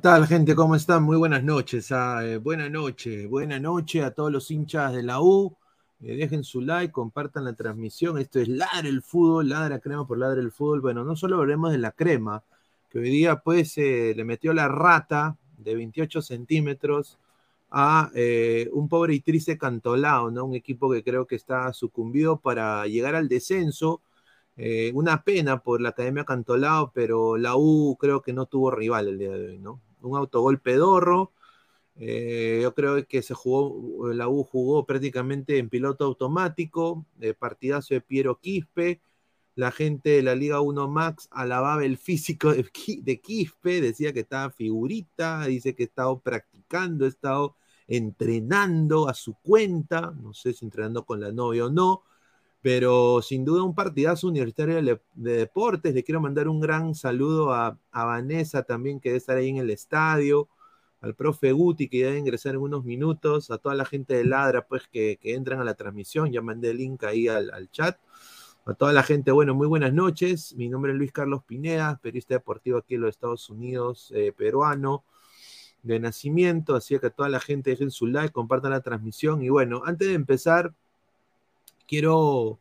Tal, gente? ¿Cómo están? Muy buenas noches. Ah, eh, buena noche, buena noche a todos los hinchas de la U. Eh, dejen su like, compartan la transmisión. Esto es Ladra el Fútbol, Ladra Crema por Ladra el Fútbol. Bueno, no solo hablemos de la crema, que hoy día pues eh, le metió la rata de 28 centímetros a un pobre y triste Cantolao, ¿no? Un equipo que creo que está sucumbido para llegar al descenso eh, una pena por la Academia Cantolao, pero la U creo que no tuvo rival el día de hoy, ¿no? Un autogol pedorro. Eh, yo creo que se jugó, la U jugó prácticamente en piloto automático, de partidazo de Piero Quispe. La gente de la Liga 1 Max alababa el físico de, de Quispe, decía que estaba figurita, dice que estaba practicando, ha estado entrenando a su cuenta, no sé si entrenando con la novia o no, pero sin duda un partidazo universitario de, deportes. Le quiero mandar un gran saludo a, Vanessa también, que debe estar ahí en el estadio, al profe Guti, que debe ingresar en unos minutos, a toda la gente de Ladra, pues, que, entran a la transmisión. Ya mandé el link ahí al, chat. A toda la gente, bueno, muy buenas noches. Mi nombre es Luis Carlos Pineda, periodista deportivo aquí en los Estados Unidos, eh, peruano de nacimiento. Así que a toda la gente dejen su like, compartan la transmisión. Y bueno, antes de empezar, quiero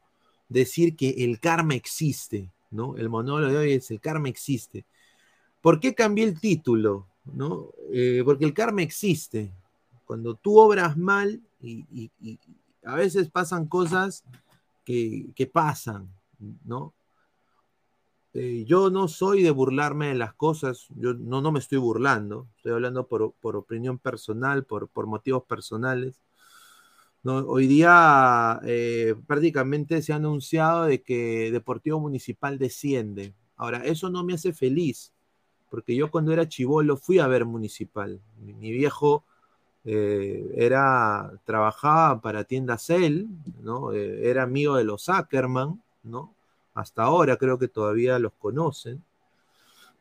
decir que el karma existe, ¿no? El monólogo de hoy es el karma existe. ¿Por qué cambié el título? ¿no? Eh, porque el karma existe. Cuando tú obras mal y, a veces pasan cosas que, pasan, ¿no? Eh, yo no soy de burlarme de las cosas, yo no, no me estoy burlando, estoy hablando por, opinión personal, por, por motivos personales. Hoy día eh, prácticamente se ha anunciado de que Deportivo Municipal desciende. Ahora, eso no me hace feliz, porque yo cuando era chivolo fui a ver Municipal. Mi, viejo eh, era, trabajaba para tienda Cell, ¿no? Eh, era amigo de los Ackerman, ¿no? Hasta ahora creo que todavía los conocen.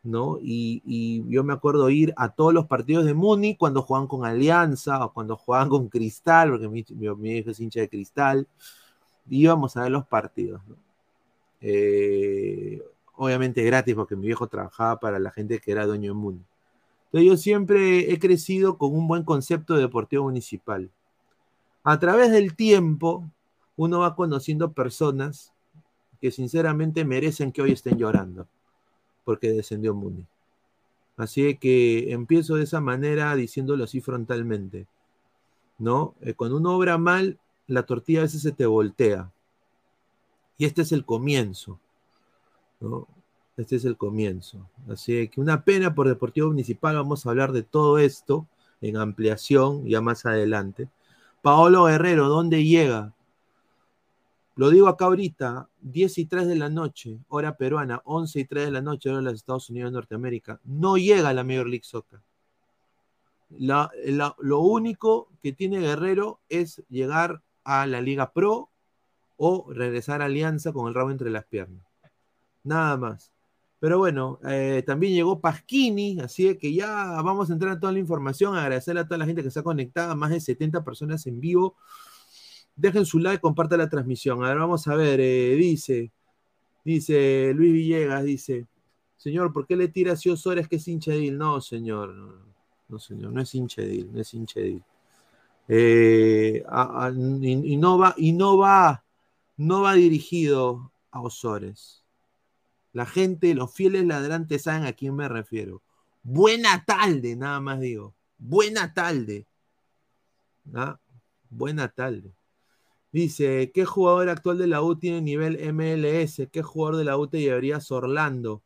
¿No? Y, yo me acuerdo ir a todos los partidos de Muni cuando jugaban con Alianza o cuando jugaban con Cristal, porque mi, hijo es hincha de Cristal, íbamos a ver los partidos, eh, obviamente gratis porque mi viejo trabajaba para la gente que era dueño de Muni. Entonces yo siempre he crecido con un buen concepto de deportivo municipal. A través del tiempo, uno va conociendo personas que sinceramente merecen que hoy estén llorando porque descendió Muni. Así que empiezo de esa manera diciéndolo así frontalmente. ¿No? Eh, cuando uno obra mal, la tortilla a veces se te voltea. Y este es el comienzo. ¿no? Este es el comienzo. Así que una pena por Deportivo Municipal. Vamos a hablar de todo esto en ampliación ya más adelante. Paolo Guerrero, ¿dónde llega? Lo digo acá ahorita, 10 y 3 de la noche, hora peruana, 11 y 3 de la noche, hora de los Estados Unidos de Norteamérica. No llega a la Major League Soccer. lo único que tiene Guerrero es llegar a la Liga Pro o regresar a Alianza con el rabo entre las piernas. Nada más. Pero bueno, eh, también llegó Pasquini, así que ya vamos a entrar en toda la información, agradecerle a toda la gente que está conectada, más de 70 personas en vivo. Dejen su like, compartan la transmisión. A ver, vamos a ver, eh, dice, dice Luis Villegas, dice, señor, ¿por qué le tira a Osores que es hincha No, señor, no, señor, no es hincha no es hincha eh, y, no va, y no va, no va dirigido a Osores. La gente, los fieles ladrantes saben a quién me refiero. Buena tarde, nada más digo. Buena tarde. ¿Ah? Buena tarde. Dice, ¿qué jugador actual de la U tiene nivel MLS? ¿Qué jugador de la U te llevarías Orlando?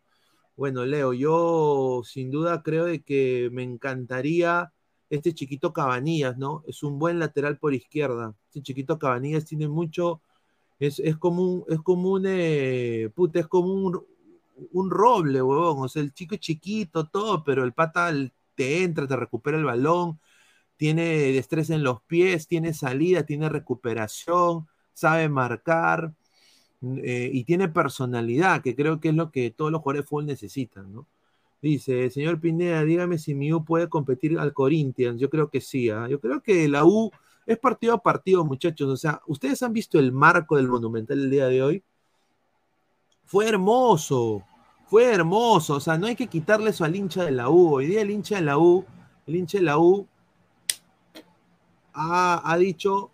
Bueno, Leo, yo sin duda creo de que me encantaría este chiquito Cabanillas, ¿no? Es un buen lateral por izquierda. Este chiquito Cabanillas tiene mucho, es, como un, es como un, eh, puta, es como un, un roble, huevón. O sea, el chico es chiquito, todo, pero el pata te entra, te recupera el balón tiene destreza en los pies, tiene salida, tiene recuperación, sabe marcar eh, y tiene personalidad, que creo que es lo que todos los jugadores de fútbol necesitan, ¿no? Dice, señor Pineda, dígame si mi U puede competir al Corinthians. Yo creo que sí, ¿ah? yo creo que la U es partido a partido, muchachos. O sea, ustedes han visto el marco del Monumental el día de hoy. Fue hermoso, fue hermoso, o sea, no hay que quitarle eso al hincha de la U. Hoy día el hincha de la U, el hincha de la U ha, dicho,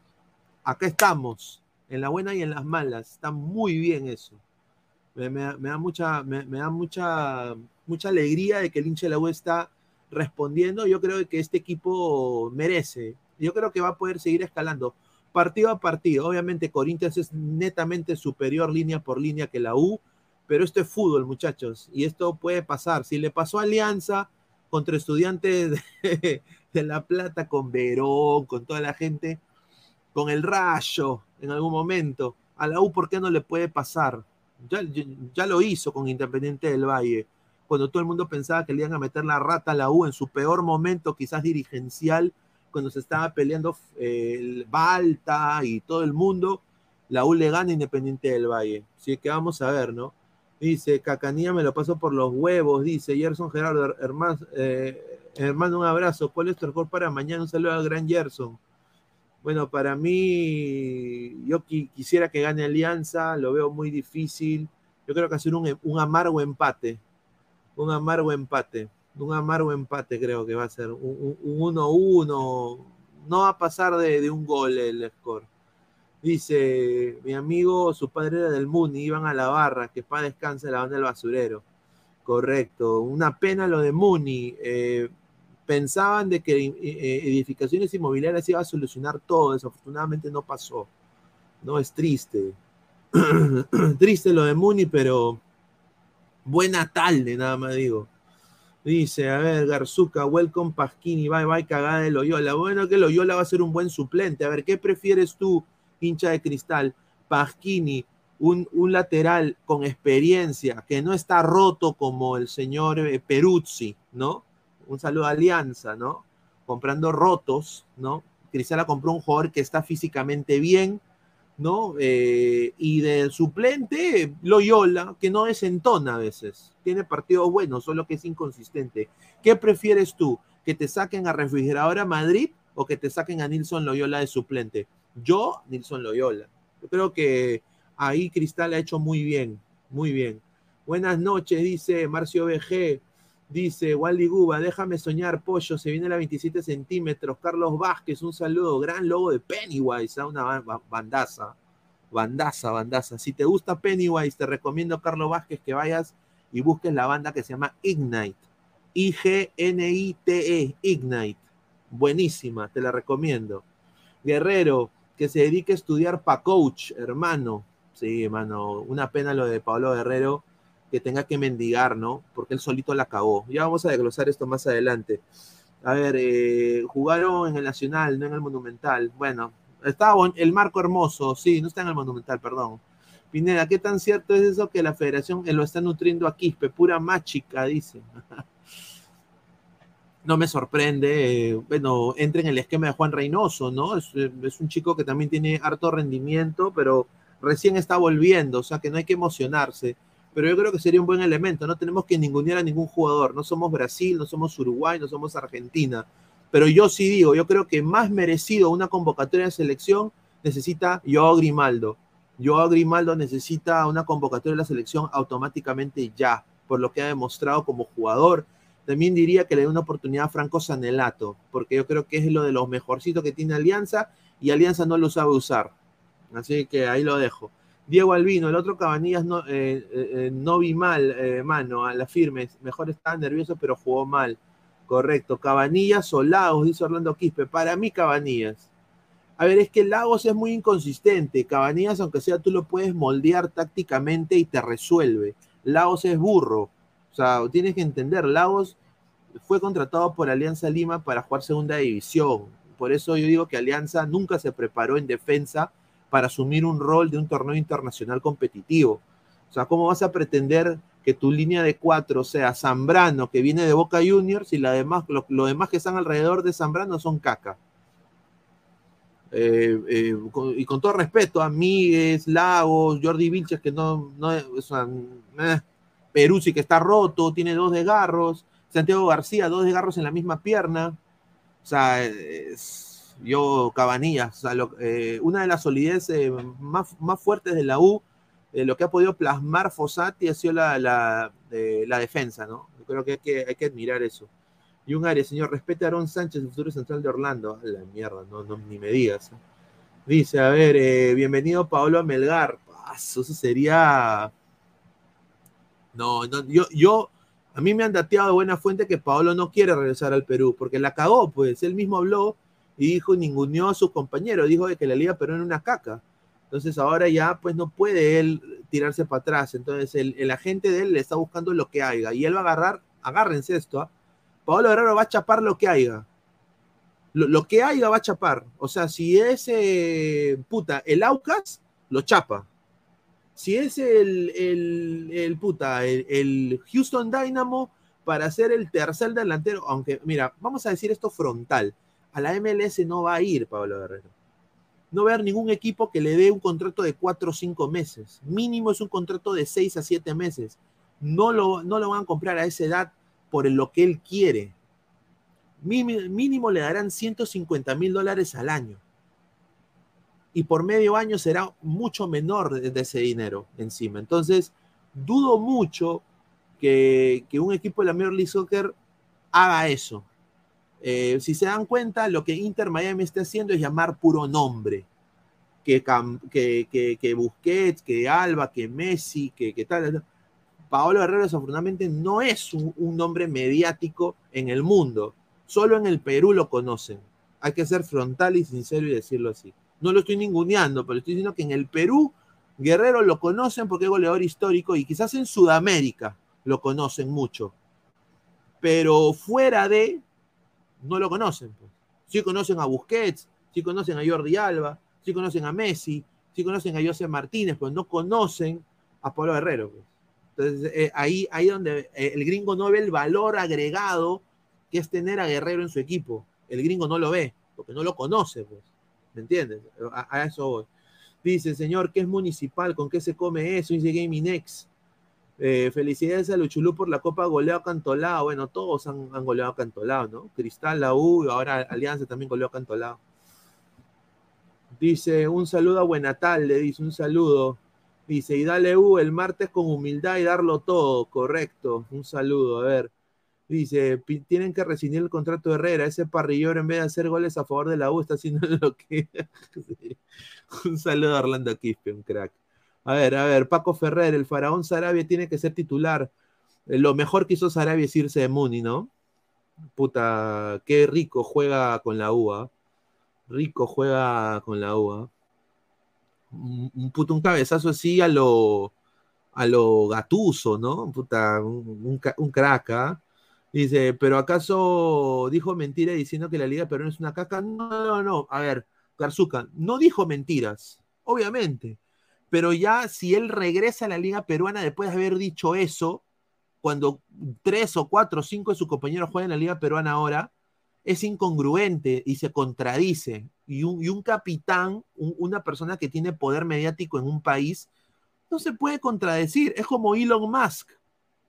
acá estamos, en la buena y en las malas, está muy bien eso. Me, da mucha, me, da mucha, mucha alegría de que el hincha de la U está respondiendo. Yo creo que este equipo merece. Yo creo que va a poder seguir escalando partido a partido. Obviamente Corinthians es netamente superior línea por línea que la U, pero esto es fútbol, muchachos, y esto puede pasar. Si le pasó a Alianza contra estudiantes La Plata, con Verón, con toda la gente, con el Rayo en algún momento, a la U, ¿por qué no le puede pasar? Ya, ya lo hizo con Independiente del Valle, cuando todo el mundo pensaba que le iban a meter la rata a la U en su peor momento, quizás dirigencial, cuando se estaba peleando eh, el Balta y todo el mundo, la U le gana Independiente del Valle. Así que vamos a ver, ¿no? Dice, Cacanía me lo pasó por los huevos, dice Gerson Gerardo, hermano, eh, hermano, un abrazo. ¿Cuál es tu mejor para mañana? Un saludo al gran Gerson. Bueno, para mí, yo quisiera que gane Alianza, lo veo muy difícil. Yo creo que hacer un, un amargo empate. Un amargo empate un amargo empate creo que va a ser, un 1-1, no va a pasar de, un gol el score. Dice, mi amigo, su padre era del Muni, iban a la barra, que para descanse la banda del basurero. Correcto, una pena lo de Muni. Eh, pensaban de que eh, edificaciones inmobiliarias iba a solucionar todo, desafortunadamente no pasó. No, es triste. triste lo de Muni, pero buena tarde, nada más digo. Dice, a ver, Garzuca, welcome Pasquini, bye bye, cagada de Loyola. Bueno, que Loyola va a ser un buen suplente. A ver, ¿qué prefieres tú, hincha de cristal? Pasquini, un, un lateral con experiencia, que no está roto como el señor eh, Peruzzi, ¿no? Un saludo a Alianza, ¿no? Comprando rotos, ¿no? Cristala compró un jugador que está físicamente bien, ¿no? Eh, y del suplente, Loyola, que no desentona a veces. Tiene partidos buenos, solo que es inconsistente. ¿Qué prefieres tú? ¿Que te saquen a Refrigeradora Madrid o que te saquen a Nilson Loyola de suplente? Yo, Nilson Loyola. Yo creo que ahí Cristal ha hecho muy bien, muy bien. Buenas noches, dice Marcio BG. Dice Wally Guba, déjame soñar, pollo, se viene a 27 centímetros. Carlos Vázquez, un saludo, gran logo de Pennywise, ¿ah? una bandaza, bandaza, bandaza. Si te gusta Pennywise, te recomiendo, Carlos Vázquez, que vayas y busques la banda que se llama Ignite. I-G-N-I-T-E, Ignite. Buenísima, te la recomiendo. Guerrero, que se dedique a estudiar para coach, hermano. Sí, hermano, una pena lo de Pablo Guerrero tenga que mendigar, ¿no? Porque él solito la acabó. Ya vamos a desglosar esto más adelante. A ver, eh, jugaron en el Nacional, no en el Monumental. Bueno, estaba el marco hermoso, sí, no está en el Monumental, perdón. Pineda, ¿qué tan cierto es eso que la federación lo está nutriendo a Quispe? Pura máchica, dice. no me sorprende. Eh, bueno, entra en el esquema de Juan Reynoso, ¿no? Es, es, un chico que también tiene harto rendimiento, pero recién está volviendo, o sea que no hay que emocionarse pero yo creo que sería un buen elemento. No tenemos que ningunear a ningún jugador. No somos Brasil, no somos Uruguay, no somos Argentina. Pero yo sí digo, yo creo que más merecido una convocatoria de selección necesita Joao Grimaldo. Joao Grimaldo necesita una convocatoria de la selección automáticamente ya, por lo que ha demostrado como jugador. También diría que le dé una oportunidad a Franco Sanelato, porque yo creo que es lo de los mejorcitos que tiene Alianza y Alianza no lo sabe usar. Así que ahí lo dejo. Diego Albino, el otro Cabanillas no, eh, eh, eh, no vi mal, mano, a la firme. Mejor estaba nervioso, pero jugó mal. Correcto. Cabanillas o Lagos, dice Orlando Quispe. Para mí, Cabanillas. A ver, es que Lagos es muy inconsistente. Cabanillas, aunque sea, tú lo puedes moldear tácticamente y te resuelve. Lagos es burro. O sea, tienes que entender, Lagos fue contratado por Alianza Lima para jugar segunda división. Por eso yo digo que Alianza nunca se preparó en defensa para asumir un rol de un torneo internacional competitivo. O sea, ¿cómo vas a pretender que tu línea de cuatro sea Zambrano, que viene de Boca Juniors, y la demás, lo, demás que están alrededor de Zambrano son caca? Eh, eh, y con todo respeto a Lagos, Jordi Vilches, que no, no eh, Peruzzi que está roto, tiene dos desgarros, Santiago García, dos desgarros en la misma pierna. O sea, es, yo Cabanillas, eh, una de las solidez más, más fuertes de la U eh, lo que ha podido plasmar Fossati ha sido la, la, la defensa, ¿no? Yo creo que hay, que hay que admirar eso. Y un área, señor, respete a Aaron Sánchez, el futuro central de Orlando. A la mierda, no, ni me digas. Dice, a ver, eh, bienvenido Paolo Melgar. Eso sería. No, no, yo, yo, a mí me han dateado de buena fuente que Paolo no quiere regresar al Perú, porque la cagó, pues. Él mismo habló y dijo, ninguneó a su compañero, dijo de que la Liga Perú era una caca. Entonces ahora ya, pues no puede él tirarse para atrás. Entonces el, el agente de él le está buscando lo que haya y él va a agarrar, agárrense esto, ¿ah? Pablo Guerrero va a chapar lo que haya. Lo, que haya va a chapar. O sea, si es eh, puta, el Aucas, lo chapa. Si es el, el, puta, el, Houston Dynamo para ser el tercer delantero, aunque, mira, vamos a decir esto frontal. A la MLS no va a ir Pablo Guerrero. No va a haber ningún equipo que le dé un contrato de cuatro o cinco meses. Mínimo es un contrato de seis a siete meses. No lo, no lo van a comprar a esa edad por lo que él quiere. Mínimo, le darán 150 mil dólares al año. Y por medio año será mucho menor de, ese dinero encima. Entonces, dudo mucho que, un equipo de la Major League Soccer haga eso. Eh, si se dan cuenta, lo que Inter Miami está haciendo es llamar puro nombre. Que, que, que, Busquets, que Alba, que Messi, que, que tal. Paolo Herrero desafortunadamente no es un, nombre mediático en el mundo. Solo en el Perú lo conocen. Hay que ser frontal y sincero y decirlo así. No lo estoy ninguneando, pero estoy diciendo que en el Perú Guerrero lo conocen porque es goleador histórico y quizás en Sudamérica lo conocen mucho. Pero fuera de, no lo conocen. Pues. Sí conocen a Busquets, sí conocen a Jordi Alba, sí conocen a Messi, sí conocen a José Martínez, pero no conocen a Pablo Herrero. Pues. Entonces, eh, ahí, ahí donde eh, el gringo no ve el valor agregado que es tener a Guerrero en su equipo. El gringo no lo ve, porque no lo conoce, pues. ¿Me entiendes? A, eso voy. Dice, señor, ¿qué es municipal? ¿Con qué se come eso? Dice Gaming X. Eh, felicidades a Luchulú por la Copa goleado Cantolao. Bueno, todos han, goleado Cantolao, ¿no? Cristal, la U, ahora Alianza también goleó Cantolao. Dice, un saludo a Buenatal, le dice, un saludo. Dice, y dale U el martes con humildad y darlo todo. Correcto. Un saludo. A ver. Dice, tienen que rescindir el contrato de Herrera. Ese parrillero, en vez de hacer goles a favor de la U, está haciendo lo que. Un saludo a Orlando Quispe, un crack. A ver, a ver, Paco Ferrer, el faraón Sarabia tiene que ser titular. Eh, lo mejor que hizo Sarabia es irse de Muni, ¿no? Puta, qué rico juega con la UA. Rico juega con la UA un, puto, un cabezazo así a lo, a lo gatuso, ¿no? Puta, un, un, ¿ah? Dice, pero ¿acaso dijo mentira diciendo que la Liga Peruana es una caca? No, no, no. A ver, Garzuca, no dijo mentiras, obviamente. Pero ya si él regresa a la Liga Peruana después de haber dicho eso, cuando tres o cuatro o cinco de sus compañeros juegan en la Liga Peruana ahora, es incongruente y se contradice. Y un, capitán, una persona que tiene poder mediático en un país, no se puede contradecir. Es como Elon Musk,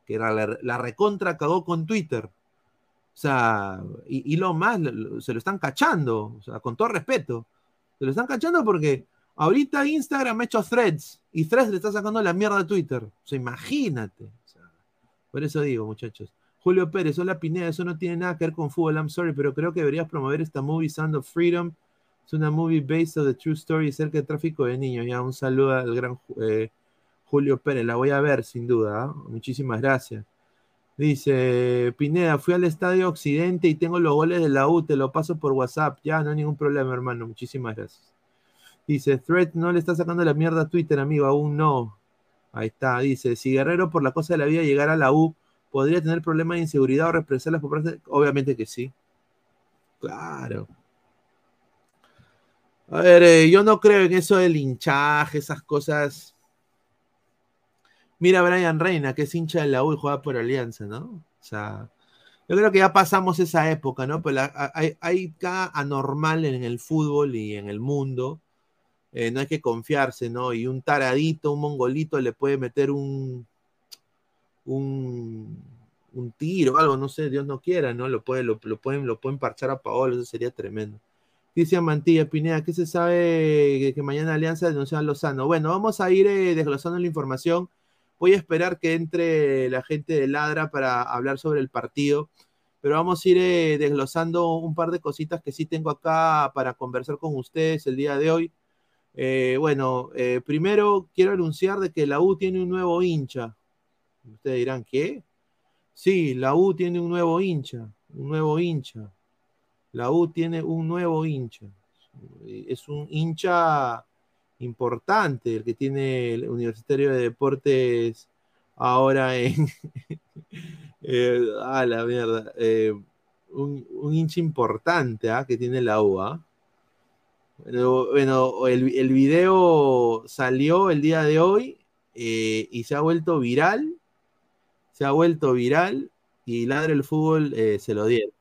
que la, la recontra cagó con Twitter. O sea, Elon Musk se lo están cachando, o sea, con todo respeto. Se lo están cachando porque ahorita Instagram ha hecho threads y threads le está sacando la mierda a Twitter. O sea, imagínate. por eso digo, muchachos. Julio Pérez, hola Pineda, eso no tiene nada que ver con fútbol, I'm sorry, pero creo que deberías promover esta movie Sound of Freedom. Es una movie based on the true story acerca de tráfico de niños. Ya, un saludo al gran eh, Julio Pérez, la voy a ver sin duda. ¿ah? Muchísimas gracias. Dice Pineda, fui al Estadio Occidente y tengo los goles de la U, te lo paso por WhatsApp. Ya, no hay ningún problema, hermano. Muchísimas gracias. Dice, Thread no le está sacando la mierda a Twitter, amigo, aún no. Ahí está, dice, si Guerrero por la cosa de la vida llegara a la U, ¿Podría tener problemas de inseguridad o represalias por parte? Obviamente que sí. Claro. A ver, eh, yo no creo en eso del hinchaje, esas cosas. Mira a Brian Reina, que es hincha de la U y juega por Alianza, ¿no? O sea, yo creo que ya pasamos esa época, ¿no? Pero hay, hay cada anormal en el fútbol y en el mundo. Eh, no hay que confiarse, ¿no? Y un taradito, un mongolito le puede meter un, un, un tiro, algo, no sé, Dios no quiera, ¿no? Lo, puede, lo, pueden, lo pueden parchar a Paolo, eso sería tremendo. Cristian Mantilla, Pineda, ¿qué se sabe que, mañana Alianza denunció a Lozano? Bueno, vamos a ir eh, desglosando la información. Voy a esperar que entre la gente de Ladra para hablar sobre el partido, pero vamos a ir eh, desglosando un par de cositas que sí tengo acá para conversar con ustedes el día de hoy. Eh, bueno, primero quiero anunciar de que la U tiene un nuevo hincha. Ustedes dirán, ¿qué? Sí, la U tiene un nuevo hincha, un nuevo hincha. La U tiene un nuevo hincha. Es un hincha importante el que tiene el Universitario de Deportes ahora en... eh, ah, la mierda. Eh, un, hincha importante ¿ah? que tiene la U. ¿ah? Bueno, el, el, video salió el día de hoy eh, y se ha vuelto viral. Se ha vuelto viral y Ladre el Fútbol eh, se lo dieron.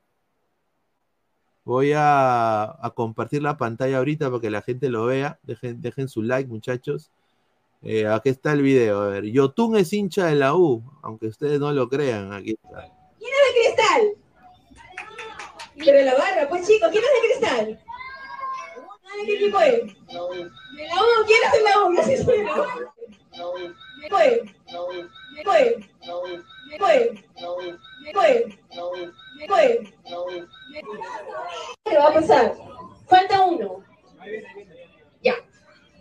Voy a, compartir la pantalla ahorita para que la gente lo vea. Dejen, dejen su like, muchachos. Eh, aquí está el video. A ver, Yotun es hincha de la U, aunque ustedes no lo crean. Aquí. ¿Quién es de cristal? Pero la barra, pues chicos, ¿quién es de cristal? ¿De qué equipo es? De la U, ¿quién es de la U? De la U. ¿De qué ¿De ¿De ¿De ¿Qué va a pasar? Falta uno. Ya.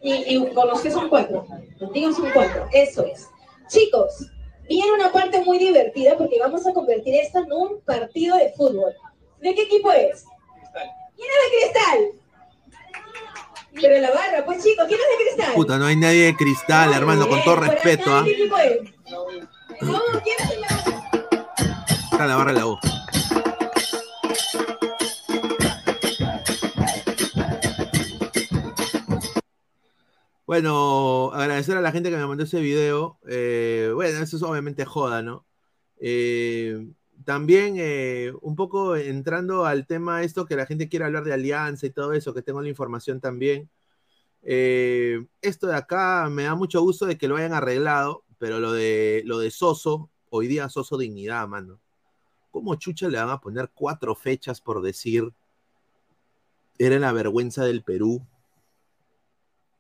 Y, y con los que son cuatro. Contigo son cuatro. Eso es. Chicos, viene una parte muy divertida porque vamos a convertir esto en un partido de fútbol. ¿De qué equipo es? Cristal. ¿Quién es de cristal? Pero la barra, pues chicos, ¿quién es de cristal? Puta, no hay nadie de cristal, hermano, con todo respeto, ¿ah? ¿Qué equipo es? No, ¿quién es la barra? Está la barra de la U. Bueno, agradecer a la gente que me mandó ese video. Eh, bueno, eso es obviamente joda, ¿no? Eh, también eh, un poco entrando al tema esto que la gente quiere hablar de alianza y todo eso, que tengo la información también. esto de acá me da mucho gusto de que lo hayan arreglado, pero lo de, lo de Soso, hoy día Soso Dignidad, mano. ¿Cómo chucha le van a poner cuatro fechas por decir era la vergüenza del Perú?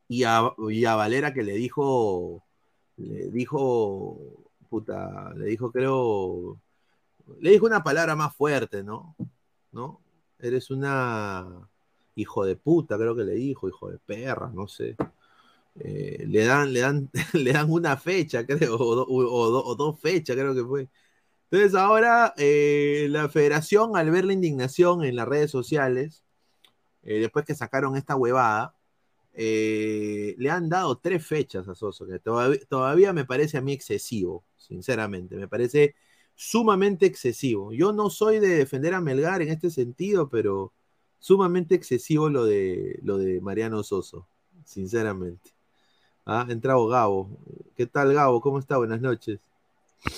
y a, Valera que le dijo, le dijo, puta, le dijo, creo, le dijo una palabra más fuerte, ¿no? ¿No? Eres una hijo de puta, creo que le dijo, hijo de perra, no sé. Eh, le, dan, le, dan, le dan una fecha, creo, o, dos fechas, creo que fue. Entonces ahora eh, la federación, al ver la indignación en las redes sociales, eh, después que sacaron esta huevada, le han dado tres fechas a Soso, que todavía, me parece a mí excesivo, sinceramente, me parece sumamente excesivo. Yo no soy de defender a Melgar en este sentido, pero sumamente excesivo lo de, lo de Mariano Soso, sinceramente. Ah, entrado Gabo. ¿Qué tal, Gabo? ¿Cómo está? Buenas noches.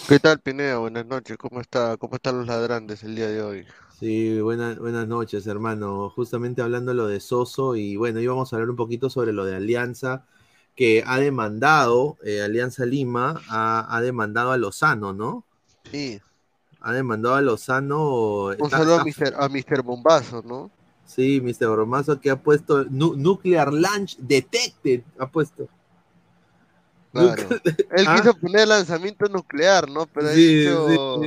¿Qué tal, Pineo? Buenas noches. ¿Cómo está? ¿Cómo están los ladrantes el día de hoy? Sí, buenas, buenas noches, hermano. Justamente hablando lo de Soso y bueno, íbamos a hablar un poquito sobre lo de Alianza, que ha demandado, eh, Alianza Lima ha, demandado a Lozano, ¿no? Sí. Ha demandado a Lozano. Un saludo a Mr. a Mr. Bombazo, ¿no? Sí, Mr. Bombazo que ha puesto Nuclear Launch Detected, ha puesto. Claro. Él ¿Ah? quiso poner lanzamiento nuclear, ¿no? Pero ha dicho...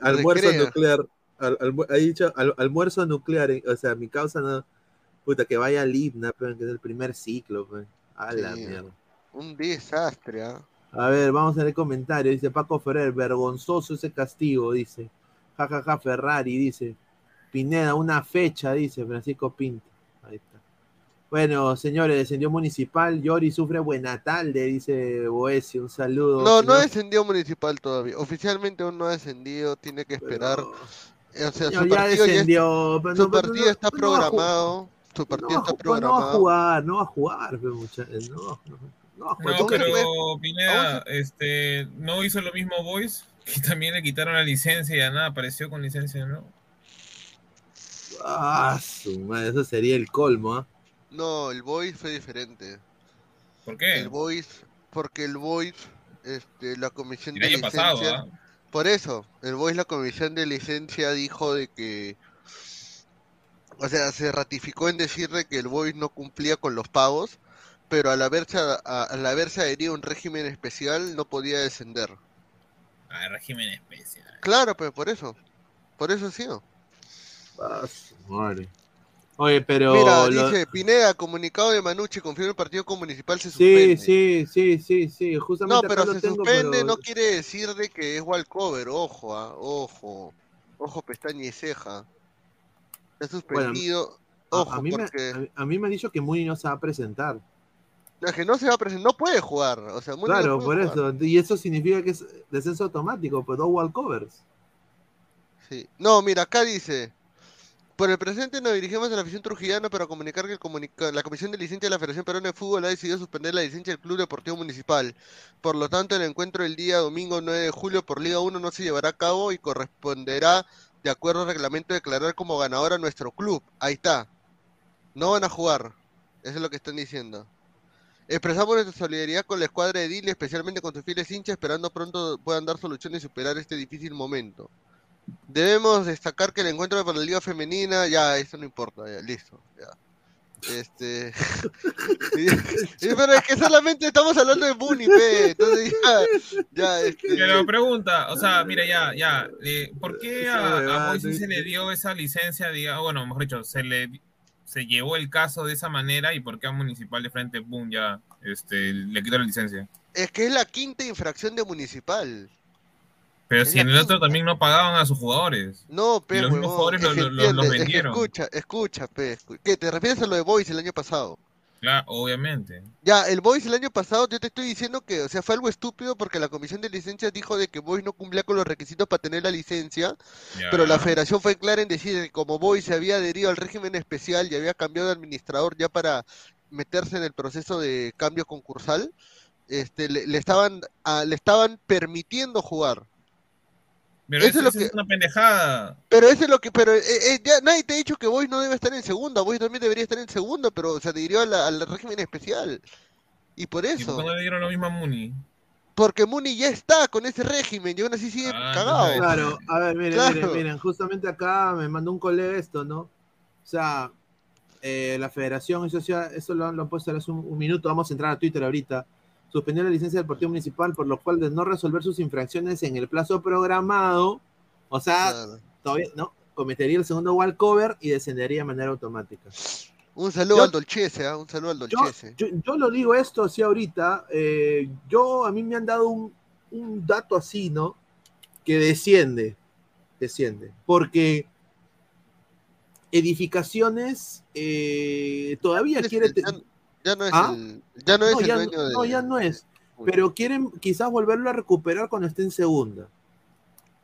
Almuerzo nuclear ha dicho almuerzo nuclear, eh, o sea, mi causa no, puta, que vaya al IPNA, que es el primer ciclo, pues. A la mierda. Un desastre, ¿ah? A ver, vamos a ver el comentario. Dice Paco Ferrer, vergonzoso ese castigo, dice. Jajaja, ja, ja, Ferrari, dice. Pineda, una fecha, dice Francisco Pinto. Ahí está. Bueno, señores, descendió municipal. Yori sufre buena tarde, dice Boesio. Un saludo. No, no descendió municipal todavía. Oficialmente aún no ha descendido. Tiene que esperar o sea, su ya partido, descendió, ya su partido está programado. Su partido está programado. No va a jugar, no va a jugar, pero no, no, no, no pero Pineda, este, no hizo lo mismo Boys, que también le quitaron la licencia y ya nada, apareció con licencia, ¿no? Ah, su madre, eso sería el colmo, ¿ah? No, el Boys fue diferente. ¿Por qué? El Boys, porque el Boys, este, la comisión de licencia... Pasado, ¿ah? Por eso, el Boys, la comisión de licencia dijo de que O sea, se ratificó en decirle que el Boys no cumplía con los pagos, pero al haberse, al haberse adherido a un régimen especial no podía descender. Ah, régimen especial. Claro, pues por eso. Por eso sí. Ah, madre. Oye, pero. Mira, dice Pineda, comunicado de Manucci, confirma el partido municipal se suspende. Sí, sí, sí, sí, Justamente no, pero se suspende no quiere decir de que es walcover, ojo, ah, ojo. Ojo, pestaña y ceja. Está suspendido. ojo, a, mí me, a, mí me han dicho que Muni no se va a presentar. No, es que no se va a presentar, no puede jugar. O sea, claro, por eso. Y eso significa que es descenso automático, pues dos walkovers. Sí. No, mira, acá dice. Por el presente nos dirigimos a la afición trujillana para comunicar que la Comisión de Licencia de la Federación Peruana de Fútbol ha decidido suspender la licencia del Club Deportivo Municipal. Por lo tanto, el encuentro del día domingo 9 de julio por Liga 1 no se llevará a cabo y corresponderá, de acuerdo al reglamento, declarar como ganador a nuestro club. Ahí está. No van a jugar. Eso es lo que están diciendo. Expresamos nuestra solidaridad con la escuadra de Dile, especialmente con sus fieles hinchas, esperando pronto puedan dar soluciones y superar este difícil momento. Debemos destacar que el encuentro para la Liga Femenina, ya, eso no importa, ya, listo, ya. Este. pero es que solamente estamos hablando de Bunny, pe. Entonces ya. ya este... Pero pregunta, o sea, mira, ya, ya. Eh, ¿Por qué a, a se le dio esa licencia? Diga, bueno, mejor dicho, se le se llevó el caso de esa manera y por qué a Municipal de frente, boom, ya este, le quitó la licencia? Es que es la quinta infracción de Municipal. Pero si en el otro también no pagaban a sus jugadores. No, pero. los mismos jugadores los vendieron. escucha, escucha, pe. ¿Qué? ¿Te refieres a lo de Boys el año pasado? Claro, obviamente. Ya, el Boys el año pasado, yo te estoy diciendo que, o sea, fue algo estúpido porque la comisión de licencias dijo de que Boys no cumplía con los requisitos para tener la licencia, pero la federación fue clara en decir que como Boys se había adherido al régimen especial y había cambiado de administrador ya para meterse en el proceso de cambio concursal, este, le, estaban, le estaban permitiendo jugar. Pero eso, es, lo que... una pendejada. Pero eso es lo que. Pero eh, eh, ya nadie te ha dicho que Boys no debe estar en segunda. Boys también debería estar en segunda, pero se adhirió al régimen especial. Y por eso. ¿Y por qué no le dieron lo mismo a Muni? Porque Muni ya está con ese régimen y aún así sigue ah, cagado. Claro, a ver, miren, miren, miren, justamente acá me mandó un colega esto, ¿no? O sea, eh, la federación, eso, eso lo, han puesto hace un, un minuto, vamos a entrar a Twitter ahorita suspendió la licencia del partido municipal, por lo cual de no resolver sus infracciones en el plazo programado, o sea, todavía no, cometería el segundo walkover y descendería de manera automática. Un saludo al Dolchese, ¿eh? un saludo al Dolchese. Yo, yo, lo digo esto así ahorita, eh, yo a mí me han dado un, un dato así, ¿no? Que desciende, desciende, porque edificaciones eh, todavía quiere... Ya no es ¿Ah? el, ya no es el dueño de... No, ya no es. Pero quieren quizás volverlo a recuperar cuando esté en segunda.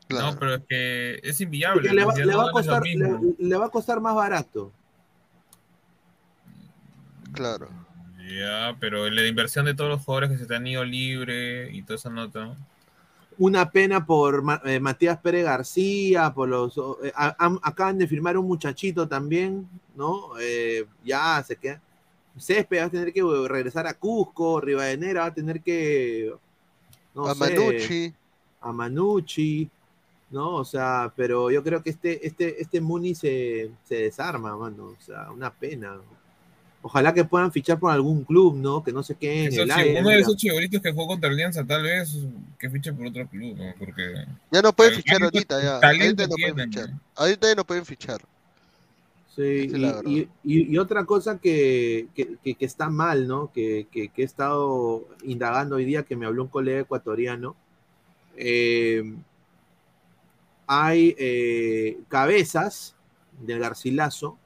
No, pero es que es inviable. Le va, a costar, le, va a costar más barato. Claro. Ya, pero la inversión de todos los jugadores que se te han ido libre y toda esa nota. Una pena por eh, Matías Pérez García, por los eh, acaban de firmar un muchachito también, ¿no? Eh, ya se queda Césped va a tener que regresar a Cusco, Rivadeneira va a tener que. No a Manucci. A Manucci, ¿no? O sea, pero yo creo que este, este, este Muni se, se desarma, mano. O sea, una pena. Ojalá que puedan fichar por algún club, ¿no? Que no se queden en el aire. Uno de esos chivoritos que jugó contra Alianza, tal vez que fiche por otro club, ¿no? Porque. Ya no pueden fichar ahorita, ya. Ahorita no pueden fichar. Ahorita ya no pueden fichar. Sí, y, otra cosa que, está mal, ¿no? Que, he estado indagando hoy día, que me habló un colega ecuatoriano, eh, hay eh, cabezas del Garcilaso,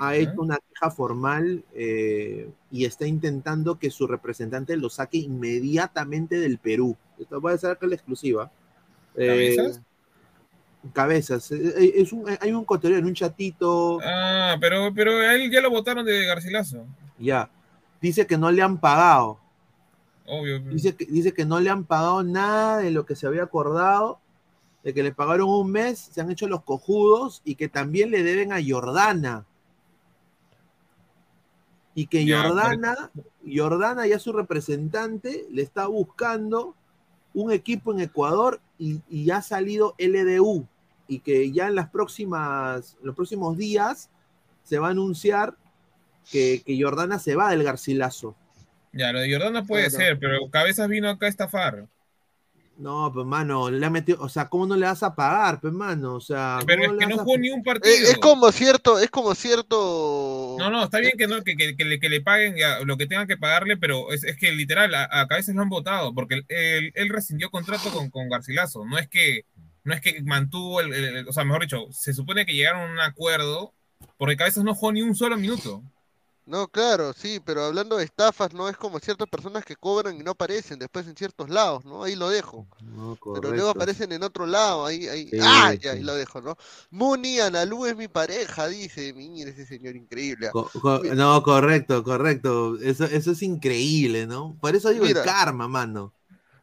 ha hecho una queja formal eh, y está intentando que su representante lo saque inmediatamente del Perú. Esto a hacer la exclusiva. ¿Cabezas? Cabezas. Eh, eh, es un, hay un cotorreo en un chatito. Ah, pero, pero a él ya lo votaron de Garcilaso. Ya. Dice que no le han pagado. Obvio. Dice que, dice que no le han pagado nada de lo que se había acordado, de que le pagaron un mes, se han hecho los cojudos y que también le deben a Jordana. Y que Jordana, Jordana ya su representante le está buscando un equipo en Ecuador y, y ha salido LDU y que ya en las próximas, los próximos días se va a anunciar que, que Jordana se va del Garcilaso. Ya, lo de Jordana puede Claro. ser, pero Cabezas vino acá a estafar. No, pues mano, le ha metido, o sea, ¿cómo no le vas a pagar, pues mano? O sea, Pero es ¿cómo que no jugó ni un partido. Eh, es como cierto, es como cierto. No, no, está bien que, no, que, que- que le, que le paguen lo que tengan que pagarle, pero es, es que literal, a, a Cabezas lo han votado, porque él, él- él rescindió contrato con, con Garcilaso. No es que no es que mantuvo, el, el- el- o sea, mejor dicho, se supone que llegaron a un acuerdo, porque Cabezas no jugó ni un solo minuto. No, claro, sí, pero hablando de estafas, no es como ciertas personas que cobran y no aparecen después en ciertos lados, ¿no? Ahí lo dejo. No, Pero luego aparecen en otro lado, ahí, ahí. Sí, ¡Ah! Ya, sí. ahí lo dejo, ¿no? Muni Analú es mi pareja, dice. Mira ese señor increíble. Co- co- no, correcto, correcto. Eso, eso es increíble, ¿no? Por eso digo Mira. el karma, mano.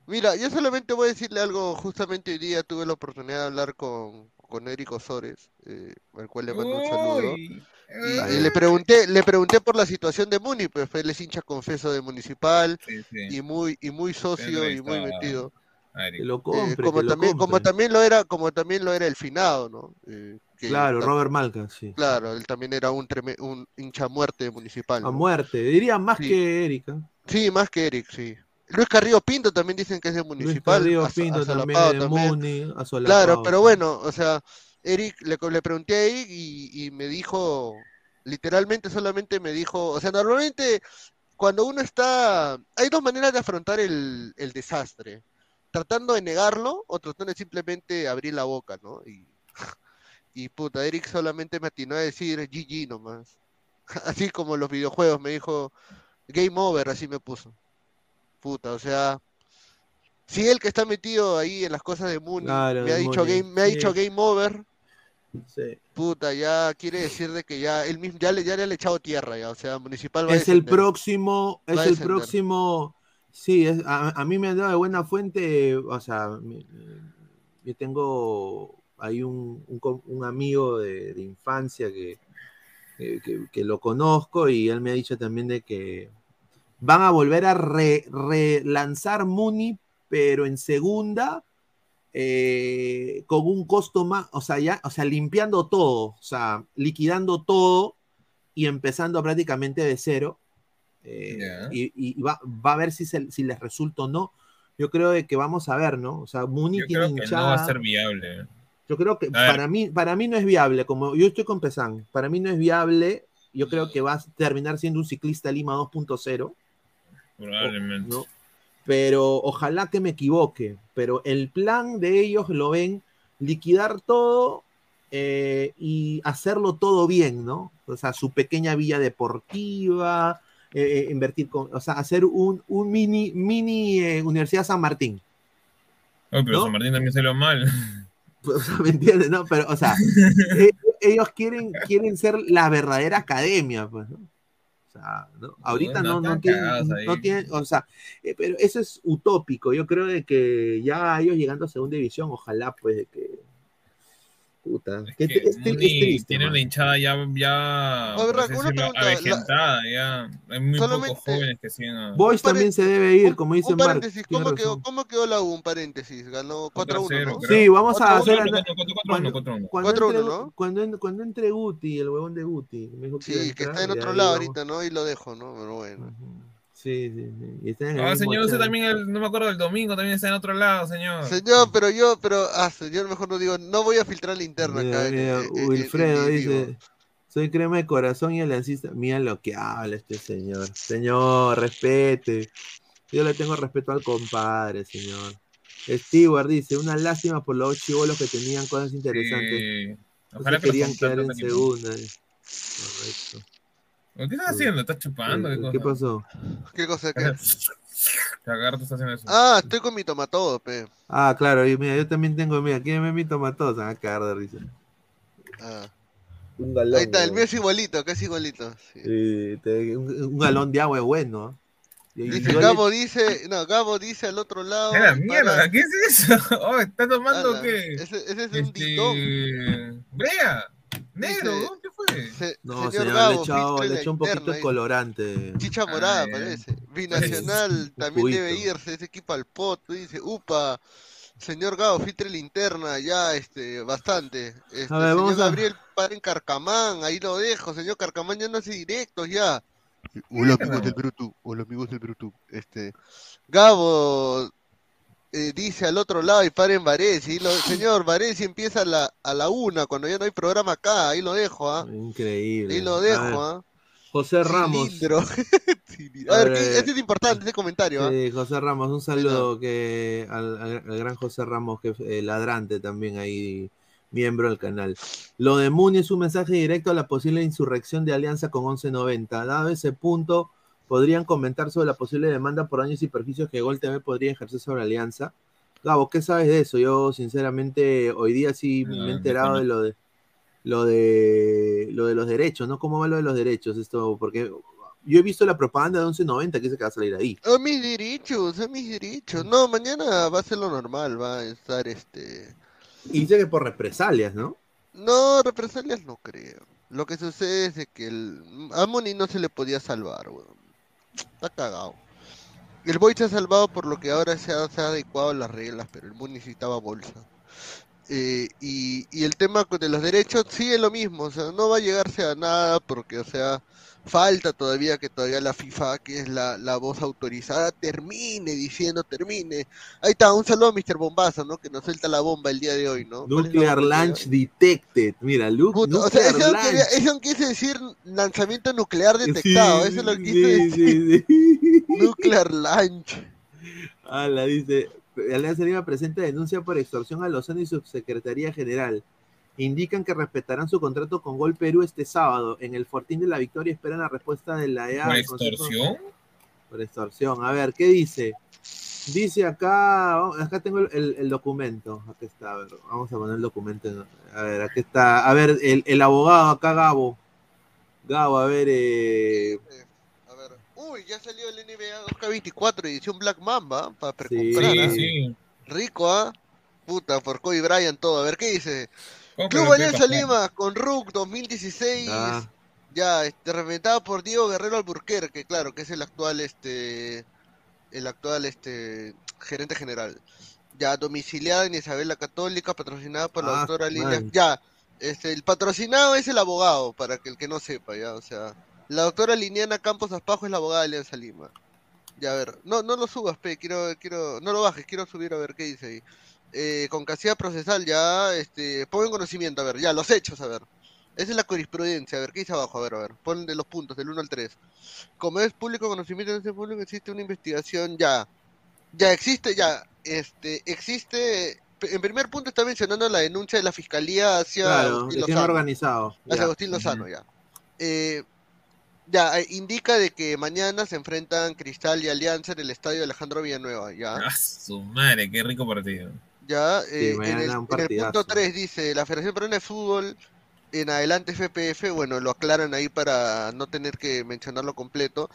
Mira, yo solamente voy a decirle algo. Justamente hoy día tuve la oportunidad de hablar con, con Eric Osores, eh, al cual le mando un saludo. Y, y le pregunté, le pregunté por la situación de Muni, pues él es hincha confeso de Municipal sí, sí. y muy, y muy socio y muy metido. Que lo Eh, como que lo también, como también lo era, como también lo era el finado, ¿no? Eh, que Claro, Robert Malca, sí. Claro, él también era un, treme- un hincha muerte municipal. A ¿no? muerte. Diría más Sí. que Erika. Sí, más que Eric, sí. Luis Carrillo Pinto también dicen que es de Luis municipal. Carrillo Aso- Pinto también, Asolapado de también. Muni. Claro, pero bueno, o sea, Eric, le, le pregunté a Eric y, y me dijo, literalmente solamente me dijo, o sea, normalmente cuando uno está, hay dos maneras de afrontar el, el desastre, tratando de negarlo o tratando de simplemente abrir la boca, ¿no? Y, y puta, Eric solamente me atinó a decir GG nomás, así como los videojuegos, me dijo Game Over, así me puso, puta, o sea... Si el que está metido ahí en las cosas de Mooney Claro, me ha dicho Mooney, game, me ha sí. dicho game over, Sí. puta, ya quiere decir de que ya él mismo ya le, ya le han echado tierra ya, o sea, municipal va a Es el próximo, es Va el próximo. Sí, es, a, a mí me han dado de buena fuente, o sea, yo tengo ahí un, un un amigo de, de infancia que, que, que- que lo conozco y él me ha dicho también de que van a volver a re- relanzar Muni, pero en segunda, eh, con un costo más, o sea, ya, o sea, limpiando todo, o sea, liquidando todo y empezando prácticamente de cero. eh. Y, y va, va a ver si, se- si les resulta o no. Yo creo que vamos a ver, ¿no? O sea, Muni Yo tiene creo que no va a ser viable. Yo creo que para mí, para mí no es viable, como yo estoy con Pesan, para mí no es viable, yo creo que va a terminar siendo un ciclista Lima 2.0, Probablemente. ¿no? Pero ojalá que me equivoque, pero el plan de ellos lo ven liquidar todo eh, y hacerlo todo bien, ¿no? O sea, su pequeña villa deportiva, eh, eh, invertir con, o sea, hacer un, un mini, mini eh, Universidad San Martín. Oye, pero ¿no? San Martín también salió mal. O sea, ¿me entiendes? No, pero, o sea, ellos quieren, quieren ser la verdadera academia, pues, ¿no? O sea, ¿no? ahorita no, No, tienen, no tienen, o sea, eh, pero eso es utópico. Yo creo de que ya ellos llegando a segunda división, ojalá, pues, de que. Puta, Es que que es, es Muni triste, tiene man. una hinchada ya, ya ver, así una decirlo, pregunta, la- avejentada, ya. Hay muy Solamente- pocos jóvenes que siguen a... Boys Un también se debe ir, como dice Un Mark. ¿cómo quedó. ¿cómo quedó la U? Un paréntesis, ganó 4 a 1, 4-0, ¿no? Sí, vamos a Cuatro a hacer. uno, ana- 4-1, 4-1. Cuando, 4-1, entre, ¿no? cuando, en- cuando entre Guti, el huevón de Guti. me dijo que iba a Sí, que está en otro lado ahorita, ¿no? Y lo dejo, ¿no? Pero bueno. Sí, sí, sí. Y está en el Ah, señor, usted también, el- no me acuerdo, el domingo también está en otro lado, señor. Señor, pero yo, pero, ah, señor, mejor no digo, no voy a filtrar la interna Mira, acá. en- mira, en- en- en- Wilfredo en dice, soy crema de corazón y aliancista. Mira lo que habla este señor. Señor, respete. Yo le tengo respeto al compadre, señor. Stewart dice, una lástima por los chivolos que tenían cosas interesantes. Sí. Ojalá que querían quedar en segunda. Correcto. ¿Qué estás haciendo? ¿Estás chupando? ¿Qué, ¿Qué pasó? ¿Qué cosa? ¿Qué? Cagar, tú estás haciendo eso. Ah, estoy con mi tomatodo, pe. Ah, claro, y mira, yo también tengo, mira, ¿quién me mi tomatosa? Se van a cagar de risa. Ah. Un galón. Ahí está, el mío es igualito, casi igualito. sí. Sí, te- un, un galón de agua es bueno. ¿eh? Y- Dice Gabo dice, no, Gabo dice al otro lado. ¡Eh, la para- mierda! ¿Qué es eso? Oh, ¿Estás tomando Ala, qué? Ese, ese es un dindón. Este... Brea, negro, Dice- ¿dónde fue? Se- No, señor Gabo, le echado un poquito de colorante. Chicha morada, parece. Binacional también debe irse ese equipo al pot. Dice, upa. Señor Gao, filtre linterna, ya, este, bastante. Este, A ver, señor vamos a- Gabriel, padre en Carcamán, ahí lo dejo, señor Carcamán ya no hace directos ya. Hola amigos del Bruto, hola amigos del Bruto. Este, Gabo eh, dice al otro lado y paren Varese, y lo, señor Varese empieza a la, a la una, cuando ya no hay programa acá, ahí lo dejo, ¿ah? Increíble. Ahí lo dejo, ¿ah? José Ramos. A ver, A ¿qué- ver. este es importante, este comentario, ¿ah? Sí, José Ramos, un saludo que al, al- gran José Ramos, que es eh, ladrante también ahí, miembro del canal. Lo de Muni es un mensaje directo a la posible insurrección de alianza con 1190. Dado ese punto, podrían comentar sobre la posible demanda por daños y perjuicios que Gol TV podría ejercer sobre Alianza. Gabo, ¿qué sabes de eso? Yo, sinceramente, hoy día sí me he Ah, enterado de lo de lo de lo de los derechos, ¿no? ¿Cómo va lo de los derechos? Esto, porque yo he visto la propaganda de 1190 que dice que va a salir ahí. A mis derechos, a mis derechos. No, mañana va a ser lo normal, va a estar este... Y dice que por represalias, ¿no? No, represalias no creo. Lo que sucede es de que el... a Moni no se le podía salvar, weón. Está cagado. El Boy se ha salvado por lo que ahora se ha, adecuado a las reglas, pero el Moni necesitaba bolsa. Eh, y, y el tema de los derechos sigue lo mismo, o sea, no va a llegarse a nada porque, o sea, falta todavía que todavía la FIFA, que es la, la voz autorizada, termine diciendo, termine. Ahí está, un saludo a Mr. Bombazo, ¿no? Que nos suelta la bomba el día de hoy, ¿no? ¿Cuál es la Nuclear Launch Detected. Mira, Lu Puta, o sea, eso, quería- eso quise decir lanzamiento nuclear detectado, Sí, eso es lo que sí, quise decir. sí. Nuclear launch. Ala, dice, Alianza Lima presenta denuncia por extorsión a Lozano y subsecretaría general. Indican que respetarán su contrato con Gol Perú este sábado. En el Fortín de la Victoria esperan la respuesta de la EA. ¿Por extorsión? Por extorsión. A ver, ¿qué dice? Dice acá, acá tengo el, el- el documento. Aquí está, a ver, vamos a poner el documento. en- A ver, aquí está. A ver, el, el abogado acá, Gabo. Gabo, a ver, eh, Eh, a ver. Uy, ya salió el NBA 2K24 edición Black Mamba para Sí. precomprar. Sí, ¿ah? sí. Rico, ¿ah? Puta, por Kobe Bryant todo. A ver, ¿qué dice? Club Alianza Lima con RUC 2016. ah, Ya, este, reventado por Diego Guerrero Alburquerque, claro, que es el actual, este, el actual, este, gerente general. Ya, domiciliada en Isabel la Católica, patrocinada por la Ah, doctora man. Ya, este, el patrocinado es el abogado, para que el que no sepa, ya, o sea, la doctora Liniana Campos Aspajo es la abogada de Alianza Lima. Ya, a ver, no, no lo subas, pe, quiero, quiero, no lo bajes, quiero subir a ver qué dice ahí. Eh, con casilla procesal, ya, este, pongo en conocimiento, a ver, ya, los hechos, a ver. Esa es la jurisprudencia. A ver, ¿qué dice abajo? A ver, a ver. Ponen de los puntos, del 1 al 3. Como es público conocimiento de ese público, existe una investigación ya. Ya existe, ya. Este, existe. En primer punto está mencionando la denuncia de la fiscalía hacia claro, Agustín Lozano. organizado. Hacia Ya. Agustín Lozano, ya. Eh, ya, eh, indica de que mañana se enfrentan Cristal y Alianza en el estadio de Alejandro Villanueva, ya. Ah, su madre, qué rico partido. Ya, eh, en, el, en punto 3 dice, la Federación Peruana de Fútbol en adelante FPF, bueno, lo aclaran ahí para no tener que mencionarlo completo.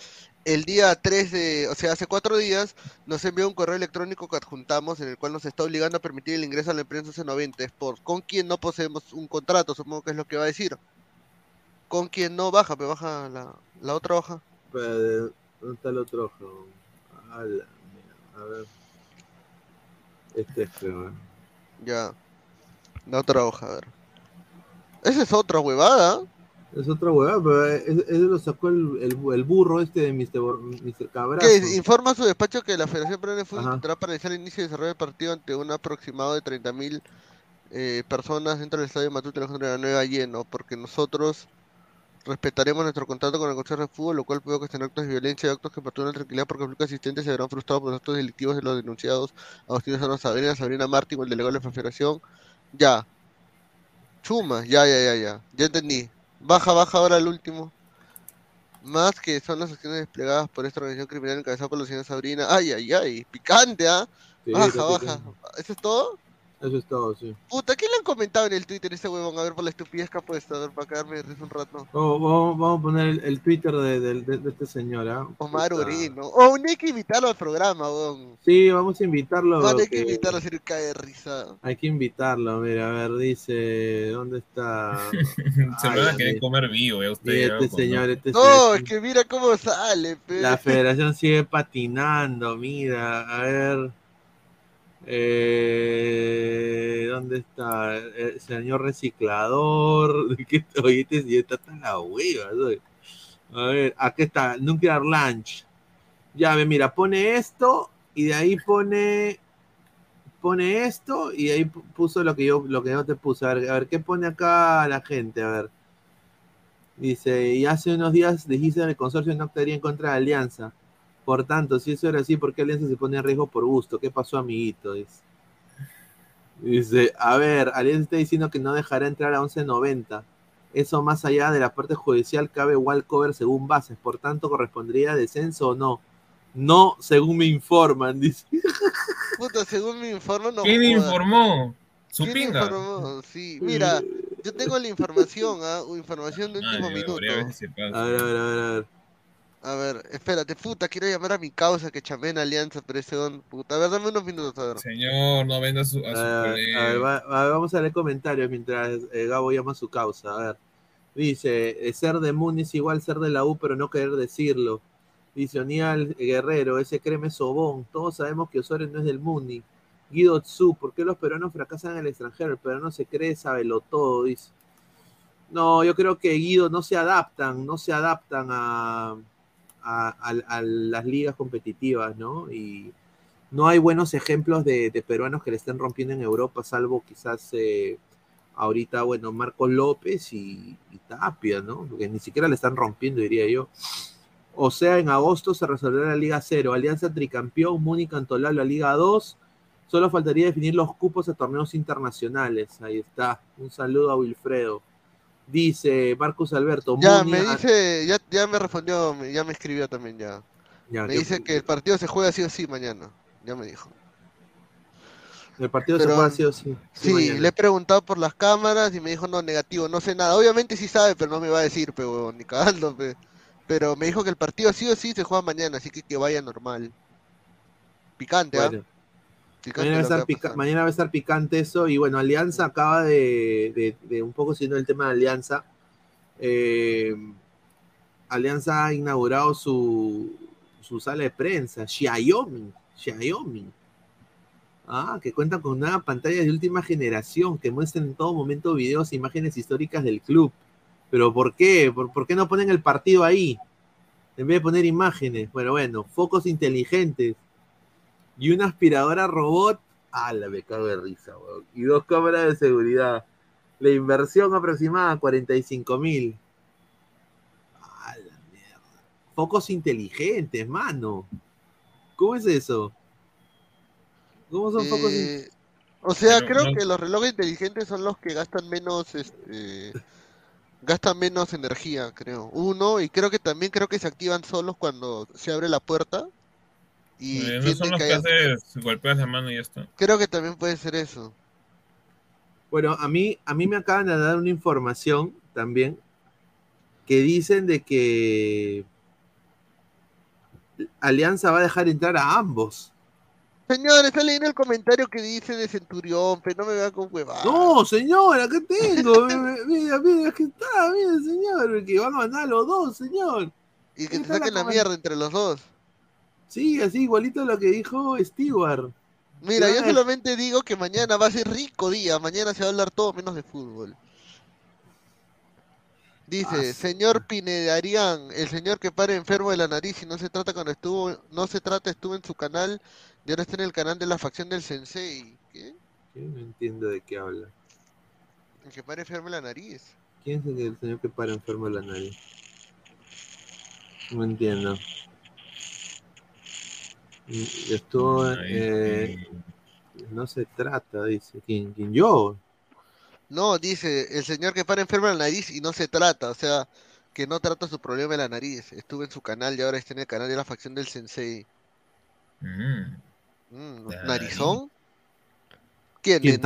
El día 3 de, o sea, hace cuatro días, nos envió un correo electrónico que adjuntamos en el cual nos está obligando a permitir el ingreso a la empresa C90 por con quien no poseemos un contrato, supongo que es lo que va a decir. Con quien no baja, pero baja la, la otra hoja. ¿Dónde está ojo? Ala, mira, a ver. Este es creo. eh. Ya. La otra hoja, a ver. Esa es otra huevada. Es otra hueá, pero ese, ese lo sacó el, el, el burro este de Mr. Mr. Cabrazo. Que informa a su despacho que la Federación Peruana de Fútbol Ajá. intentará paralizar el inicio y desarrollo del partido ante un aproximado de 30.000 eh, personas dentro del estadio Matute de la Nueva lleno, porque nosotros respetaremos nuestro contrato con el Consejo de Fútbol, lo cual puede ocasionar actos de violencia y actos que perturban la tranquilidad porque el público asistente se verán frustrados por los actos delictivos de los denunciados Agustín Lozano Sabrina, Sabrina Martín, el delegado de la Federación. Ya. Chuma, ya, ya, ya, ya. Ya entendí. Baja, baja ahora el último. Más que son las acciones desplegadas por esta organización criminal encabezada por la señora Sabrina. Ay, ay, ay. Picante, ¿ah? Baja, baja. ¿Eso es todo? Eso es todo, sí. Puta, ¿qué le han comentado en el Twitter ese huevón? A ver, por la estupidez que ha puesto. A ver, para quedarme de risa un rato. Vamos, vamos- vamos a poner el, el Twitter de, de, de, de este señor, ¿ah? Omar Puta. Urino. Oh, no hay que invitarlo al programa, huevón. Sí, vamos a invitarlo. No, no hay que que- invitarlo a hacer cae de risa. Hay que invitarlo, mira, a ver, dice, ¿dónde está? Se lo van a querer comer vivo, ya Sí, usted. este ya, señor, este No, señor. es que mira cómo sale, pe. La federación sigue patinando, mira, a ver. Eh, ¿Dónde está? El señor reciclador. ¿Qué oíste? Si está tan la hueva. A ver, aquí está. Nuclear Lunch. Ya, mira, pone esto y de ahí pone pone esto y ahí puso lo que yo lo que yo te puse. A ver, a ver qué pone acá la gente, a ver. Dice, y hace unos días dijiste en el consorcio no actuaría en contra de Alianza. Por tanto, si eso era así, ¿por qué Alianza se pone en riesgo por gusto? ¿Qué pasó, amiguito? Dice, Dice a ver, Alianza está diciendo que no dejará entrar a 11.90. Eso más allá de la parte judicial cabe cover según bases. Por tanto, ¿correspondería descenso o no? No, según me informan, dice. Puta, según me informan, no. ¿Quién informó? ¿Su ¿Quién pinga? informó? Sí, mira, yo tengo la información, ¿ah? Información de último Ay, minuto. A ver, a ver, a ver, a ver. A ver, espérate, puta, quiero llamar a mi causa que chamé en Alianza, pero ese don, puta. A ver, dame unos minutos, a ver. Señor, no venda a su, a su A ver, a ver, va- a ver, vamos a leer comentarios mientras eh, Gabo llama a su causa. A ver. Dice, eh, ser de Muni es igual ser de la U, pero no querer decirlo. Dice Onial Guerrero, ese creme es sobón. Todos sabemos que Osorio no es del Muni. Guido Tzu, ¿por qué los peruanos fracasan en el extranjero? El peruano se cree, sabelo todo, dice. No, yo creo que Guido no se adaptan, no se adaptan a, a- las ligas competitivas, ¿no? Y no hay buenos ejemplos de, peruanos que le estén rompiendo en Europa, salvo quizás eh, ahorita, bueno, Marcos López y, y Tapia, ¿no? Porque ni siquiera le están rompiendo, diría yo. O sea, en agosto se resolverá la Liga 0, Alianza Tricampeón, Muni Cantolao, la Liga 2. Solo faltaría definir los cupos a torneos internacionales. Ahí está. Un saludo a Wilfredo. Dice Marcus Alberto. Ya, me dice, ya, ya me respondió, ya me escribió también ya. Ya, Me dice que el partido se juega sí o sí mañana. Ya me dijo. el partido pero- se juega sí o sí. Sí, mañana. le he preguntado por las cámaras y me dijo no, negativo, no sé nada. Obviamente sí sabe, pero no me va a decir, pero ni cagando, pe. Pero me dijo que el partido sí o sí se juega mañana, así que que vaya normal. Picante, ¿ah? Bueno, Picante mañana, va a estar va pica- pasar. mañana va a estar picante eso. Y bueno, Alianza acaba de, de- de un poco siendo el tema de Alianza. eh, Alianza ha inaugurado su, su sala de prensa, Xiaomi. Xiaomi. Ah, que cuentan con una pantalla de última generación que muestran en todo momento videos e imágenes históricas del club. Pero ¿por qué? ¿Por, por qué no ponen el partido ahí? En vez de poner imágenes. Bueno, bueno, focos inteligentes y una aspiradora robot. ¡Hala! Me cago de risa, weón. Y dos cámaras de seguridad. La inversión aproximada 45 mil. ¡A la mierda! Focos inteligentes, mano. ¿Cómo es eso? ¿Cómo son focos inteligentes? Eh, o sea, Pero creo no- que los relojes inteligentes son los que gastan menos, este, gastan menos energía, creo. Uno, y creo que también creo que se activan solos cuando se abre la puerta. Y Eh, no son los que haces, golpeas la mano y ya está. Creo que también puede ser eso. Bueno, a mí, a mí me acaban de dar una información también que dicen de que Alianza va a dejar entrar a ambos. Señor, está leyendo el comentario que dice de Centurión, pero no me vea con huevadas. No, señor, acá tengo. mira, mira, que está, mira, señor, que van a ganar los dos, señor. Y que te está la saquen la mierda entre los dos. Sí, así igualito a lo que dijo Stewart. Mira, yo solamente digo que mañana va a ser rico día. Mañana se va a hablar todo menos de fútbol. Dice, Ah, señor Pinedarian, el señor que para enfermo de la nariz y no se trata cuando estuvo, no se trata, estuvo en su canal y ahora está en el canal de la facción del Sensei. ¿Qué? Yo no entiendo de qué habla. El que para enfermo de la nariz. ¿Quién es el señor que para enfermo de la nariz? No entiendo. Estuvo, eh, no se trata, dice. ¿Quién? ¿Quién? ¿Yo? No, dice, el señor que para enfermo de la nariz y no se trata, o sea, que no trata su problema de la nariz. Estuvo en su canal y ahora está en el canal de la facción del Sensei. Mm. Mm, Nariz. ¿Narizón? ¿Quién? ¿Quién,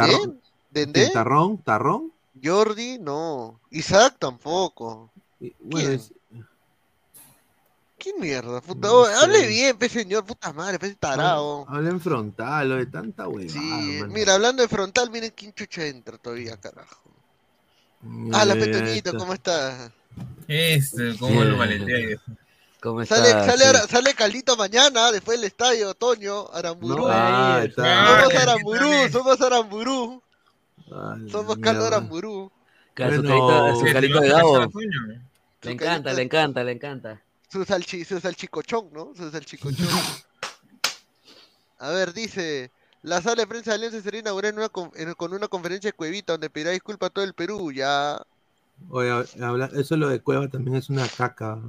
¿Dendé? Tarrón? ¿Tarrón? ¿Tarrón? Jordi, no. Isaac tampoco. Y, bueno, ¿Quién? es- ¿Qué mierda? Puta, No oh, hable bien, pe señor, puta madre, pe tarado. Habla en frontal, lo de tanta huevada. Sí, mano. mira, hablando de frontal, miren quién chucha entra todavía, carajo. Ah, la Eh, Petoñito, esto. ¿cómo estás? Este, cómo lo maletea. ¿Cómo Sale, estás? sale, Sí. Ara- sale Calito mañana, después del estadio, Toño, Aramburú. No, ah, está. somos Ah, Aramburú, somos Aramburú. Ay, Somos. Carlos Aramburú. Su Bueno. su de Gabo. Le encanta, le encanta, le encanta. Su, salchi, su salchicochón, ¿no? Su salchicochón. A ver, dice. La sala de prensa de Alianza será inaugurada en una con, en- con una conferencia de Cuevita donde pedirá disculpas a todo el Perú. Ya. Oye, habla- eso lo de Cueva también es una caca.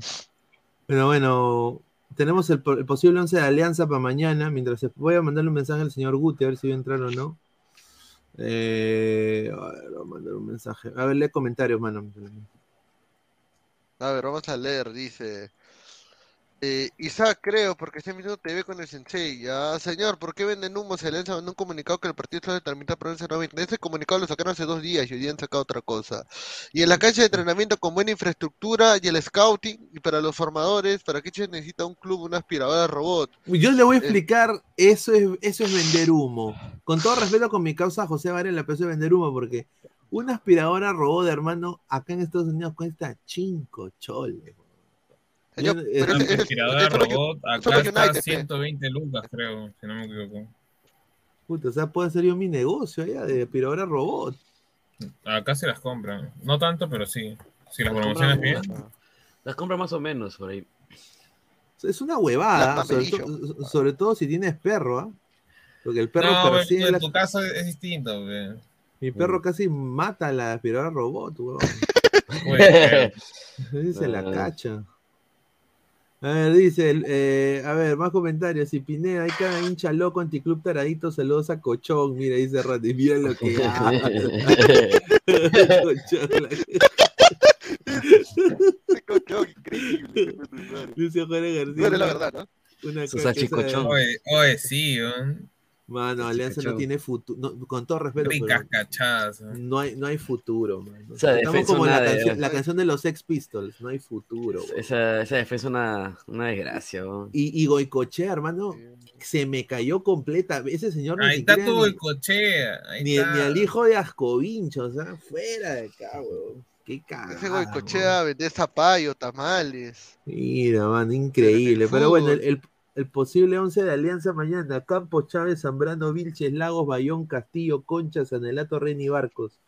Pero bueno, tenemos el, po- el posible 11 de Alianza para mañana. Mientras voy a mandarle un mensaje al señor Guti a ver si va a entrar o no. Eh, a ver, voy a mandar un mensaje. A ver, lee comentarios, mano. A ver, vamos a leer. Dice. Eh, Isaac, creo, porque estoy viendo TV con el Sensei. Ya, señor, ¿por qué venden humo? Se Alianza mandó un comunicado que el partido solo determina provincia 90. Ese comunicado lo sacaron hace dos días y hoy día han sacado otra cosa. Y en la cancha de entrenamiento con buena infraestructura y el scouting, y para los formadores, ¿para qué se necesita un club, una aspiradora robot? Yo le voy a explicar, eso es, eso es vender humo. Con todo respeto con mi causa José Varela, pero eso es vender humo porque una aspiradora robot, hermano, acá en Estados Unidos cuesta 5 choles. Yo- pero Una ese- ese- aspiradora eso es lo que- robot, acá está United, pe. 120 lucas, creo, si no me equivoco. Puta, o sea, puede ser yo mi negocio allá de aspiradora robot. Acá se las compran. No tanto, pero sí. Si las Las promociones compran- bien. Las compra más o menos por ahí. Es una huevada, sobre, papelillo. to- sobre todo si tienes perro, ¿ah? Porque el perro No, persigue en la- tu caso es, distinto. mi perro casi mata a la aspiradora robot, weón. Se la Ah. cacha. A ver, dice, eh, a ver, más comentarios. Si Pineda, hay cada hincha loco, anticlub taradito, saludos a Cochón. Mira, dice Randy, mira lo que. Cochón, cochón increíble. dice Jorge García. Bueno, la verdad, ¿no? una Su caca, salchicochón. esa- Oye, oye, sí, weón. Mano, Alianza no tiene futuro. con todo respeto, ricas cachadas. weón. no hay, no hay futuro, mano. Esa Estamos defensa como la de- canción, la canción de los Sex Pistols, no hay futuro. Esa, esa defensa es una, una desgracia. weón. Y, y Goicochea, hermano, se me cayó completa. Ese señor ni Ahí está tu ni- el cochea. Ahí ni, está. ni al hijo de Ascovincho, o sea, fuera de acá, weón. Qué cagada. Ese goicochea vende zapallo, tamales. Mira, man, increíble. Pero en el Pero bueno, el- el posible 11 de Alianza mañana: Campos, Chávez, Zambrano, Vilches, Lagos, Bayón, Castillo, Concha, Sanelato, Reni Barcos.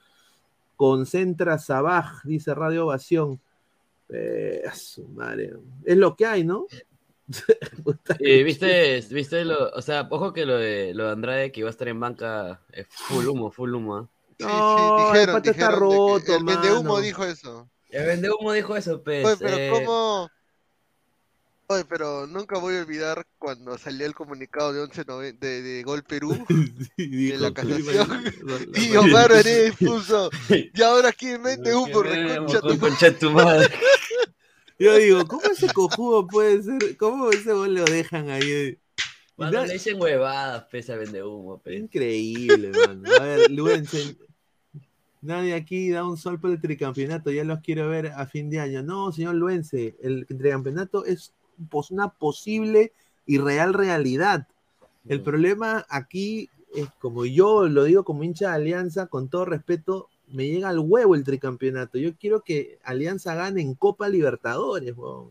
Concentra Sabaj, dice Radio Ovación. Eh, a su madre. Es lo que hay, ¿no? Eh, ¿Viste, viste lo, o sea, ojo que lo de, lo de Andrade que iba a estar en banca es full humo, full humo. ¿ah? Sí, No, sí, el dijeron, está que roto, el vendehumo mano. dijo eso. El vende humo dijo eso, pues. Oye, pero eh, ¿cómo? Oye, pero nunca voy a olvidar cuando salió el comunicado de 11 noven- de, de Gol Perú Sí, dijo, la casación. y Omar Heredia puso y ahora quién vende humo, que me- reconcha con tu concha de tu madre. Yo digo, ¿cómo ese cojudo puede ser? ¿Cómo ese gol lo dejan ahí? Cuando Na- le dicen huevadas, pese a vende humo, pues. Increíble, mano. A ver, Luense, nadie aquí da un sol por el tricampeonato, ya los quiero ver a fin de año. No, señor Luense, el tricampeonato es una posible y real realidad. El problema aquí es, como yo lo digo como hincha de Alianza, con todo respeto, me llega al huevo el tricampeonato. Yo quiero que Alianza gane en Copa Libertadores, weón.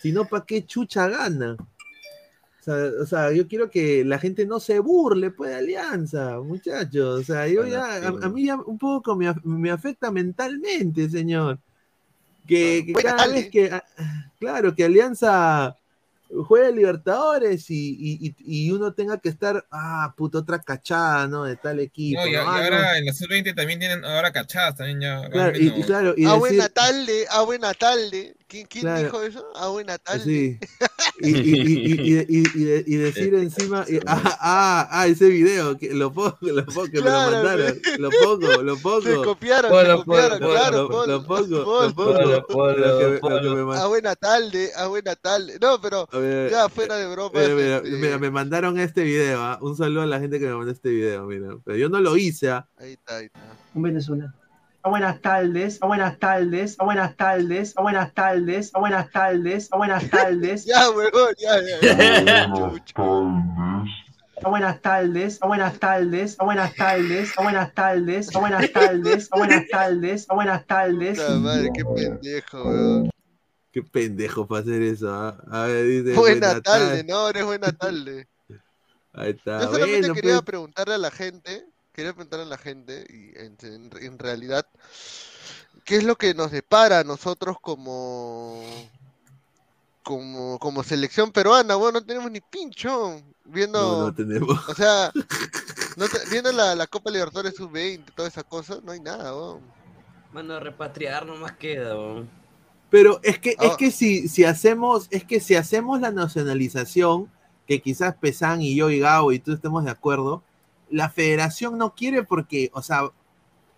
Si no, ¿para qué chucha gana? O sea, o sea, yo quiero que la gente no se burle, pues, de Alianza, muchachos. O sea, yo ya, a, a mí ya un poco me, me afecta mentalmente, señor. Que, cada vez que, ah, claro, que Alianza juegue Libertadores y, y- y- uno tenga que estar, ah, puto, otra cachada, ¿no? De tal equipo. No, y. Ah, ahora no. en la sub-20 también tienen ahora cachadas también ya. Claro, y, claro, y A decir, buena tarde, a buena tarde. ¿Quién, quién Claro. dijo eso? A buena tarde. Sí. Y, y- y- y- y- y- y de- y decir encima, y- ah, ah, ah, ese video, que lo pongo, lo pongo, que Claro, me lo mandaron, lo pongo, lo Se pongo. copiaron, Ponlo, se copiaron, claro, lo, pongo, lo pongo, lo que me- lo que ponlo. me man- A buena tarde, a buena tarde. No, pero ver, ya fuera de broma. mira, mira, este, mira, me mandaron este video, ah, un saludo a la gente que me mandó este video, mira, pero yo no lo hice, ah. Ahí está, ahí está. en Venezuela. A buenas tardes, a buenas tardes, a buenas tardes, a buenas tardes, a buenas tardes, a buenas tardes, Ya, huevón, ya, ya. buenas tardes, a buenas tardes, a buenas tardes, a buenas tardes, a buenas tardes, a buenas tardes, a buenas tardes. Puta madre, qué pendejo, weón. Qué pendejo para hacer eso. ¿ah? A ver, dice. Buena tarde, no, eres buena tarde. Ahí está. Yo solamente quería pues, preguntarle a la gente, quería preguntarle a la gente, y en, en- en realidad, ¿qué es lo que nos depara a nosotros como, como, como selección peruana? Bueno, no tenemos ni pincho viendo, no, no tenemos. o sea, no te- viendo la, la Copa Libertadores Sub-20, toda esa cosa, no hay nada, weón. Mano, repatriar nomás queda, weón. Pero es que, es Ah. que si, si hacemos, es que si hacemos la nacionalización, que quizás Pesan y yo y Gabo y tú estemos de acuerdo, la federación no quiere porque, o sea,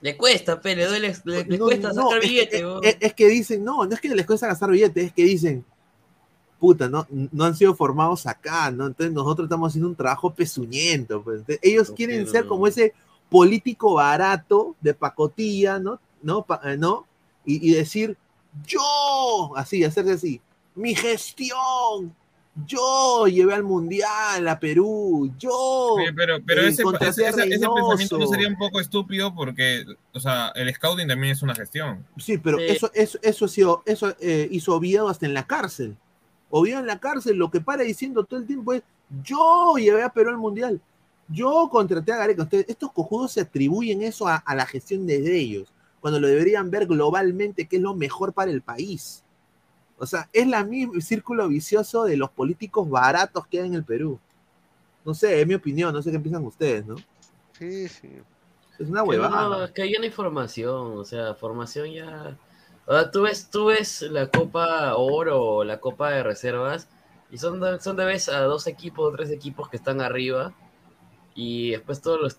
Le cuesta, pe, le duele, le, le no, cuesta no, sacar es que- billete, weón. es, es que dicen, no, no es que les cuesta gastar billetes, es que dicen, puta, no, no han sido formados acá, ¿no? Entonces nosotros estamos haciendo un trabajo pezuñento, pues. Entonces, ellos No quieren quiero, ser como ese político barato de pacotilla, ¿no? ¿No? Pa- eh, ¿no? Y, y decir, yo, así, hacerse así, mi gestión, yo llevé al mundial a Perú, yo. Pero pero eh, ese, pensamiento no sería un poco estúpido porque, o sea, el scouting también es una gestión. Sí, pero Sí. eso, eso, eso, ha sido- eso eh, hizo Oviedo hasta en la cárcel. Oviedo en la cárcel lo que para diciendo todo el tiempo es, yo llevé a Perú al Mundial, yo contraté a Gareca. Ustedes, estos cojudos se atribuyen eso a, a la gestión de ellos, cuando lo deberían ver globalmente, que es lo mejor para el país. O sea, es la misma círculo vicioso de los políticos baratos que hay en el Perú. No sé, es mi opinión, no sé qué piensan ustedes, ¿no? Sí, sí. Es una huevada. no, es que ya no hay formación, o sea, formación ya. O sea, tú ves, tú ves la Copa Oro o la Copa de Reservas y son de, son de vez a dos equipos o tres equipos que están arriba y después todos los.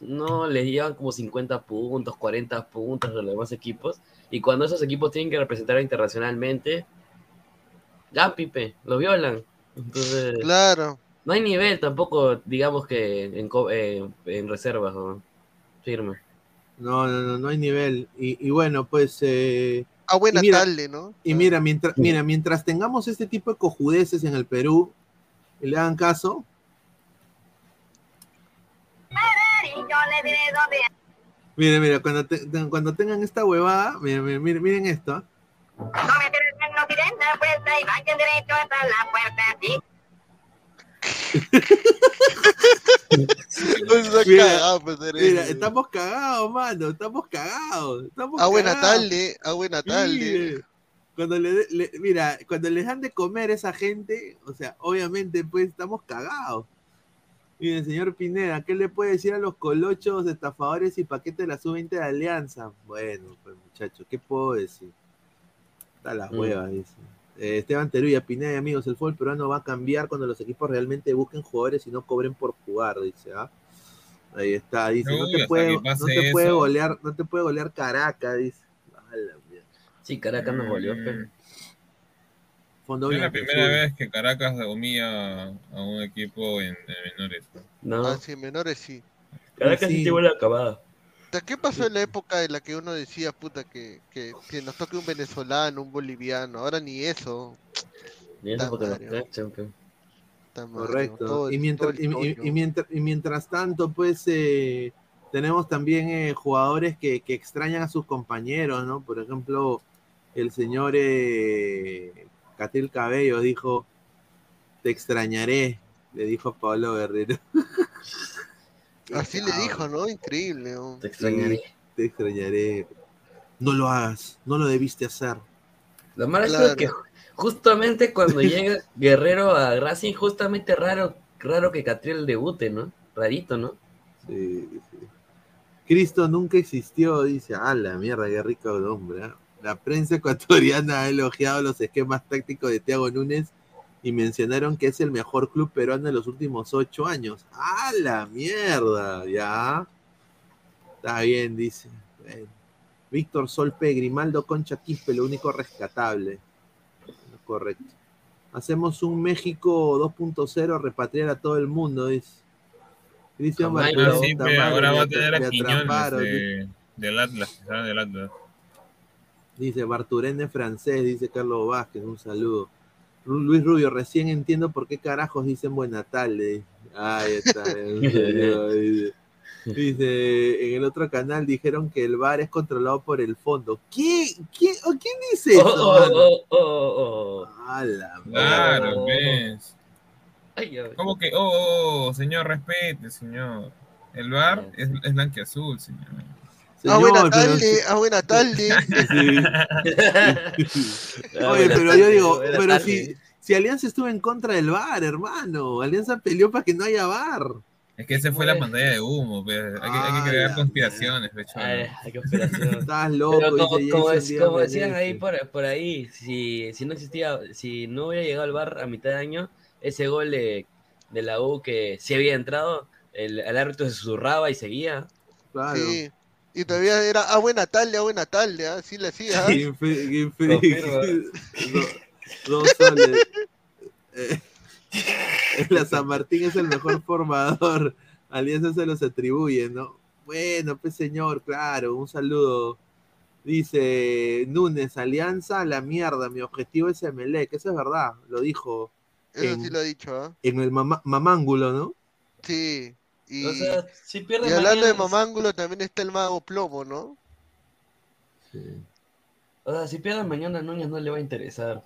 No les llevan como 50 puntos, 40 puntos los demás equipos. Y cuando esos equipos tienen que representar internacionalmente, ya pipe, lo violan. Entonces, Claro. no hay nivel tampoco, digamos que en, eh, en reservas, ¿no? Firme. No, no, no, no hay nivel. Y, y bueno, pues... eh, A buena Y mira- tarde, ¿no? Y mira, mientras, mira, mientras tengamos este tipo de cojudeces en el Perú, y le hagan caso. Mira, mira, cuando, te- cuando tengan esta huevada, miren, miren, miren, miren esto. ¿ah? No está Mira, cagado, pues, eres- Mira, estamos cagados, mano, estamos cagados. Estamos A buena cagados. tarde, a buena tarde. Cuando le, le- mira, cuando les dan de comer a esa gente, o sea, obviamente, pues estamos cagados. Miren, señor Pineda, ¿qué le puede decir a los colochos, estafadores y paquetes de la sub-20 de Alianza? Bueno, pues muchachos, ¿qué puedo decir? Está las Mm. huevas, dice. Eh, Esteban Teruya, Pineda y amigos, el fútbol peruano va a cambiar cuando los equipos realmente busquen jugadores y no cobren por jugar, dice, ¿ah? Ahí está, dice, no te puede, no te puede golear, no te puede golear Caracas, dice. Sí, Caracas nos volvió. Mm, Es la primera vez que Caracas humilla a un equipo en, en menores. No, Ah, sí, menores sí. Caracas sí, sí. buena acabada. ¿Qué pasó en la época en la que uno decía, puta, que, que, que nos toque un venezolano, un boliviano? Ahora ni eso. Y eso porque nos Correcto. todo y, mientras, y, y mientras, y mientras tanto, pues eh, tenemos también eh, jugadores que, que extrañan a sus compañeros, ¿no? Por ejemplo, el señor eh, Catil Cabello dijo, te extrañaré, le dijo a Pablo Guerrero. Así le dijo, ¿no? Increíble. ¿no? Te extrañaré. Te extrañaré. No lo hagas, no lo debiste hacer. Lo malo es que justamente cuando llega Guerrero a Racing, justamente raro, raro que Catriel debute, ¿no? Rarito, ¿no? Sí, sí. Cristo nunca existió, dice. Ah, la mierda, qué rico nombre. ¿ah? La prensa ecuatoriana ha elogiado los esquemas tácticos de Thiago Núñez y mencionaron que es el mejor club peruano de los últimos ocho años. ¡Ah, la mierda! Ya. Está bien, dice. Bueno. Víctor Solpe, Grimaldo Concha Quispe, lo único rescatable. Correcto. Hacemos un México 2.0, repatriar a todo el mundo, dice. Cristian Jamás. Bartolo, Ah, sí, ahora va a tener a Quiñones de, del Atlas, del Atlas. Dice Barturén es francés, dice Carlos Vázquez, un saludo. Luis Rubio, recién entiendo por qué carajos dicen buena tarde. Ahí está. dice. Dice, en el otro canal dijeron que el bar es controlado por el fondo. ¿Qué? ¿Quién, oh, ¿quién dice eso? Oh, oh, oh, oh, oh. A la Claro, Oh. ves. Ay, ay. ¿Cómo que? Oh, oh, oh, señor, respete, señor. El bar es, es blanquiazul, señor. Ah, buena Señor, pero tarde, sí- ah, buena tarde. sí. Ah, Oye, pero yo digo, pero si, si Alianza estuvo en contra del bar, hermano. Alianza peleó para que no haya bar. Es que ese fue la pantalla de humo, pe. Hay que, hay que Ah, crear conspiraciones, pe, cholo. Ay, ay, qué operación. Estás loco. Pero como, dice como, Jason es- Díaz como decían ahí por, por ahí, si, si no existía, si no hubiera llegado al bar a mitad de año, ese gol de, de la U que sí había entrado, el, el árbitro se susurraba y seguía. Claro. Sí. Y todavía era, ah, buena tarde, ah, buena tarde, ah, sí le hacía. ah. Free- Confirma. Do- Dos soles. Eh, la San Martín es el mejor formador. Alianza se los atribuye, ¿no? Bueno, pues señor, claro, un saludo. Dice Núñez, Alianza a la mierda, mi objetivo es Emelec, eso es verdad, lo dijo Eso en- sí lo ha dicho, ¿ah? en el mama- mamángulo, ¿no? Sí. Y, O sea, si pierde y hablando de mamángulo también está el mago plomo, ¿no? O sea, si pierden mañana a Núñez no le va a interesar.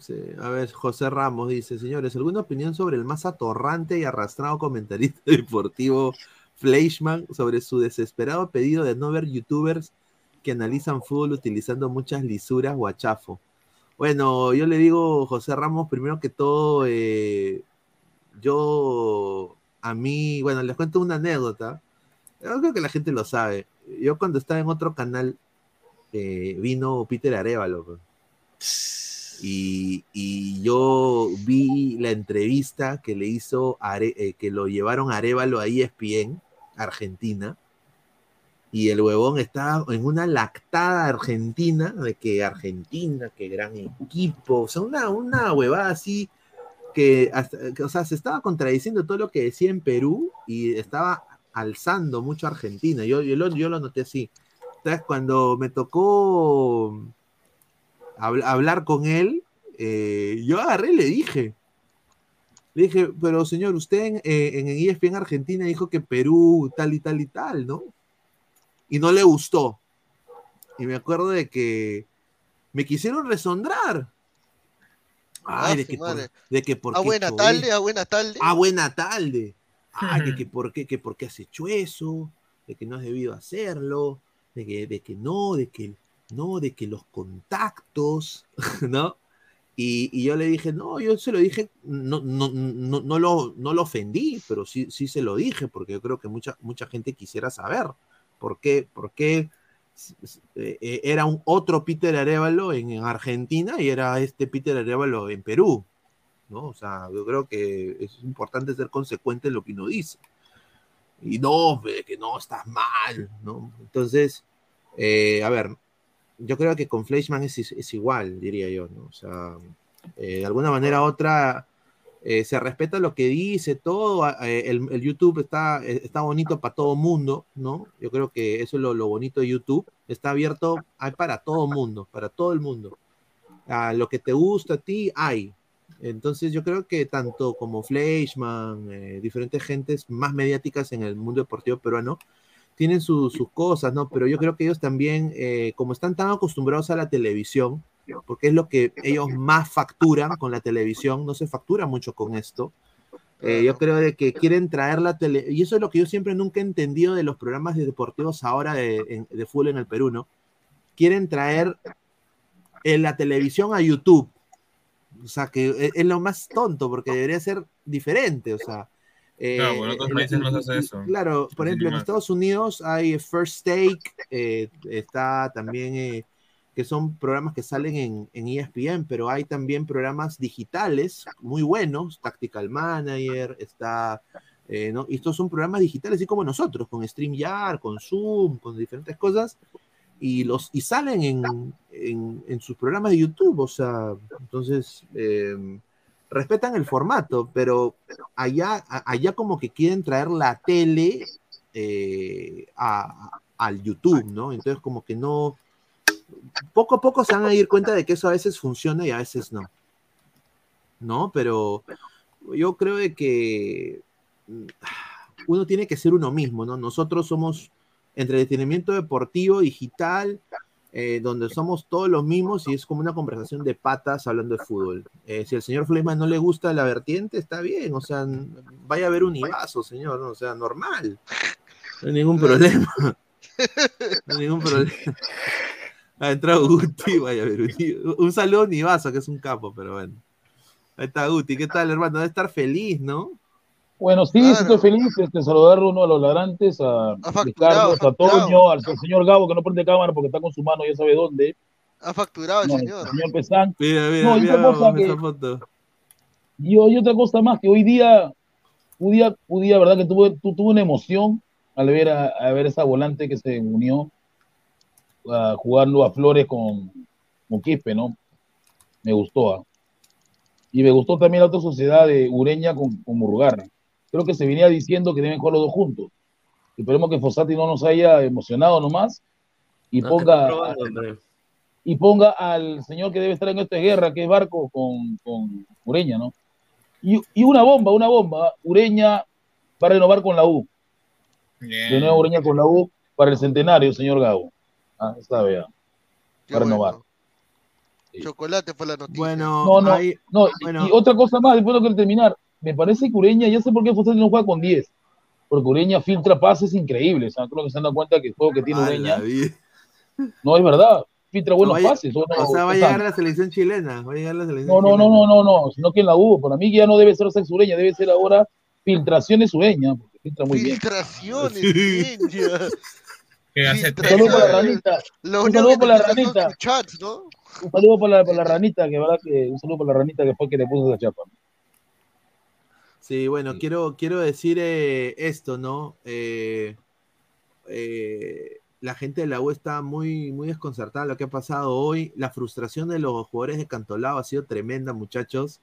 Sí, A ver, José Ramos dice, señores, ¿alguna opinión sobre el más atorrante y arrastrado comentarista deportivo Fleischmann sobre su desesperado pedido de no ver youtubers que analizan fútbol utilizando muchas lisuras o achafo? Bueno, yo le digo, José Ramos, primero que todo, eh, yo, a mí, bueno, les cuento una anécdota. Yo creo que la gente lo sabe. Yo cuando estaba en otro canal, eh, vino Peter Arevalo. pues. Y, y yo vi la entrevista que le hizo, eh, que lo llevaron Arevalo a ESPN, Argentina, y el huevón estaba en una lactada argentina, de que Argentina, que gran equipo, o sea, una, una huevada así, que, hasta- que, o sea, se estaba contradiciendo todo lo que decía en Perú y estaba alzando mucho a Argentina. Yo, yo, lo, yo lo noté así. Entonces, cuando me tocó habl- hablar con él, eh, yo agarré y le dije. Le dije, pero señor, usted en, eh, en ESPN Argentina dijo que Perú tal y tal y tal, ¿no? Y no le gustó. Y me acuerdo de que me quisieron resondrar. Ay, Ah, de su que, por, madre. de que por Ah, qué buena hecho tarde, ah, buena tarde. Ah, buena tarde. Ah, que, que por qué, que por qué has hecho eso, de que no has debido hacerlo, de que, de que no, de que no, de que los contactos, ¿no? Y, y yo le dije, no, yo se lo dije, no, no, no, no, lo, no lo ofendí, pero sí, sí se lo dije, porque yo creo que mucha, mucha gente quisiera saber por qué, por qué eh, era un otro Peter Arevalo en, en Argentina y era este Peter Arevalo en Perú. ¿no? O sea, yo creo que es importante ser consecuente en lo que uno dice. Y no, que no, estás mal, ¿no? Entonces, eh, a ver, yo creo que con Fleischmann es, es igual, diría yo, ¿no? O sea, eh, de alguna manera u otra eh, se respeta lo que dice, todo, eh, el, el YouTube está, eh, está bonito para todo mundo, ¿no? Yo creo que eso es lo, lo bonito de YouTube, está abierto, hay para todo mundo, para todo el mundo. A lo que te gusta a ti, hay, entonces yo creo que tanto como Fleischmann, eh, diferentes gentes más mediáticas en el mundo deportivo peruano, tienen su- sus cosas, ¿no? Pero yo creo que ellos también, eh, como están tan acostumbrados a la televisión, porque es lo que ellos más facturan con la televisión, no se factura mucho con esto. eh, yo creo de que quieren traer la tele, y eso es lo que yo siempre nunca he entendido de los programas de deportivos ahora de, en- de fútbol en el Perú, ¿no? Quieren traer en la televisión a YouTube. O sea, que es, es lo más tonto, porque debería ser diferente, o sea. eh, Claro, bueno, en otros países no hace eso. Claro, por ejemplo, en. Estados Unidos hay First Take, eh, está también, eh, que son programas que salen en, en ESPN, pero hay también programas digitales muy buenos, Tactical Manager, está, eh, ¿no? Y estos son programas digitales, así como nosotros, con StreamYard, con Zoom, con diferentes cosas, y, los, y salen en, en, en sus programas de YouTube, o sea, entonces eh, respetan el formato, pero allá, allá como que quieren traer la tele eh, a- al YouTube, ¿no? Entonces como que no, poco a poco se van a ir cuenta de que eso a veces funciona y a veces no, ¿no? Pero yo creo de que mm, uno tiene que ser uno mismo, ¿no? Nosotros somos entretenimiento deportivo, digital, eh, donde somos todos los mismos y es como una conversación de patas hablando de fútbol. Eh, si al señor Fleisman no le gusta la vertiente, está bien, o sea, vaya a ver un Ibazo, señor, ¿no? o sea, normal. No hay ningún problema. No hay ningún problema. Ha entrado Guti, vaya a ver. Un, un saludo a Nivazo, que es un capo, pero bueno. Ahí está Guti, ¿qué tal, hermano? Debe estar feliz, ¿no? Bueno, sí, Claro. estoy feliz de saludar a uno de los ladrantes, a Ricardo, a. Toño, al señor Gabo, que no prende cámara porque está con su mano, ya sabe dónde. Ha facturado el No, señor. el señor Pesán. Mira, mira, No, y mira, otra cosa vamos, que- esa foto. Y, y otra cosa más, que hoy día, un día, un día, ¿verdad? Que tuve, tu- tuve una emoción al ver a, a ver esa volante que se unió a jugando a Flores con, con Quispe, ¿no? Me gustó. ¿ah? Y me gustó también la otra sociedad de Ureña con, con Murgarra. Creo que se venía diciendo que deben jugar los dos juntos. Esperemos que Fossati no nos haya emocionado nomás y No, ponga probando, y ponga al señor que debe estar en esta guerra, que es Barco, con, con Ureña, ¿no? Y, y una bomba, una bomba. Ureña va a renovar con la U. Bien. De nuevo Ureña con la U para el centenario, señor Gabo. Ah, está bien. Qué renovar. bueno. Sí. Chocolate fue la noticia. Bueno, No, no, ahí- no. y- bueno. Y otra cosa más, después de que terminar. Me parece que Ureña, ya sé por qué Fossati no juega con 10. Porque Ureña filtra pases increíbles. ¿ah? Creo que se han dado cuenta que el juego que tiene Ureña no es verdad. Filtra buenos vaya- pases. ¿o no? O sea, va a llegar a la selección chilena. Va a llegar a la selección No, no, no, chilena. no, no, no, sino que en la U, para mí que ya no debe ser sex sureña, debe ser ahora filtraciones sureña, porque filtra muy bien. Filtraciones, Sí. Que hace Sí, Un saludo para la ranita, Un saludo para la ranita. tus chats, ¿no? un saludo para la, para la ranita, que verdad que, un saludo para la ranita que fue que le puso esa chapa. Sí, bueno, quiero, quiero decir eh, esto, ¿no? Eh, eh, la gente de la U está muy, muy desconcertada lo que ha pasado hoy. La frustración de los jugadores de Cantolao ha sido tremenda, muchachos.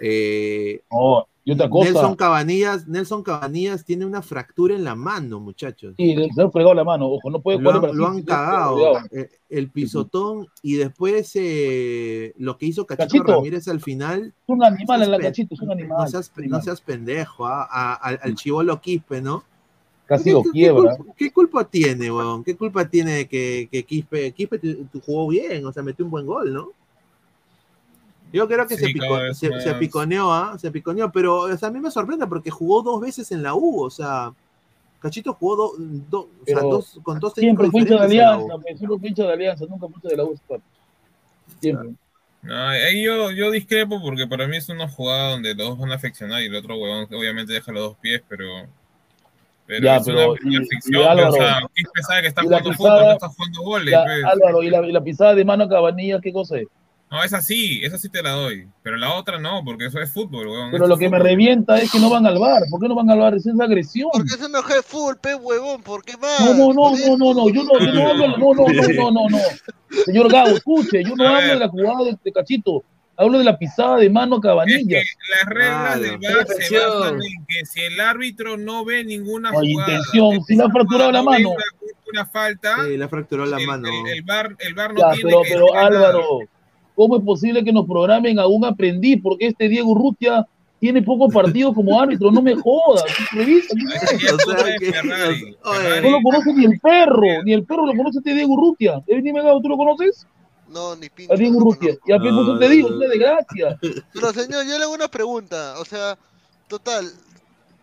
Eh, No, y otra cosa, Nelson Cabanillas, Nelson Cabanillas tiene una fractura en la mano, muchachos. sí, se han fregado la mano, ojo, no puede jugar han, lo han no, cagado. Eh, El pisotón y después eh, lo que hizo Cachito, Cachito. Ramírez al final. Es un animal en la cachito, es un No animal. seas, no seas pendejo, ah, a- al, al chivolo Quispe, ¿no? Casi lo ¿Qué- qué- quiebra. ¿Qué, culpa, qué culpa tiene, weón? ¿Qué culpa tiene de que, que Quispe, Quispe jugó bien? O sea, metió un buen gol, ¿no? Yo creo que Sí, se, vez se, se piconeó, ¿ah? Se piconeó, pero o sea, a mí me sorprende porque jugó dos veces en la U, o sea, Cachito jugó do- do- o sea, dos, con dos Siempre técnicos fue de alianza, siempre fue de alianza, nunca fue de la U. Siempre. No, ahí yo, yo discrepo porque para mí es una jugada donde los dos van a afeccionar y el otro huevón obviamente deja los dos pies, pero. Pero Ya, es pero, una y- perfección. y Álvaro, o sea, sabe que está y la jugando pisada- fútbol, no está jugando goles. Ya, pues. Álvaro, ¿y la, y la pisada de mano a Cabanilla, ¿qué cosa es? No, esa sí, esa sí te la doy. Pero la otra no, porque eso es fútbol, huevón. Pero lo es que me revienta es que no van al bar. ¿Por qué no van al bar? Esa es agresión. Porque es una de fútbol, pe huevón, ¿por qué más? No, no, no, no, no, no, yo no, yo no hablo, no, no, no, no, no, no. Señor Gabo, escuche, yo no A hablo ver. de la jugada de, de Cachito, hablo de la pisada de mano a Es que las reglas Claro. del VAR se basan en que si el árbitro no ve ninguna No hay jugada, intención, si le ha fracturado la no mano. Una, una falta, Sí, le fracturó la el, mano. el, el VAR, el VAR no Ya, tiene pero, que pero decir nada. ¿Cómo es posible que nos programen a un aprendiz? Porque este Diego Urrutia tiene pocos partidos como árbitro, no me jodas. Revisa, no lo conoce ni el perro, ni el perro lo conoce este Diego Urrutia. Eh, Dime, ¿tú lo conoces? No, ni pinche. A Diego no conozco. Y a No, eso te no, digo, no. una desgracia. Pero señor, yo le hago una pregunta. O sea, total.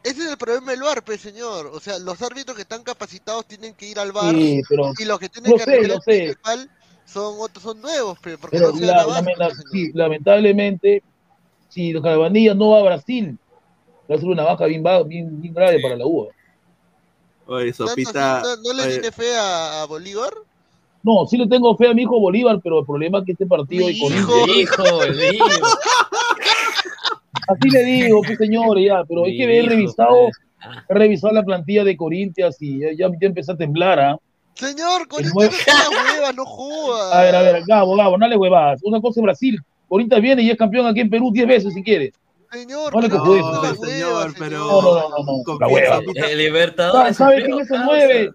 Ese es el problema del VAR, pe, señor. O sea, los árbitros que están capacitados tienen que ir al VAR. Sí, pero Y los que tienen Lo que sé, el sé. principal son otros, son nuevos, porque Pero no se la- dan abasto, la- pe, señor. sí, lamentablemente, si los Carabanillas no va a Brasil, va a ser una baja bien, bien, bien grave Sí. para la U. Oye, ¿Tanto Sopita. ¿No, no le oye, tiene fe a, a Bolívar? No, sí le tengo fe a mi hijo Bolívar, pero el problema es que este partido Mi hijo. El hijo. Así le digo, pues señores, ya, pero hay Mi que ver, revisado, he revisado la plantilla de Corinthians y ya, ya, ya empecé a temblar, ¿ah? Señor, con nuevo- esta hueva, no joda. A ver, a ver, Gabo, Gabo, no le huevadas. Una cosa es Brasil. Corinthians viene y es campeón aquí en Perú 10 veces si quiere. Señor, No hueva, señor, pero- No, no, no, no, no, la hueva. El Libertadores. ¿Sabe quién es el causa. 9?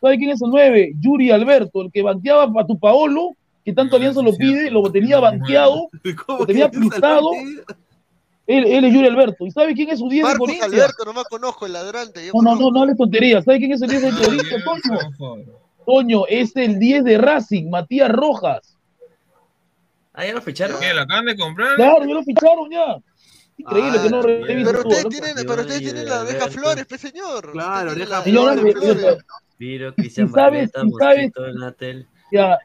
¿Sabe quién es el 9? Yuri Alberto, el que banqueaba a tu Paolo, que tanto Ah, Alianza lo pide, lo tenía No, banqueado, ¿Cómo lo tenía que es el pintado. partido? Él, él es Yuri Alberto. ¿Y sabe quién es su 10 de Marcos Corinthians? Alberto, nomás conozco el ladrante. yo No, no, no, conozco. no hables tonterías. ¿Sabe quién es el 10 de Corinthians, Toño? Toño, es el 10 de Racing, Matías Rojas. Ah, ya lo ficharon. ¿Qué? ¿Lo acaban de comprar? Claro, ya lo ficharon ya. Increíble Ah, que no bien. revisen Pero ustedes ¿no? tienen, pero ustedes tienen la oreja. Flores, pe señor. Claro, oreja Flores, Flores. Piro, Cristian ¿Y sabes- Barleta, y sabes- Mosquito, Natel. Ya.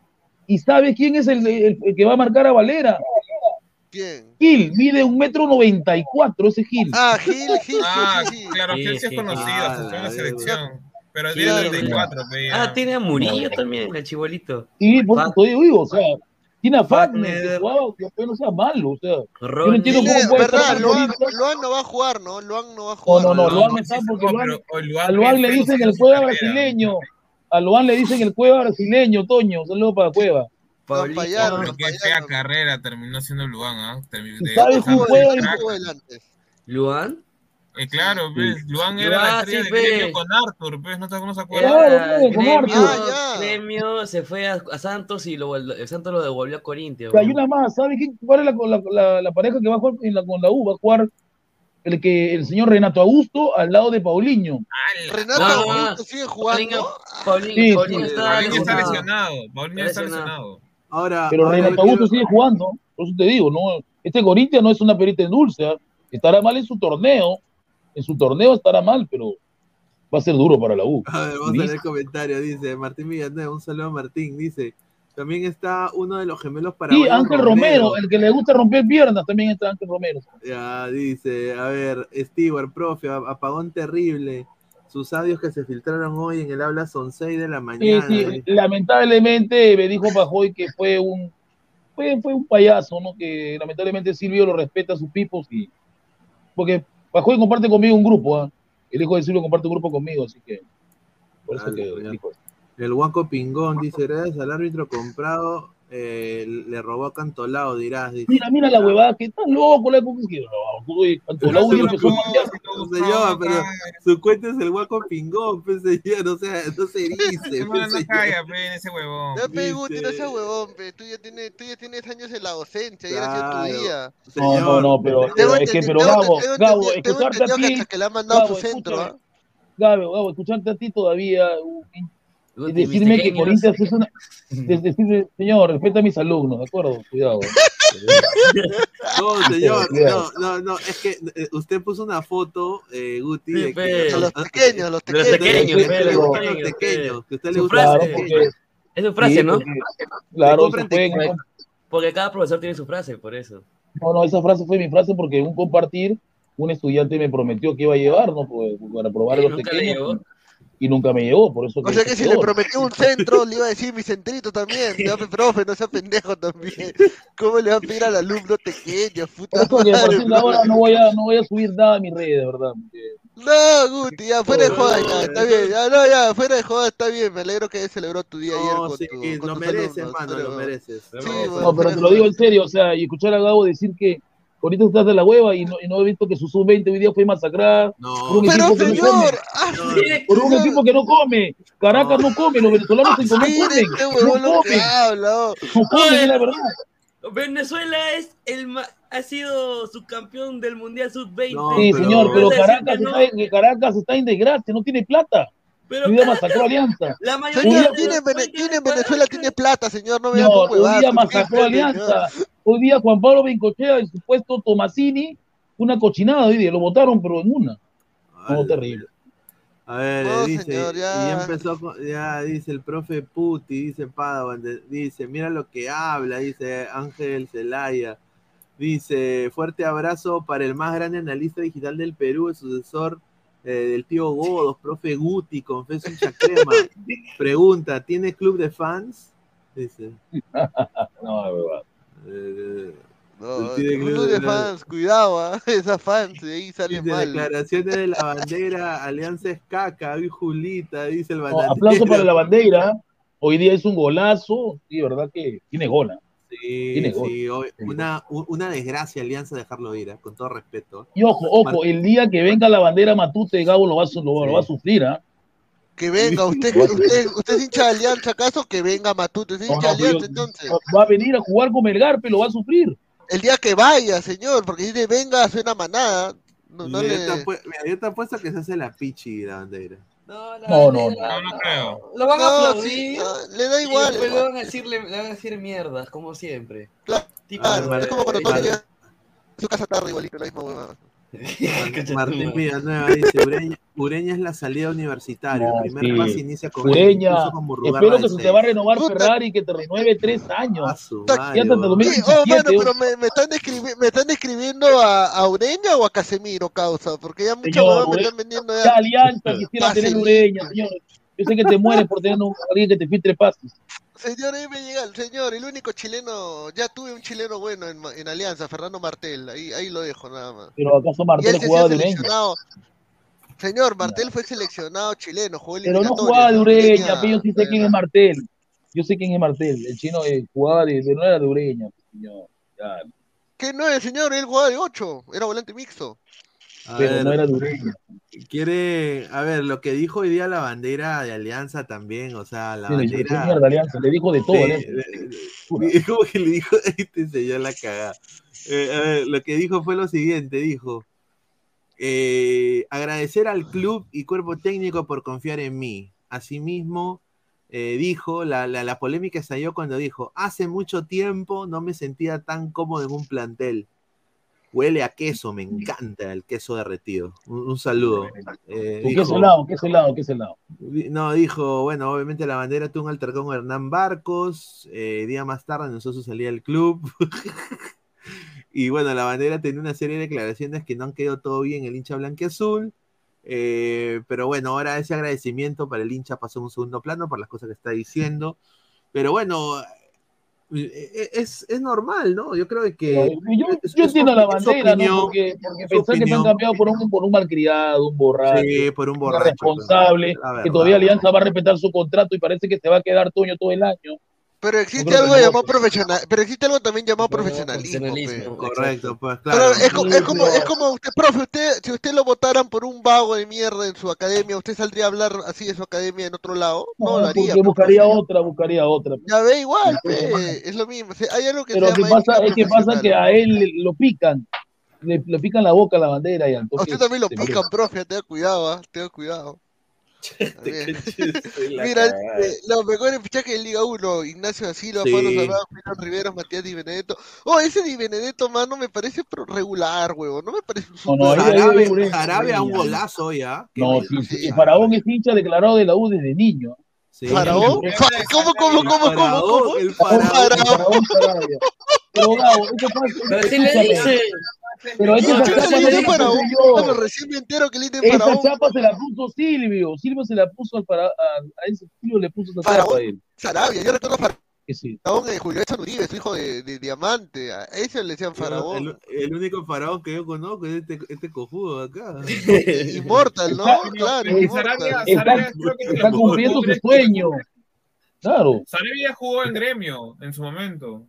¿Y sabes quién es el, el- el que va a marcar a Valera? ¿Quién? Gil, mide un metro noventa y cuatro ese Gil. Ah, Gil, Gil, Ah, Gil, Gil. claro, que él sí es conocido, hasta estuvo en la Ah, selección. Pero tiene sí. 34, pe, ya. Ah, tiene a Murillo también, el chibolito. Y por eso te digo, o sea, tiene a Fagner, Fagner. que no sea malo, o sea. Ronnie. entiendo cómo puede verdad, estar Luan, no va a jugar, ¿no? Luan no va a No, jugar. no, no, No, Luan está porque no, Luan, a le dicen el cueva brasileño. A Luan le dicen el cueva brasileño, Toño. Saludo para Cueva. Paulito. Payano, Pero qué fea carrera terminó siendo Luan, ¿ah? De- ¿Sabes Jugó juega del- en- crack. jugó del antes. Luan. Eh, claro, Sí. pues, Luan era la Ah, estrella sí, de gremio pe. con Arthur, pues, ¿no te no se acuerdan? Claro, gremio, Arthur. Ah, gremio, se fue a, a Santos y lo, el Santos lo devolvió a Corinthians. Hay una más, ¿sabe quién? ¿Cuál es la, la, la, la pareja que va a jugar en la, con la U? Va a jugar el, que, el señor Renato Augusto al lado de Paulinho. ¡Hala! Renato No, Augusto sigue jugando. Paulinho, Sí, Paulinho sí. está Paulinho está lesionado. Paulinho está Lesionado. Ahora, Pero ahora Renato sigue jugando. Por eso te digo, ¿no? Este Corinthians no es una perita en dulce. ¿ah? Estará mal en su torneo. En su torneo estará mal, pero va a ser duro para la U. A ver, vamos a leer el comentario. Dice Martín Villanueva, un saludo a Martín. Dice: También está uno de los gemelos para Sí, Ángel Romero, el que le gusta romper piernas, también está Ángel Romero. Ya, dice, a ver, Stewart, profe, ap- apagón terrible. Sus audios que se filtraron hoy en el habla son 6 de la Sí, mañana. sí, lamentablemente me dijo Pajoy que fue un fue, fue un payaso, ¿no? Que lamentablemente Silvio lo respeta a sus pipos y porque Pajoy comparte conmigo un grupo, ¿ah? El hijo de Silvio comparte un grupo conmigo, así que por eso Dale, que. El Huaco Pingón dice, gracias al árbitro comprado, eh, le robó a Cantolao, dirás. Dice. Mira, mira la huevada, que está loco, la no, Cantolao Pero y no empezó a se patear. Señor, pero su cuenta es el Huaco Pingón, pues señor, o sea, no se dice. No, pues, no señor. calla, pe, ese huevón. Ya, pe, Guti, no seas huevón, pe. Tú ya tienes, tú ya tienes años en la docencia, ya sido Claro. tu día. No, Señor, no, no, pero, pero es que, pero Gabo, Gabo, escucharte a ti, hasta que le han mandado Gabo, su centro. ¿ah? Gabo, Gabo, escucharte a ti todavía, y decirme que. Corinthians es una, es decirle, señor, respeta a mis alumnos, ¿de acuerdo? Cuidado. No, señor, no, no, no, es que eh, usted puso una foto, eh, Guti, de que, A los pequeños, los los pequeños. los los pequeños, pequeños, que a usted le Su gustan frase. los Claro, pequeños. porque, Es su frase, sí, ¿no? porque- claro. Porque cada profesor tiene su frase, por eso. no, no, esa frase fue mi frase porque en un compartir, un estudiante me prometió que iba a llevar, ¿no? Pues, para probar los pequeños. Y nunca me llevó, por eso O sea que si le prometió un centro, le iba a decir mi centrito también. Pe, profe, no sea pendejo también. ¿Cómo le va a pedir al alumno pequeño? Puta Por eso que a partir madre, de ahora no voy a, no voy a subir nada a mis redes, de verdad. No, Guti, ya, fuera de No, joda, no, ya, no, está no. bien. Ya, no, ya, fuera de joda, está bien. Me alegro que celebró tu día ayer No, con sí, tu con lo mereces, alumnos, mano, pero- lo mereces. Sí, No, bueno, No, pero te lo digo en serio, o sea, y escuchar a Gabo decir que ahorita estás de la hueva y no, y no he visto que su sub-20 hoy día fue masacrada No, por un Pero equipo que no señor, come. ah, No, Por un señor. equipo que no come. Caracas no come, los venezolanos en Colón Mire comen. No comen, oh. no comen, es la verdad. Venezuela es el ma- ha sido subcampeón del Mundial Sub-20. No, Sí, pero- señor, pero ¿Vas a decir Caracas, no? está, en- Caracas está en desgracia, no tiene plata. Pero Hoy día masacró a Alianza. la mayoría Señor, de ¿quién los en, Vene- países quién de en Venezuela Caracas- tiene plata, señor? No vea No, hoy día ¿qué masacró a señor? Alianza. Hoy día Juan Pablo Bencochea, el supuesto Tomasini, una cochinada hoy día, lo votaron, pero en una. Ay, terrible. A ver, No, dice, señor, y ya. ya empezó, con- ya dice el profe Puti, dice Padawan, dice, mira lo que habla, dice Ángel Zelaya, dice, fuerte abrazo para el más grande analista digital del Perú, el sucesor eh, del tío Godos, profe Guti, confeso un chacrema. Pregunta, ¿tiene club de fans? Dice. No, de verdad. Eh, No, club de fans, cuidado, ¿ah? Esa fans, de ahí sale dice, mal. declaraciones de la bandera, Alianza es caca, y Julita, dice el No, bananero. aplauso para la bandera. Hoy día es un golazo. Sí, verdad que tiene gola. Sí, Tiene gol. sí, ob- una, una desgracia Alianza dejarlo ir, ¿eh? con todo respeto. Y ojo, ojo, el día que venga la bandera Matute, Gabo lo va a, lo, lo va a sufrir, ¿ah? Que venga, usted, usted, usted es hincha de Alianza, ¿acaso? Que venga Matute, ¿es No, hincha de pero- Alianza entonces? Va a venir a jugar con Melgar, pero lo va a sufrir. el día que vaya, señor, porque dice venga, hace una manada. No, no Mira, le... yo te apu- mira, yo te apuesto que se hace la pichi la bandera. No, la No, no, bandera, No, no creo. Lo van a aplaudir. sí, no, le da igual. después le van a decirle, le van a decir mierdas, como siempre. Claro, Tipo, Claro, es como cuando tú llegas a su casa tarde igualito, la misma huevada. Martín Villanueva dice, Ureña, Ureña es la salida universitaria. No, el primer sí. pase inicia con Ureña, Murrugarra espero que se te va a renovar Puta. Ferrari y que te renueve tres años. su Ya madre, Ya hasta el weón. Sí, 2027. oh, mano, pero weón. me, me están me están escribiendo a, a Ureña o a Casemiro, causa, porque ya huevada me están vendiendo Ya. Alianza quisiera Pase tener. Ureña, señor. Yo sé que te mueres por tener un- alguien que te filtre pases. Señor, ahí me llega el señor, el único chileno, ya tuve un chileno bueno en, en Alianza, Fernando Martel, ahí, ahí lo dejo nada más. Pero acaso Martel jugaba de Ureña. seleccionado. Señor, Martel fue seleccionado chileno, jugó Pero no jugaba de Ureña, pero yo sí sé quién es Martel. Yo sé quién es Martel. El chino eh, jugaba de, no era de Ureña, señor. ¿Qué no es, señor? Él jugaba de 8, era volante mixto. A pero ver, no era de quiere, a ver, lo que dijo hoy día la bandera de Alianza también, o sea, la Sí, le dijo, "¿Qué bandera. mierda, Alianza? Le dijo de todo, Sí, le- le- ¿Cómo que le dijo? Este señor la cagada. Eh, a ver, lo que dijo fue lo siguiente, dijo, eh, agradecer al club y cuerpo técnico por confiar en mí. Asimismo, eh, dijo, la, la, la polémica estalló cuando dijo, hace mucho tiempo no me sentía tan cómodo en un plantel. Huele a queso, me encanta el queso derretido. Un, un saludo. Eh, ¿Con dijo- queso helado? ¿Queso helado? ¿Queso helado? Di- No, dijo, bueno, obviamente la bandera tuvo un altercado con Hernán Barcos, eh, día más tarde anunció su salida del club. y bueno, la bandera tenía una serie de declaraciones que no han quedado todo bien el hincha blanqueazul. Eh, pero bueno, ahora ese agradecimiento para el hincha pasó a un segundo plano por las cosas que está diciendo. Pero bueno, es, es normal, ¿no? Yo creo que. Yo, es- yo entiendo la bandera, opinión, ¿no? Porque, porque pensar que te han opinión. cambiado por un, por un malcriado, un borracho, Sí, por un un borracho. irresponsable, pues, la que verdad. todavía Alianza va a respetar su contrato y parece que se va a quedar Toño todo el año. Pero existe algo no. llamado profesional, pero existe algo también llamado profesionalismo. profesionalismo. pe. Correcto, pues Pero claro. es, co- es como, es como usted, profe, usted, si usted lo votaran por un vago de mierda en su academia, ¿usted saldría a hablar así de su academia en otro lado? No, lo haría. porque pe, buscaría profe. otra, buscaría otra. Ya ve igual, Entonces, pe, es lo mismo. o sea, hay algo que Pero se lo que llama pasa es que pasa que a él lo pican, le, le pican la boca a la bandera y al A usted también lo pican, profe, tenga cuidado, ah, tenga cuidado. Mira, eh, los mejores fichajes de Liga 1, Ignacio Silva, Sí. Pablo Salvador, Julián Riveros, Matías Di Benedetto. Oh, ese Di Benedetto, mano, me parece regular, huevón, no me parece un No, no, super- ahí- ahí- Jarabe, Ureña, Jarabe a un golazo ya. No, sí, sí, sí, el sí. Faraón es hincha declarado de la U desde niño. ¿Faraón? El Fa- ¿Cómo, cómo, El cómo, cómo, faraón, cómo? el El faraón. Faraón Sarabia. Pero sí le dice. Pero es que No, chapa se la puse yo. Recién me entero que le faraón. chapa se la puso Silvio. Silvio se la puso al para, a, a ese Silvio le puso esa chapa a él. Sarabia, yo recuerdo a Que sí. Faraón de Julio Edson Uribe, su hijo de, de Diamante. A ese le decían faraón. El, el único faraón que yo conozco es este, este cojudo de acá. Inmortal, ¿no? Está- Claro, Y Inmortal. Sarabia, Está- Sarabia creo que Está cumpliendo su sueño. Claro, Sarabia jugó en gremio en su momento.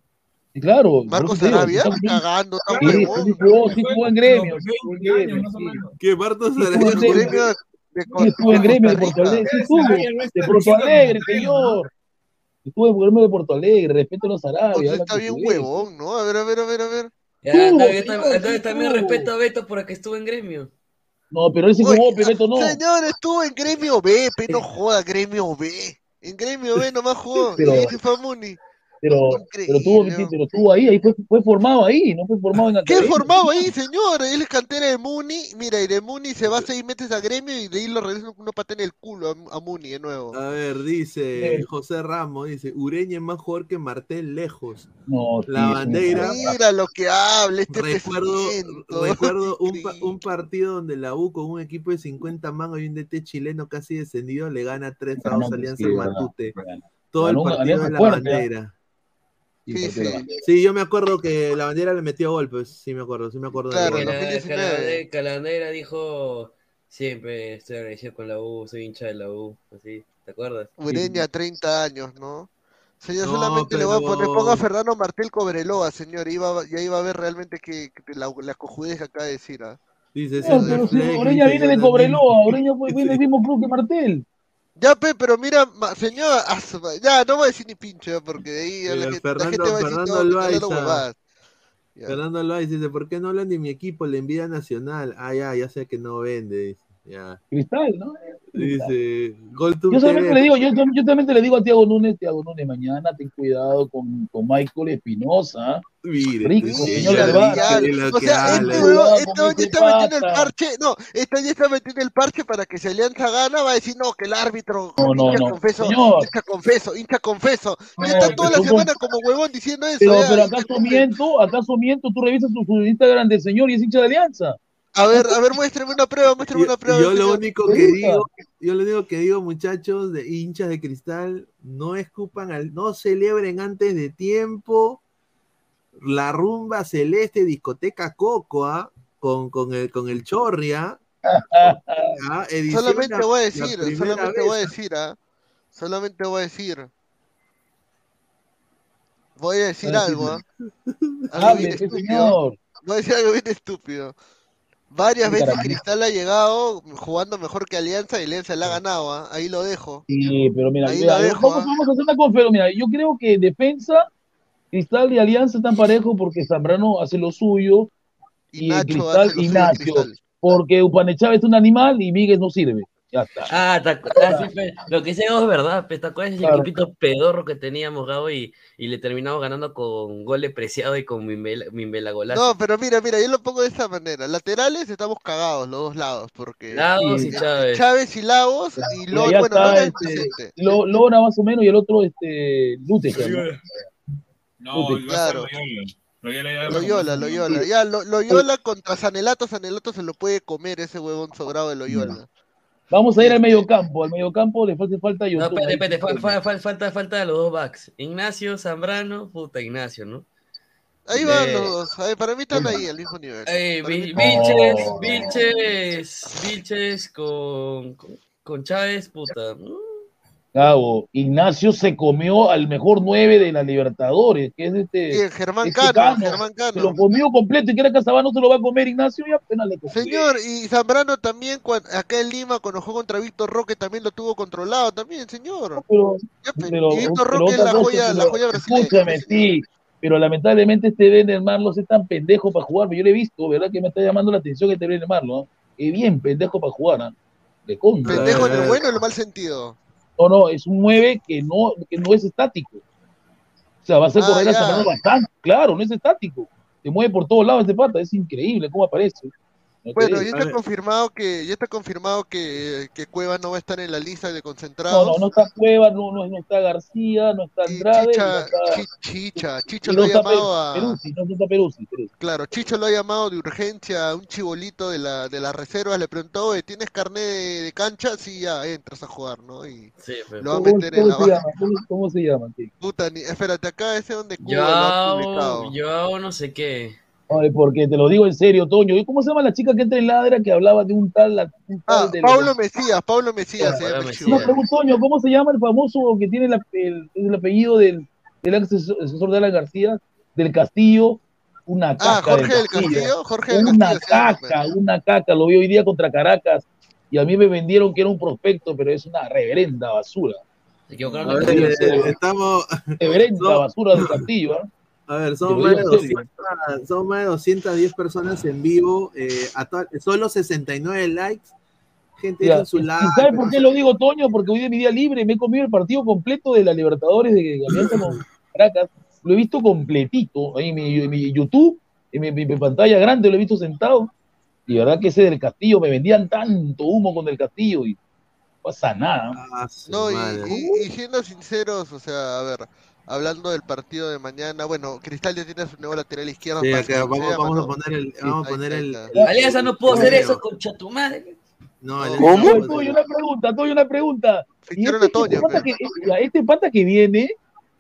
Claro. Marco por eso te digo, Sarabia, cagando, está Sí, huevón. sí jugó, sí jugó en gremio. Los sí jugó en 20 años, gremio, más o sí. menos. Que Marto Sí, Sarabia. estuvo en gremio de Porto. Alegre. De Porto Alegre, gremio, señor. Estuvo en gremio de Porto Alegre. Respeto a los habla está bien huevón, ¿no? A ver, a ver, a ver, a ver. Ya, entonces también respeto a Beto porque estuvo en gremio. No, pero él sí jugó, Pepeto no. Señor, estuvo en Gremio B, pe, no joda, Gremio B. En Gremio B nomás jugó. Pero- y Pero, pero tuvo, pero estuvo ahí, ahí fue, fue formado ahí, no fue formado en ¿Qué formado ahí, señor? Él es cantera de Muni. Mira, y de Muni se va seis meses a Gremio y de ahí lo regresa una pata en el culo a, a Muni de nuevo. A ver, dice Sí. José Ramos, dice, Ureña es más jugador que Martel lejos. No, La bandera. Mira lo que habla este Recuerdo, recuerdo un, pa- un partido donde la U con un equipo de 50 mangos y un DT chileno casi descendido le gana 3 a 2 Ganó, Alianza Matute. Todo el partido en la fuerte, bandera. Sí, Sí, la sí. yo me acuerdo que la bandera le metió golpes, sí me acuerdo, sí me acuerdo. Claro, gol. en Cala- 2019. Calade- Calandera dijo, siempre estoy agradecido con la U, soy hincha de la U, así, ¿te acuerdas? Ureña, 30 años, ¿no? Señor, No, solamente le voy a poner, ponga a Fernando Martel Cobreloa, señor, y, iba, y ahí va a ver realmente que, que la, la cojudez que acaba de decir. ¿ah? Dice No, César pero Oreña dice viene de Cobreloa, Oreña viene del mismo club que Martel. Ya, pe, pero mira, ma- señor, ya, no voy a decir ni pinche, porque de ahí la, gente, la Fernando- gente va a decir, Fernando no, Loaiza. Fernando Loaiz dice, ¿por qué no hablan de mi equipo, la envidia nacional? Ah, ya, ya sé que no vende. dice, Cristal, ¿no? Dice, Yo solamente TV. le digo, yo, yo también le digo a Tiago Núñez, Tiago Núñez, mañana ten cuidado con, con Michael Espinosa. Mire, Rico, señor O sea, este con este está metiendo el parche, no, este ya está metiendo el parche para que si Alianza gana va a decir, no, que el árbitro, No, no, hincha no. confeso, hincha confeso, hincha confeso. No, ya está toda la semana como huevón diciendo eso. Pero, pero acaso miento, acaso miento, tú revisas su, su Instagram del señor y es hincha de Alianza. A ver, a ver, muéstrame una prueba, muéstrame Yo, una prueba. yo lo señor. único que digo, yo lo único que digo, muchachos, de hinchas de cristal, no escupan al, no celebren antes de tiempo la rumba celeste discoteca Cocoa con, con el con el Chorria. ah, edición Solamente la- voy a decir, solamente vez, voy a ah. decir, ¿ah? Solamente voy a decir. Voy a decir Ah, sí, algo, ¿ah? Algo Hable, bien pues, estúpido. señor. Voy a decir algo bien estúpido. Varias veces. Cristal ha llegado jugando mejor que Alianza y Alianza le ha ganado, ¿ah? Ahí lo dejo. Sí, pero mira, Ahí mira, lo dejo, vamos, ¿ah? vamos a hacer una conferencia. Mira, yo creo que defensa, Cristal y Alianza están parejos porque Zambrano hace lo suyo Y y, Nacho Cristal y Nacho. Porque Upanechave es un animal y Miguel no sirve. Ya está. Ah, te ah, sí, pe, lo que Gabo es verdad, pe, ¿te acuerdas ese Claro. equipito pedorro que teníamos, Gabo? Y, y le terminamos ganando con gol de preciado y con Mimbela, Mimbela golazo. No, pero mira, mira, yo lo pongo de esta manera. Laterales estamos cagados los dos lados, porque Lagos y. Chávez. Chávez y Lagos y Lora, ya bueno, está, Lora este, presente. Lo- Lora más o menos y el otro, este, Luteger, ¿no? Ser claro. Loyola. Loyola ya Loyola, Loyola. Ya, Lo- Loyola contra Sanelato, Sanelato se lo puede comer ese huevón sobrado de Loyola. Vamos a ir al mediocampo. Al mediocampo le falta falta No, YouTube. espérate, espérate, fa- fa- fa- falta, falta los dos backs. Ignacio, Zambrano, puta Ignacio, ¿no? Ahí van Eh, los dos. Ahí, para mí están ahí al mismo nivel. Eh, Vilches, No. Vilches, Vilches con, con, con Chávez, puta. Gabo, Ignacio se comió al mejor nueve de la Libertadores, que es este. Bien, Germán ese Cano, Cano, Germán Se lo Cano. comió completo y que era Casabano se lo va a comer Ignacio y apenas le comió. Señor, y Zambrano también, acá en Lima, cuando jugó contra Víctor Roque, también lo tuvo controlado también, señor. Pero, pero, y Víctor pero Roque es la cosa, joya, la pero joya brasileña. escúchame, sí, pero lamentablemente este Bender Marlos es tan pendejo para jugar, yo lo he visto, ¿verdad? Que me está llamando la atención este Bender Marlos, ¿no? Es bien pendejo para jugar, ¿ah? De contra. Pendejo en Eh, el eh. bueno o en el mal sentido. No, no, es un 9 que no, que no es estático. O sea, va a hacer Ah, correr a ya. Zambrano bastante, claro, no es estático. Se mueve por todos lados este pata, es increíble cómo aparece. No Bueno, ya está confirmado que ya está confirmado que, que Cueva no va a estar en la lista de concentrados. no, no está Cueva, no, no, no está García, no está Andrade, no Chicha, está, Chicha, Chicho lo no ha llamado a, Peruzzi, no está Peruzzi, Peruzzi. claro, Chicho lo ha llamado de urgencia a un chibolito de la de las reservas, le preguntó, "Oye, ¿tienes carnet de, de cancha? Sí, ya entras a jugar, ¿no? Y Sí, pe. lo va a ¿Cómo, meter en la se llama? ¿Cómo, cómo se llama? tío? Puta, ni- espérate, acá ese donde Cuba lo ha Yo, publicado. yo no sé qué. Ay, porque te lo digo en serio, Toño. ¿Y ¿Cómo se llama la chica que entra en ladra que hablaba de un tal, la- un tal Ah, de Pablo Mesías, Pablo Mesías Pablo. No, pero, Toño, ¿cómo se llama el famoso que tiene la- el, el apellido del, del ex asesor de Alan García, del Castillo? Una caca. Ah, Jorge del Castillo. Castillo, Jorge del Una Castillo caca, una caca. Lo vi hoy día contra Caracas y a mí me vendieron que era un prospecto, pero es una reverenda basura. Se equivocaron ver, eh, estamos, Reverenda No. basura del Castillo. ¿ah? A ver, son más, de digo en serio. 200, son más de 210 personas en vivo, eh, a solo 69 likes. Gente, Ya, su ¿Y like. sabes por qué lo digo, Toño? Porque hoy de mi día libre me he comido el partido completo de la Libertadores de Alianza con Caracas. Lo he visto completito ahí en mi, en mi YouTube, en mi, mi- mi pantalla grande, lo he visto sentado. Y verdad que ese del Castillo, me vendían tanto humo con el Castillo y no pasa nada. Ah, No, y, y- y siendo sinceros, o sea, a ver, hablando del partido de mañana, bueno, Cristal ya tiene su nuevo lateral izquierdo. Sí, para acá vamos, vamos ¿no? a poner el. Sí, Vamos a poner el. ahí Alianza no pudo hacer eso, concha tu madre. No, el- ¿Cómo? Oye, Toño, una pregunta, Toño, una pregunta. Y este, Toño, este pata que, ya, este pata que viene,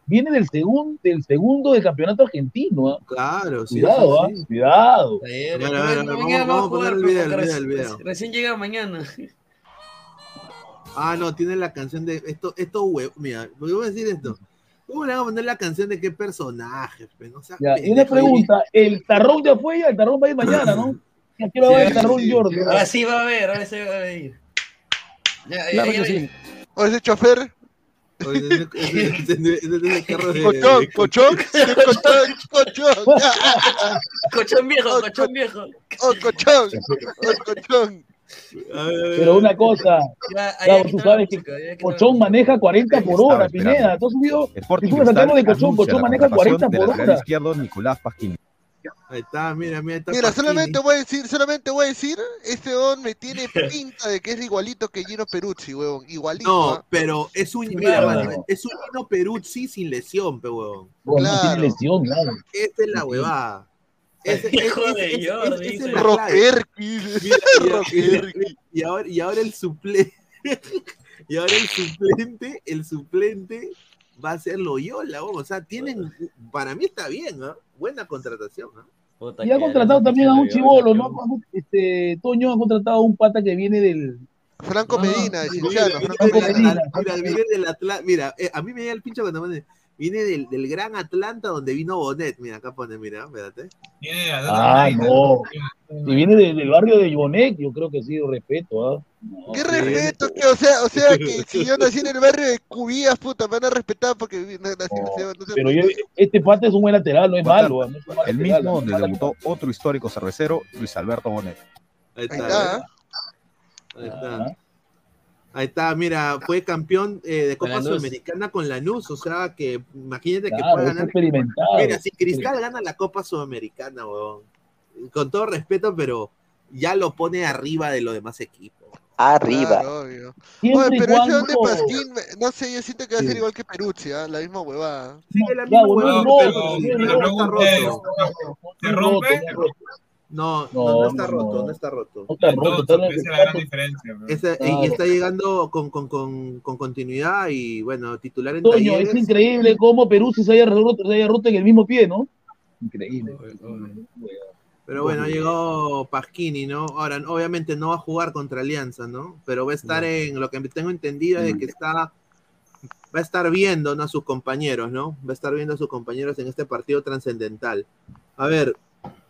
viene del, segundo del segundo del campeonato argentino. ¿ah? Claro, sí. Cuidado, ¿ah? sí, sí. cuidado. Ayer, A ver, a mañana- ver, a ver, mañana vamos- a jugar, poner el video, el video, el. Recién llega mañana. Ah, no, tiene la canción de. Esto, esto, Mira, voy a decir esto. ¿Cómo le vamos a poner la canción de qué personaje? pe? No seas Ya, y una pregunta, el tarrón ya fue ya, el tarrón va a ir mañana, ¿no? Ya quiero Sí, ver el sí, tarrón sí. Jordi. Ahora sí va a ver, ahora sí va a ir. Ya, ya, Claro sí. O ese chofer, O el Cochón, cochón, cochón, cochón. Cochón viejo, cochón viejo. Oh, cochón, oh, cochón. A ver, a ver, Pero una cosa, Ya, que tú sabes que que Cochón maneja 40 por hora. Pineda. ¿Tú has subido? Sporting Si tú me sacaron de Cochón, Cochón maneja 40 contratación del por hora. izquierdo Nicolás Pasquini. Ahí está, mira, mira. Está Mira, Pasquini. solamente voy a decir, solamente voy a decir, este on me tiene pinta de que es igualito que Gino Peruzzi, huevón. Igualito. No, ¿ah? pero es un, mira, Claro. mano, es un Nino Peruzzi sin lesión, pe huevón. Bueno, no Claro. tiene lesión, claro. Esa es la huevada. Hijo de Jordi, es dice. Roquerqui. Mira, y- ahora, y ahora el suplente, y ahora el suplente, el suplente va a ser Loyola. O sea, tienen, para mí está bien, ¿ah? Buena contratación, ¿ah? Puta Y ha contratado también a un chivolo, ¿no? Este, Toño ha contratado a un pata que viene del. Franco No, Medina. Atla- Mira, del Atla- mira, eh, a mí me da el pincho cuando pone, viene del, del gran Atlanta donde vino Bonet, mira, acá pone, mira, espérate. Tiene a Ah, Dana no. Si viene de- del barrio de Bonet, yo creo que sí, respeto, ¿ah? No. ¿Qué respeto? que O sea, o sea que si yo nací en el barrio de Cubías, puta, me van a respetar porque nací, o sea, no sé Pero yo, este pata es un buen lateral, no es malo. ¿ah? No es El lateral, mismo ¿ah? donde debutó otro histórico cervecero, Luis Alberto Bonet. Ahí Ahí está, está. ¿eh? Ahí está. Ah, Ahí está, mira, fue campeón eh, de Copa Lanús. Sudamericana con Lanús, o sea que imagínate que Claro, pueda es ganar. experimentado. Mira, si Cristal gana la Copa Sudamericana, weón, con todo respeto, pero ya lo pone arriba de los demás equipos. Arriba. Claro, obvio. Oye, pero ese cuando. de Pasquín, no sé, yo siento que va a ser Sí. igual que Peruzzi, ¿ah? la misma huevada. Sigue la misma huevada no, que no, no, pero no, no está no, roto. ¿Se rompe? No, no, No, está no, roto, no. no está roto. no está roto, está esa es la gran diferencia. y- Claro. Y está llegando con, con, con, con continuidad y bueno, titular en Toño, es increíble cómo Perú se haya roto, se haya roto en el mismo pie, ¿no? Increíble. Pero bueno, llegó Pasquini, ¿no? Ahora, obviamente no va a jugar contra Alianza, ¿no? Pero va a estar en, lo que tengo entendido es de que está, va a estar viendo, ¿no? A sus compañeros, ¿no? Va a estar viendo a sus compañeros en este partido trascendental. A ver,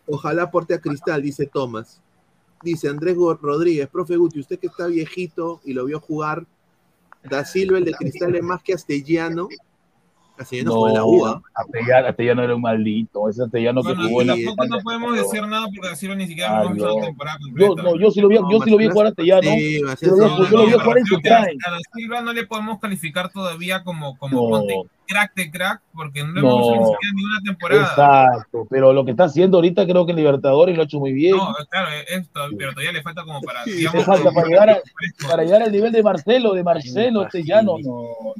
ojalá aporte a Cristal, dice Tomás. Dice Andrés Rodríguez, profe Guti, usted que está viejito y lo vio jugar, Da Silva, el de Cristal, es más que Castellano. Castellano en la UA. Astellano, Astellano era un maldito. Ese Astellano que Bueno, jugó en la. tampoco no podemos decir nada porque así ni siquiera Ah, no. la temporada Yo, completa. no, yo sí lo vi, yo sí lo vi jugar a Astellano. Sí, Yo Macías lo vi- sí. yo lo vi jugar en su que a- prime. A Da Silva no le podemos calificar todavía como, como No. crack de crack porque no lo hemos visto ni No. siquiera ni una temporada. Exacto, pero lo que está haciendo ahorita creo que Libertadores lo ha hecho muy bien. No, claro, esto, pero todavía le falta como para, Sí, digamos, Le falta para llegar, a- para llegar al nivel de Marcelo, de Marcelo, Pasquini. Astellano, no.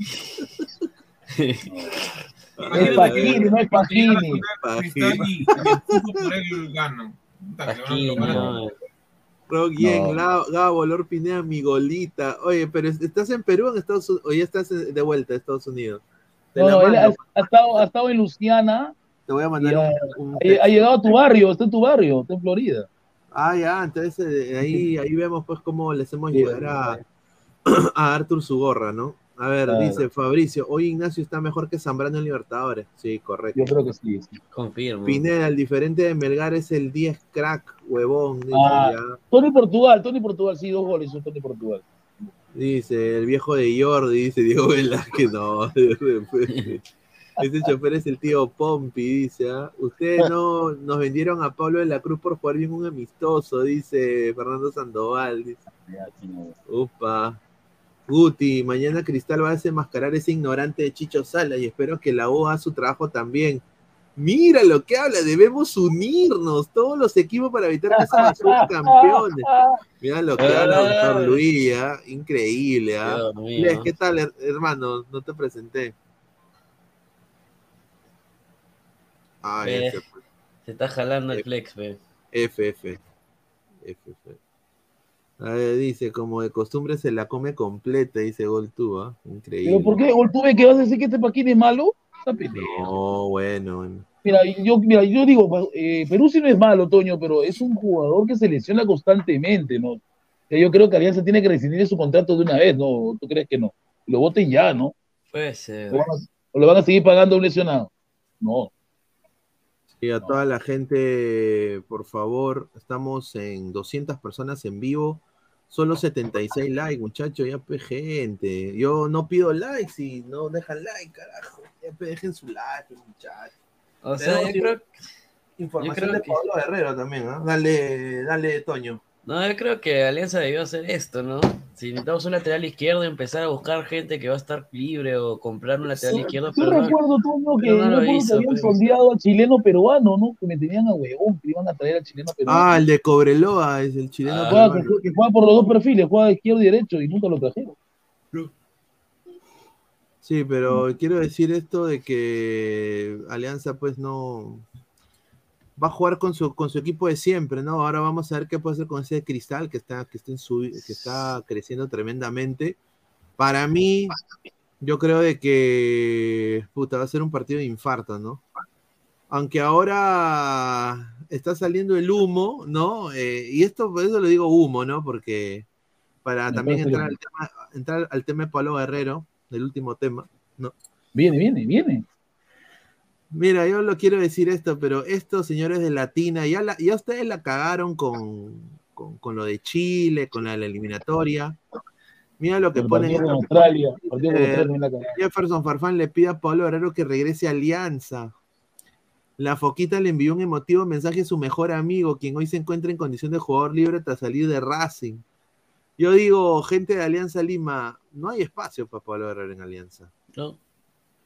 Ver, Pasquini, no es por él a Pasquini, lograr. no. Gabo, Lord Pineda, mi golita. Oye, pero ¿estás en Perú o en Estados Unidos? O ya estás de vuelta a Estados Unidos. No, él ha, ha estado, ha estado en Luciana, Te voy a mandar un, un ha- ha llegado a tu barrio, está en tu barrio, está en Florida. Ah, ya, entonces eh, ahí, ahí vemos pues cómo le hacemos Sí, llegar a, a Arthur su gorra, ¿no? A ver, Claro. dice Fabricio, hoy Ignacio está mejor que Zambrano en Libertadores. Sí, correcto. Yo creo que sí. sí. Confirmo. Pineda, el diferente de Melgar es el 10 crack, huevón. Dice, Ah. ya. Tony Portugal, Tony Portugal, sí, dos goles, hizo Tony Portugal. Dice el viejo de Jordi, dice Diego Velázquez, no. Ese chofer es el tío Pompi, dice. ¿ah? Ustedes no nos vendieron a Pablo de la Cruz por jugar bien un amistoso, dice Fernando Sandoval. Dice. Upa. Guti, mañana Cristal va a desenmascarar ese ignorante de Chicho Sala y espero que la U haga su trabajo también. Mira lo que habla, debemos unirnos todos los equipos para evitar que sean campeones. Mira lo que habla doctor Luis, ¿ah? increíble. ¿ah? Les, ¿Qué tal, her- hermano? No te presenté. Ay, F, pues. Se está jalando el flex, ve. F, F. F, F. A ver, dice, como de costumbre se la come completa, dice Goltú, ¿ah? Increíble. ¿Pero por qué? ¿O tú ves que vas a decir que este Paquín es malo? No, bueno, bueno. Mira, yo, mira, yo digo, eh, Perú sí no es malo, Toño, pero es un jugador que se lesiona constantemente, ¿no? Que yo creo que Alianza tiene que rescindir su contrato de una vez, ¿no? ¿Tú crees que no? Lo voten ya, ¿no? Puede ser. ¿O van a- o le van a seguir pagando a un lesionado? No. Y a toda la gente, por favor, estamos en 200 personas en vivo. Solo 76 likes, muchachos, ya pe gente. Yo no pido likes y no dejan like, carajo. Ya pe, dejen su like, muchachos. O sea, yo creo, Información yo creo de que- Pablo Guerrero también, ¿ah? Dale, dale, Toño. No, yo creo que Alianza debió hacer esto, ¿no? Si necesitamos un lateral izquierdo, empezar a buscar gente que va a estar libre o comprar un lateral izquierdo, Yo pero no, recuerdo, Toño, que, no lo recuerdo que habían pues. sondeado al chileno peruano, ¿no? Que me tenían a huevón, que iban a traer al chileno peruano. Ah, el de Cobreloa, es el chileno. Ah. Juega, peruano. que, juega- que juega por los dos perfiles, juega de izquierdo y derecho y nunca lo trajeron. Sí, pero quiero decir esto de que Alianza pues no va a jugar con su con su equipo de siempre, ¿no? Ahora vamos a ver qué puede hacer con ese Cristal que está que está en su que está creciendo tremendamente. Para mí yo creo de que puta va a ser un partido de infarto, ¿no? Aunque ahora está saliendo el humo, ¿no? Eh, y esto por eso lo digo humo, ¿no? Porque para Me también entrar al tema entrar al tema de Pablo Guerrero, del último tema, ¿no? Viene, viene, viene. Mira, yo lo quiero decir esto, pero estos señores de Latina, ya, la, ya ustedes la cagaron con, con, con lo de Chile, con la, de la eliminatoria. Mira lo que El ponen. Australia, Eh. Jefferson Farfán le pide a Pablo Guerrero que regrese a Alianza. La Foquita le envió un emotivo mensaje a su mejor amigo, quien hoy se encuentra en condición de jugador libre tras salir de Racing. Yo digo, gente de Alianza Lima, no hay espacio para Pablo Guerrero en Alianza. no,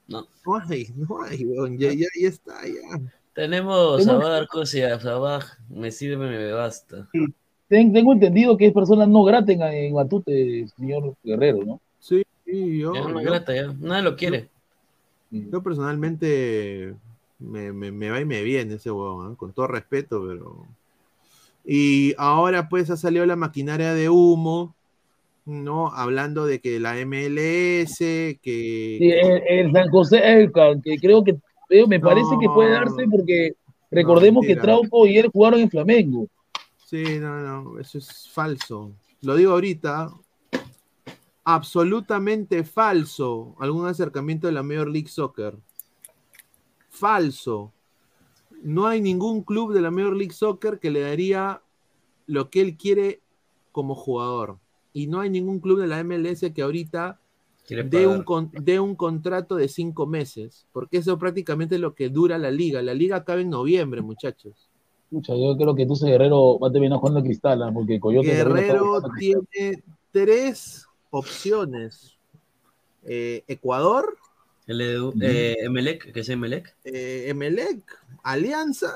no. No hay, no hay, weón, ya, ya, ya está, ya. Tenemos a Tenemos- Barcos y a Sabaj, me sirve, me basta. Ten- tengo entendido que es persona no grata en, en Matute, señor Guerrero, ¿no? Sí, sí, yo, Ya no yo- grata, ya, nadie lo quiere. yo personalmente me, me- me va y me viene ese huevón, ¿ah? con todo respeto, pero. Y ahora pues ha salido la maquinaria de humo, ¿no? Hablando de que la MLS, que. Sí, el, el San José, el ca- que creo que me parece que puede darse porque recordemos que. Trauco y él jugaron en Flamengo. Sí, no, no, eso es falso. Lo digo ahorita. Absolutamente falso. Algún acercamiento de la Major League Soccer. Falso. No hay ningún club de la Major League Soccer que le daría lo que él quiere como jugador. Y no hay ningún club de la MLS que ahorita dé un, con- dé un contrato de cinco meses. Porque eso prácticamente es lo que dura la liga. La liga acaba en noviembre, muchachos. Pucha, yo creo que entonces Guerrero va a terminar jugando a Cristal, ¿ah? porque Coyote Guerrero tiene tres opciones. Eh, Ecuador, El Edu- eh, Emelec, que es Emelec. eh, Emelec, Alianza.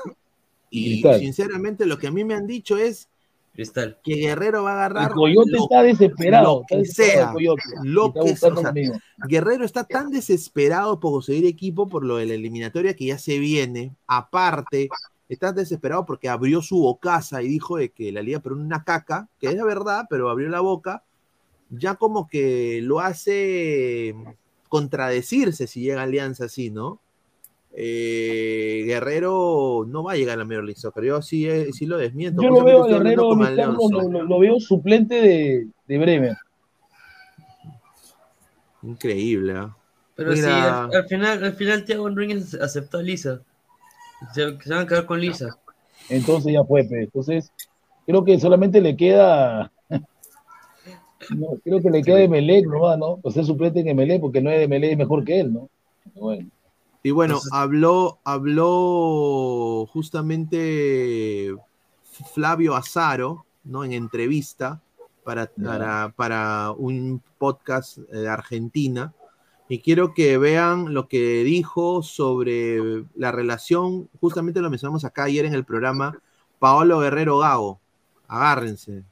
Y Cristal. sinceramente lo que a mí me han dicho es Cristal. que Guerrero va a agarrar El Coyote lo, está desesperado. lo que está desesperado sea, el Coyote, lo y está que sea, buscando o sea, conmigo. Guerrero está tan desesperado por conseguir equipo por lo de la eliminatoria que ya se viene. Aparte, está desesperado porque abrió su bocaza y dijo de que la Liga Perú una caca, que es verdad, pero abrió la boca. Ya como que lo hace contradecirse si llega a Alianza así, ¿no? Eh, Guerrero no va a llegar a la Major League Soccer. Yo sí, eh, sí lo desmiento. Yo lo veo Guerrero. Carlos, lo, lo- lo veo suplente de, de Bremer. Increíble, ¿ah? Pero sí, al, al final, al final Thiago Núñez aceptó a Lisa. Se, se van a quedar con Lisa. Entonces ya fue, pues. Entonces, creo que solamente le queda. No, creo que le queda Emelec, ¿no? ¿no? Pues ser suplente en Emelec, porque no es de Emelec es mejor que él, ¿no? Bueno. Y bueno, Entonces- habló, habló justamente Flavio Azaro, ¿no? En entrevista para, para, para un podcast de Argentina. Y quiero que vean lo que dijo sobre la relación, justamente lo mencionamos acá ayer en el programa, Paolo Guerrero Gago. Agárrense.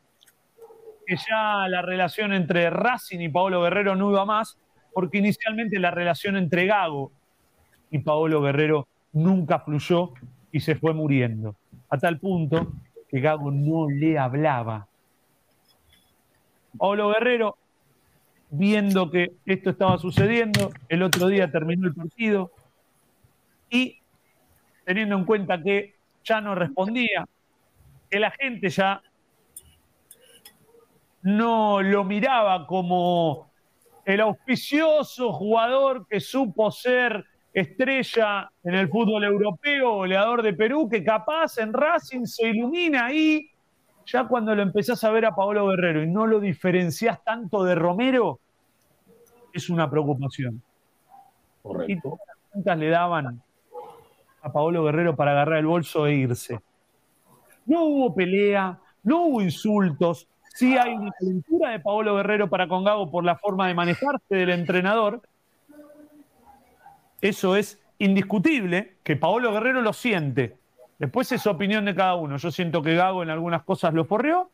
que ya la relación entre Racing y Paolo Guerrero no iba más, porque inicialmente la relación entre Gago y Paolo Guerrero nunca fluyó y se fue muriendo, a tal punto que Gago no le hablaba. Paolo Guerrero, viendo que esto estaba sucediendo, el otro día terminó el partido y teniendo en cuenta que ya no respondía, que la gente ya no lo miraba como el auspicioso jugador que supo ser estrella en el fútbol europeo, goleador de Perú, que capaz en Racing se ilumina y Ya cuando lo empezás a ver a Paolo Guerrero y no lo diferenciás tanto de Romero, es una preocupación. Y Correcto. todas las le daban a Paolo Guerrero para agarrar el bolso e irse. No hubo pelea, no hubo insultos. Sí hay una calentura de Paolo Guerrero para con Gago por la forma de manejarse del entrenador. Eso es indiscutible, que Paolo Guerrero lo siente. Después es opinión de cada uno. Yo siento que Gago en algunas cosas lo forreó.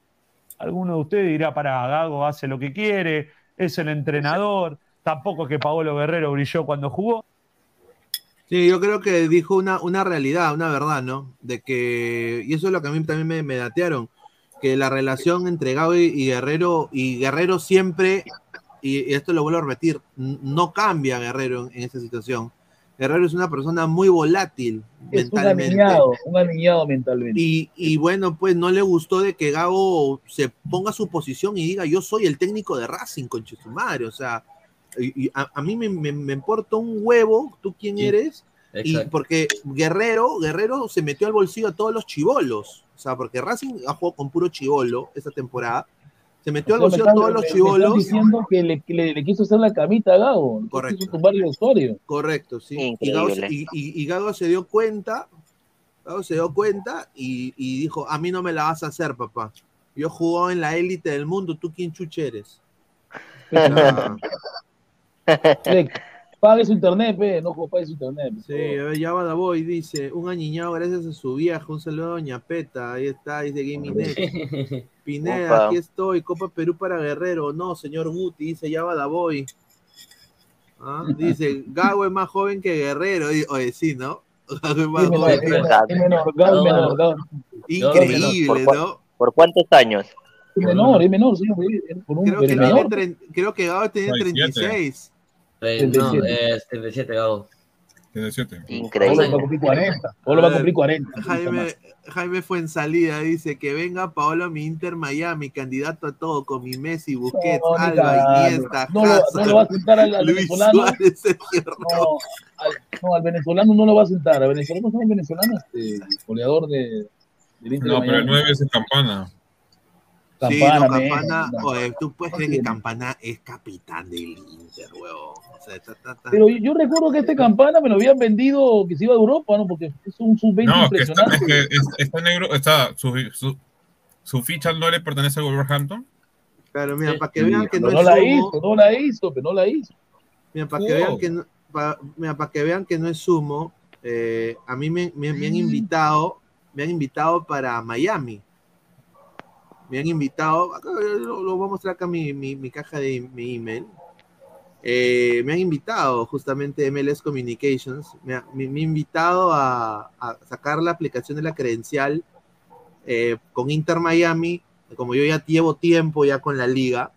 Alguno de ustedes dirá, para, Gago hace lo que quiere, es el entrenador. Tampoco es que Paolo Guerrero brilló cuando jugó. Sí, yo creo que dijo una, una realidad, una verdad, ¿no? De que, y eso es lo que a mí también me, me datearon, que la relación entre Gago y Guerrero, y Guerrero siempre, y, y esto lo vuelvo a repetir, no cambia Guerrero en, en esta situación. Guerrero es una persona muy volátil Es un mentalmente. aniñado, un aniñado mentalmente. Y, y bueno, pues no le gustó de que Gago se ponga a su posición y diga, yo soy el técnico de Racing, con su madre. O sea, y- y a, a mí me, me- me importa un huevo, tú quién Sí, eres, y porque Guerrero, Guerrero se metió al bolsillo a todos los chivolos. O sea, porque Racing ha jugado con puro chivolo esta temporada. Se metió al O sea, me bolsillo a todos los chivolos. diciendo que le, que le- le quiso hacer la camita a Gago. Correcto. Quiso tumbar el vestuario. Correcto, sí. Y Gago, Increíble. y, y- y Gago se dio cuenta, Gago se dio cuenta y, y dijo, a mí no me la vas a hacer, papá. Yo jugado en la élite del mundo, ¿tú quién chuche eres? Pague su internet, pe, no pague su internet. sí, a ver, ya va Boy dice, un añiñado gracias a su vieja, un saludo a Doña Peta, ahí está, dice Gaming Net. Pineda, Opa. aquí estoy, Copa Perú para Guerrero, no, señor Guti, dice ya va Boy. Ah, Dice, Gago es más joven que Guerrero, y- oye, sí, ¿no? Gago es más joven Gago Gago- Increíble, ¿Por, cua- ¿no? ¿Por cuántos años? es menor, es menor, sí, por un Creo que, menor. creo que Gabo tiene 36. Eh, no, 37. es 37, Gago. 37. Pablo va a cumplir 40. Pablo va a cumplir 40. Jaime, Jaime fue en salida, dice que venga Paolo a mi Inter Miami, candidato a todo, con mi Messi, Busquets, No, Alba. Iniesta, No lo- no Hazard, lo va a sentar al- al Luis venezolano. Suárez, No, al, no, al venezolano no lo va a sentar. Al venezolano, ¿sabes el venezolano? Este, goleador de, del Inter No, de pero el Miami. 9 es el campana. Sí, Campana, no, men. Campana, No. oye, tú puedes creer que. Campana es capitán del Inter. O sea, está- Pero yo, recuerdo que este campana me lo habían vendido que se iba a Europa, ¿no? Porque es un sub-20 No, que está, impresionante. es que es- está negro, está, su, su, su ficha no le pertenece al Wolverhampton. Claro, mira, Sí, para que vean que no, pero no es la sumo, hizo, no la hizo, pero no la hizo. Mira, para que vean que no, pa- mira, para que vean que no es sumo, eh, a mí me, me- me han invitado, me han invitado para Miami. Me han invitado, acá lo, lo voy a mostrar acá mi, mi, mi caja de mi email. Eh, me han invitado justamente MLS Communications, me ha, me- me ha invitado a, a sacar la aplicación de la credencial eh, con Inter Miami, como yo ya llevo tiempo ya con la liga,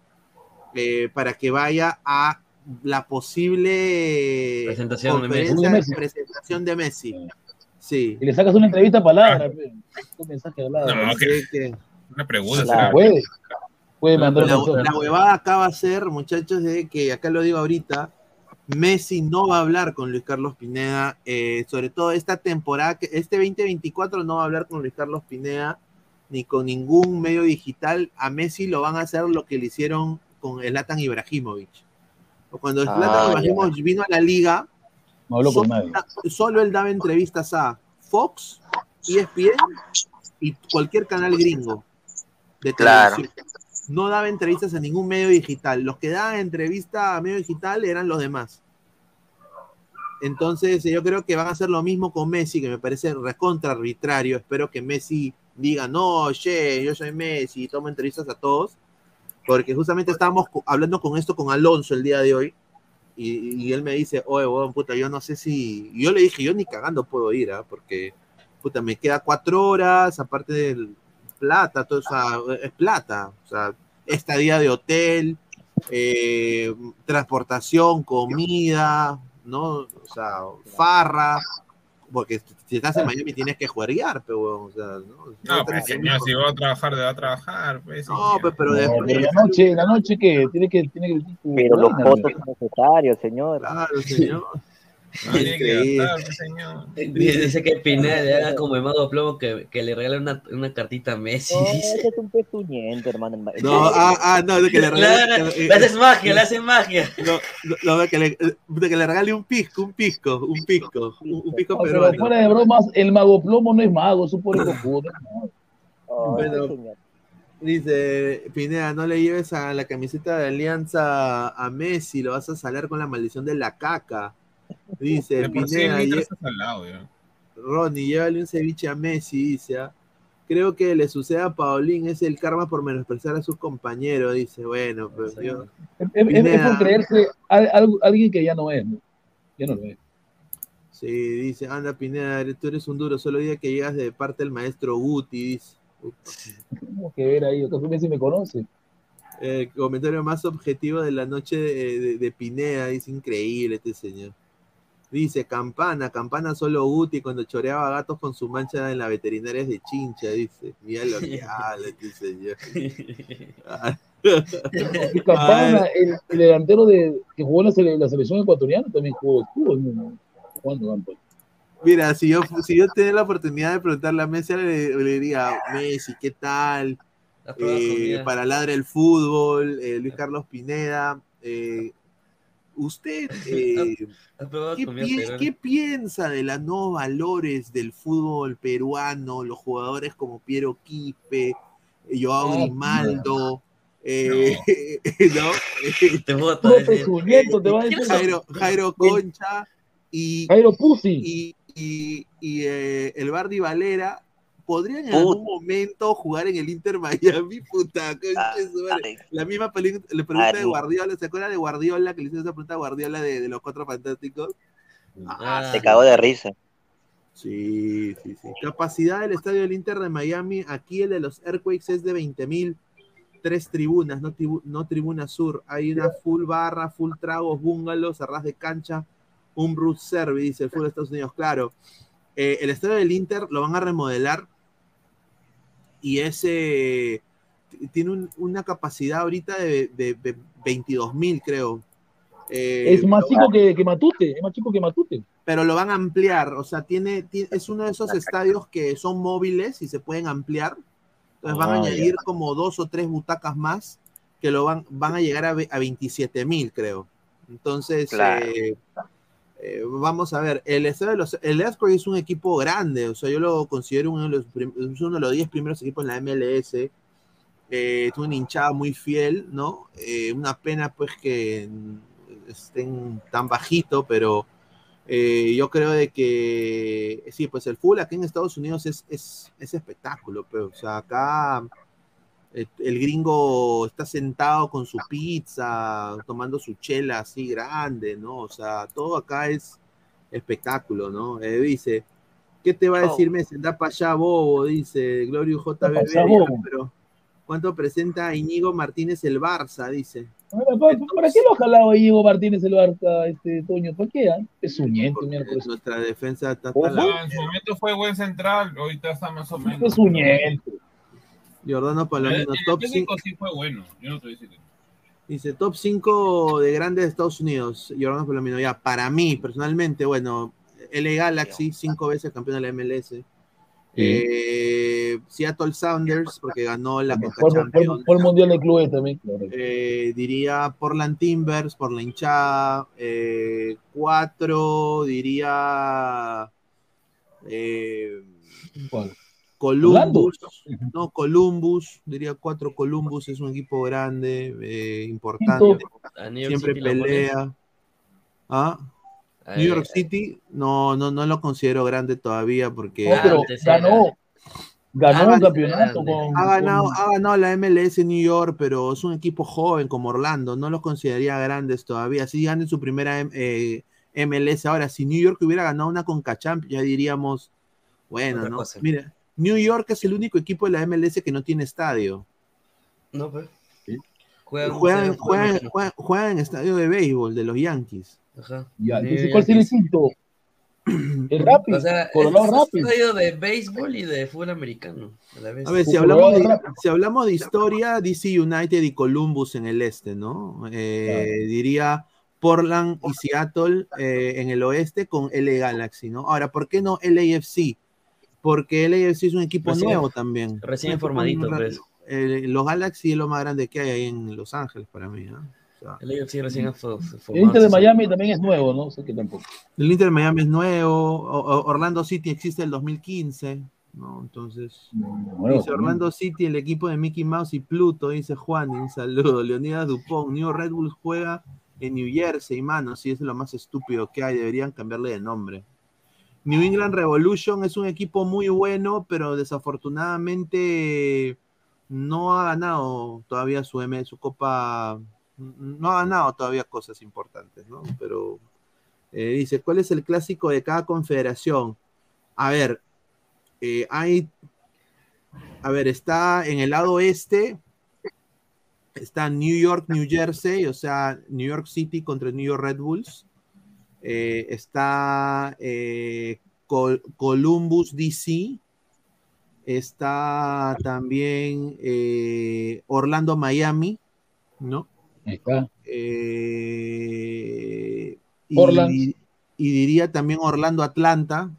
eh, para que vaya a la posible Presentación de conferencia Messi. presentación de Messi. Sí. Y le sacas una entrevista a palabra, pe. un mensaje hablado. No, que- Una pregunta. Será. puede. Puede mandar la, la huevada acá va a ser, muchachos, de que acá lo digo ahorita, Messi no va a hablar con Luis Carlos Pineda, eh, sobre todo esta temporada, que este 2024 no va a hablar con Luis Carlos Pineda ni con ningún medio digital. A Messi lo van a hacer lo que le hicieron con Zlatan Ibrahimovic. Cuando Ah, Zlatan Ibrahimovic vino a la liga, No hablo con solo, nadie. solo él daba entrevistas a Fox, ESPN y cualquier canal gringo de Claro. televisión. No daba entrevistas a ningún medio digital. Los que daban entrevista a medio digital eran los demás. Entonces, yo creo que van a hacer lo mismo con Messi, que me parece recontra arbitrario. Espero que Messi diga, no, che, yo soy Messi, y tomo entrevistas a todos. Porque justamente estábamos hablando con esto con Alonso el día de hoy. Y, y él me dice, oye, weón, puta, yo no sé si. Yo le dije, yo ni cagando puedo ir, ¿ah? Porque, puta, me queda cuatro horas, aparte del plata, todo, o sea, es plata. O sea, estadía de hotel, eh, transportación, comida, ¿no? O sea, farra. Porque si estás en Miami tienes que jueguear, pero, o sea, ¿no? No, pero señor, si va a trabajar, va a trabajar. Pues, No, señor. pues, pero No, después. pero la noche, la noche que tiene que tiene que Pero los pe. son necesarios, señor. Claro, señor. Increíble. Dice que Pineda le haga como el mago plomo que, que le regale una, una cartita a Messi. No, dice. ese es un pezuñento, hermano. No, ah, ah, no, de que le regale. Le, le haces magia, le haces magia. No, no, no, que, le, de que le regale un pisco, un pisco, un pisco, un, pisco No, pero peruano. fuera de bromas, el mago plomo no es mago, es un es mago. Bueno, dice Pineda, no le lleves a la camiseta de Alianza a Messi, lo vas a salar con la maldición de la caca. Dice sí, Pineda, el ya. Ronnie, llévale un ceviche a Messi, dice. ¿ah? Creo que le sucede a Paulín, es el karma por menospreciar a sus compañeros, dice. Bueno, pues yo... Es, Pineda. por creerse al- al- alguien que ya no es, ¿no? Ya no lo es. Sí, dice, anda Pineda, tú eres un duro, solo día que llegas de parte del maestro Guti, dice. Tengo que ver ahí, ¿acaso Messi me conoce? Eh, comentario más objetivo de la noche de, de- de Pineda, dice, increíble este señor. Dice, Campana, Campana solo Guti cuando choreaba gatos con su mancha en la veterinaria de Chincha, dice. Mira lo que habla este señor. Ah. Y Campana, el, el delantero de, que jugó en la, sele- la selección ecuatoriana, también jugó, estuvo ¿no? jugando Campana. Mira, si yo, si yo tenía la oportunidad de preguntarle a Messi, le, le diría, Messi, ¿qué tal? Eh, para ladra el fútbol, eh, Luis Carlos Pineda. eh, ¿Usted eh, ¿Has probado ¿qué, pi- piensa de los nuevos valores del fútbol peruano? Los jugadores como Piero Quispe, eh, Joao Ah, Grimaldo, eh, ¿no? Te voto, Puro pezuñento, te va a decir. Jairo, Jairo Concha y, Jairo Pussy. y, y- y, eh, el Bardi Valera podrían en algún momento jugar en el Inter Miami, puta, madre. La misma la pregunta de. Guardiola, ¿se acuerda de Guardiola que le hizo esa pregunta a Guardiola de, de los cuatro fantásticos? Ah, Se cagó de risa. Sí, sí, sí. Capacidad del estadio del Inter de Miami, aquí el de los Earthquakes es de 20.000, tres tribunas, no, tribu- no tribuna sur. Hay una full barra, full tragos, bungalows, arras de cancha, un root service, dice el fútbol de Estados Unidos, claro. Eh, el estadio del Inter lo van a remodelar y ese tiene un- una capacidad ahorita de, de, 22.000, creo. Eh, Es más chico que, que Matute, es más chico que Matute. pero lo van a ampliar, o sea, tiene, ti- es uno de esos estadios que son móviles y se pueden ampliar. Entonces van a Ah, añadir ya. como dos o tres butacas más que lo van, van a llegar a, ve- a 27 mil, creo. Entonces, Claro. eh, eh, vamos a ver, el de los, el Earthquake es un equipo grande, o sea, yo lo considero uno de los, uno de los 10 primeros equipos en la MLS. Eh, tiene una hinchada muy fiel, ¿no? Eh, una pena pues que estén tan bajito, pero eh, yo creo de que sí, pues el fútbol aquí en Estados Unidos es, es, es espectáculo, pero o sea, acá el gringo está sentado con su pizza, tomando su chela así grande, ¿no? O sea, todo acá es espectáculo, ¿no? Eh, dice, ¿qué te va a decir Messi? Anda para allá, bobo, dice Glorio JBB, pero ¿cuánto presenta Iñigo Martínez el Barça? Dice. ¿Para, para qué lo ha jalado ahí Diego Martínez el Barca, este Toño? ¿Para qué? ah? Es suñento, miércoles. Nuestra defensa está la- Ah, en su momento fue buen central, ahorita está más o menos. Es suñento. Jordano El, Palomino, el top técnico 5. sí fue bueno, yo no te voy. Dice, top 5 de grandes de Estados Unidos. Jordano Palomino, ya, para mí, personalmente, bueno, LA Galaxy, cinco veces campeón de la MLS. Eh, Seattle Sounders, porque ganó la fue- Champions. fue el Mundial de Clubes también. claro. Eh, diría Portland Timbers por la hinchada. Eh, cuatro, diría eh, ¿Cuál? Columbus. No, Columbus, diría cuatro Columbus, es un equipo grande, eh, importante. Siempre City pelea. ¿Ah? Ahí, New York ahí. City, no, no, no lo considero grande todavía porque No, pero antes era. ganó. Ganó Ha un campeonato con. ha ganado, con- ha ganado la MLS en New York, pero es un equipo joven como Orlando, no los consideraría grandes todavía. Si ganan su primera eh, MLS ahora, si New York hubiera ganado una Concachamp, ya diríamos, bueno, Otra ¿no? cosa. Mira, New York es el único equipo de la MLS que no tiene estadio. No, pues. Juegan, Juegan, juegan- juegan, juegan- juegan en estadio de béisbol de los Yankees. Ajá. Ya, ¿cuál Yankees. sería el? El Rapid. O sea, Colorado es estadio de béisbol y de fútbol americano. A, la vez. A ver, si hablamos, de, si hablamos de historia, DC United y Columbus en el este, ¿no? Eh, Diría Portland y Seattle eh, en el oeste con LA Galaxy, ¿no? Ahora, ¿por qué no LAFC? Porque LAFC es un equipo Recién- nuevo también. recién nuevo. pues. Eh, los Galaxy es lo más grande que hay ahí en Los Ángeles para mí, ¿no? O sea, El AFC recién fue- fue El Inter de. Miami también es nuevo, ¿no? Sé que tampoco. El Inter de Miami es nuevo, o- o- Orlando City existe el 2015, ¿no? Entonces, Nuevo dice Orlando City, el equipo de Mickey Mouse y Pluto, dice Juan, un saludo. Leonidas Dupont, New Red Bull juega en New Jersey, mano, sí, es lo más estúpido que hay, deberían cambiarle de nombre. New England Revolution es un equipo muy bueno, pero desafortunadamente no ha ganado todavía su M, su copa, no ha ganado todavía cosas importantes, ¿no? Pero eh, dice, ¿cuál es el clásico de cada confederación? A ver, eh, hay, a ver, está en el lado este, está New York, New Jersey, o sea, New York City contra New York Red Bulls. Eh, está eh, Col- Columbus, DC. Está también eh, Orlando, Miami, ¿no? Ahí está. Eh, y, y diría también Orlando Atlanta.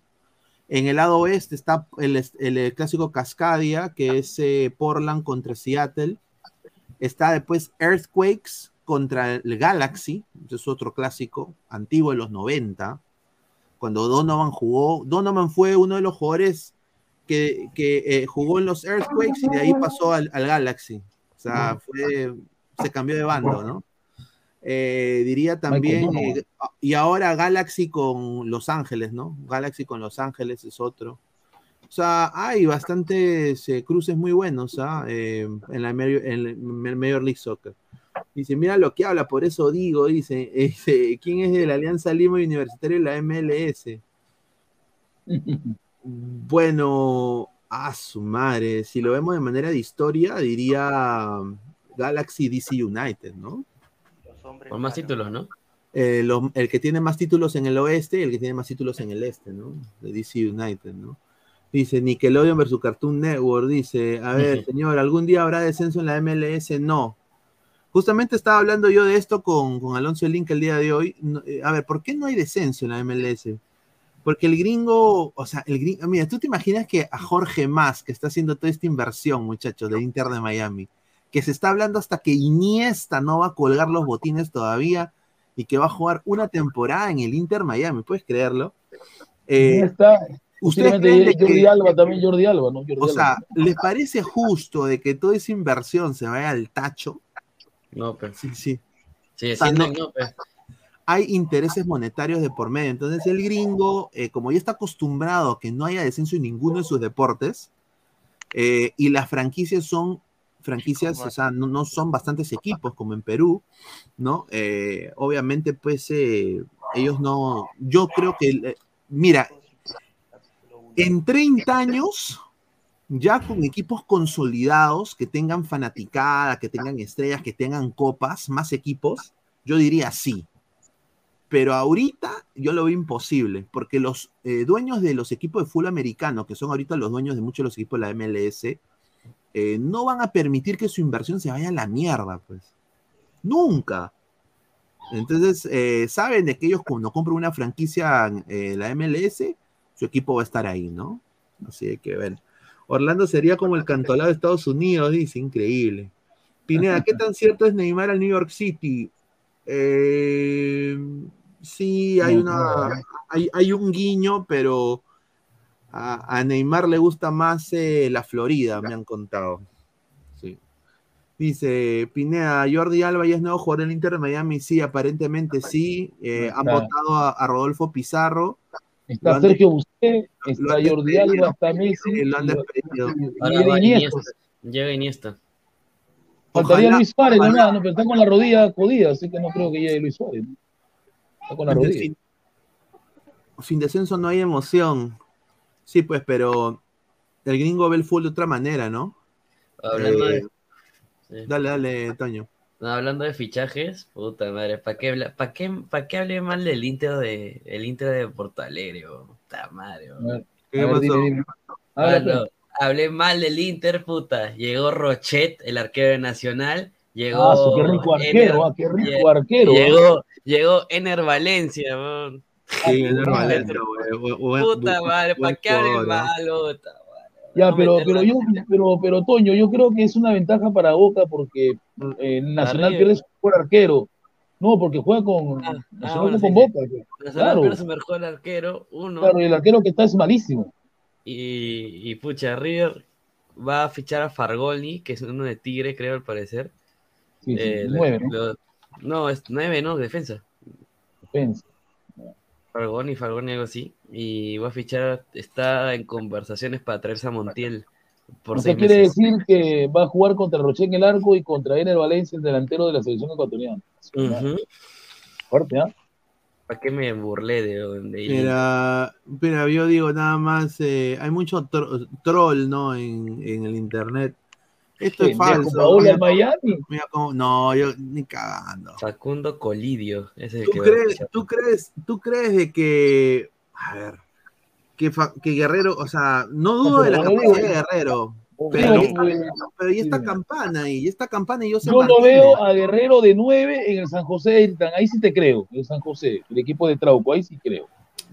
En el lado oeste está el, el, clásico Cascadia, que es Portland contra Seattle. Está después Earthquakes contra el Galaxy, es otro clásico antiguo de los 90, cuando Donovan jugó. Donovan fue uno de los jugadores que, que, eh, jugó en los Earthquakes y de ahí pasó al, al Galaxy. O sea, fue, se cambió de bando, ¿no? Eh, diría también, eh, y ahora Galaxy con Los Ángeles, ¿no? Galaxy con Los Ángeles es otro. O sea, hay bastantes eh, cruces muy buenos ¿ah? En la en la Major League Soccer. Dice, mira lo que habla, por eso digo, dice, dice, ¿quién es de la Alianza Lima Universitaria y la MLS? Bueno, a su madre, si lo vemos de manera de historia, diría Galaxy DC United, ¿no? Por más títulos, ¿no? Eh, lo- el que tiene más títulos en el oeste y el que tiene más títulos en el este, ¿no? De DC United, ¿no? Dice Nickelodeon versus Cartoon Network, dice, a ver, señor, ¿algún día habrá descenso en la MLS? No. Justamente estaba hablando yo de esto con, con Alonso Link el día de hoy. No, eh, a ver, ¿por qué no hay descenso en la MLS? Porque el gringo, o sea, el gringo, mira, tú te imaginas que a Jorge Más, que está haciendo toda esta inversión, muchachos, del Inter de Miami, que se está hablando hasta que Iniesta no va a colgar los botines todavía y que va a jugar una temporada en el Inter Miami, ¿puedes creerlo? Eh, Iniesta, ¿Ustedes creen Jordi que- Alba también, Jordi Alba, ¿no? Jordi o sea. ¿les parece justo de que toda esa inversión se vaya al tacho? No, pero. Sí, sí. Sí, O sea, no- no, hay intereses monetarios de por medio. Entonces el gringo, eh, como ya está acostumbrado a que no haya descenso en ninguno de sus deportes, eh, y las franquicias son franquicias, o sea, no, no son bastantes equipos como en Perú, ¿no? Eh, obviamente, pues eh, ellos no, yo creo que, eh, mira, en 30 años, ya con equipos consolidados, que tengan fanaticada, que tengan estrellas, que tengan copas, más equipos, yo diría sí. Pero ahorita yo lo veo imposible, porque los eh, dueños de los equipos de fútbol americano, que son ahorita los dueños de muchos de los equipos de la MLS, eh, no van a permitir que su inversión se vaya a la mierda, pues. Nunca. Entonces, eh, saben de que ellos cuando compran una franquicia en la MLS, su equipo va a estar ahí, ¿no? Así que, bueno. Orlando sería como el cantolado de Estados Unidos, dice, increíble. Pineda, ¿qué tan cierto es Neymar al New York City? Eh, sí, hay una, hay, hay un guiño, pero a, a Neymar le gusta más eh, la Florida, me han contado. Sí. Dice Pineda, Jordi Alba ya es nuevo jugador del Inter de Miami. Sí, aparentemente sí. Eh, han votado a, a Rodolfo Pizarro. Está han Sergio Busquets, lo está Jordi. Alba, está Messi. Sí, lo han y- despedido. y- y Ahora Iniesta. Llega Iniesta. Faltaría Ojalá- Luis Suárez ojalá- nomás, ¿no? pero está con la rodilla jodida, así que no creo que llegue Luis Suárez. ¿no? Está con la Desde rodilla. Sin, sin descenso no hay emoción. Sí, pues, pero el gringo ve el fútbol de otra manera, ¿no? Hablando Eh, de. sí. Dale, dale, Toño. No, hablando de fichajes, puta madre, ¿para qué, habla- pa' qué, pa' qué hable mal del Inter de, el Inter de Porto Alegre, puta madre, ver, ¿Qué pasó? dime, dime. Hablé mal del Inter, puta. Llegó Rochet, el arquero de Nacional, Llegó. Ah, qué rico arquero, ah, qué rico arquero, Llegó, llegó Ener Valencia, weón. Sí, Ener Valencia, Puta madre, ¿para qué jugador, ¿ah? mal, puta? Ya, No pero, pero yo, pero, pero Toño, yo creo que es una ventaja para Boca porque eh, el Nacional pierde su mejor arquero. No, porque juega con Nacional Ah, bueno, con sí, Boca. sí. Nacional Claro, su mejor arquero, uno. claro, y el arquero que está es malísimo. Y, y pucha, River va a fichar a Fargoni, que es uno de Tigre, creo, al parecer. Sí, sí, Eh, nueve, ¿no? lo- no, es nueve, ¿no? Defensa. Defensa. Fargoni, Fargoni, algo así. Y va a fichar, está en conversaciones para traerse a Montiel por O sea, quiere meses. decir que va a jugar contra Roche en el arco y contra Ener Valencia, el delantero de la selección ecuatoriana. Ujú. Fuerte, ¿ah? ¿Para qué me burlé de, de Pero, pero yo digo nada más, eh, hay mucho tro- troll, ¿no? En, en el internet. Esto es falso. Paola Miami. mira cómo- no, yo ni cagando. Facundo Colidio? Es el ¿Tú que crees, tú crees, tú crees de que, a ver, que, fa- que Guerrero, o sea, no dudo de la capacidad de Guerrero, pero, y pero y esta campana, y esta campana, y yo Yo lo veo a Guerrero de 9 en el San José de Titán. Ahí sí te creo, el San José, el equipo de Trauco, ahí sí creo.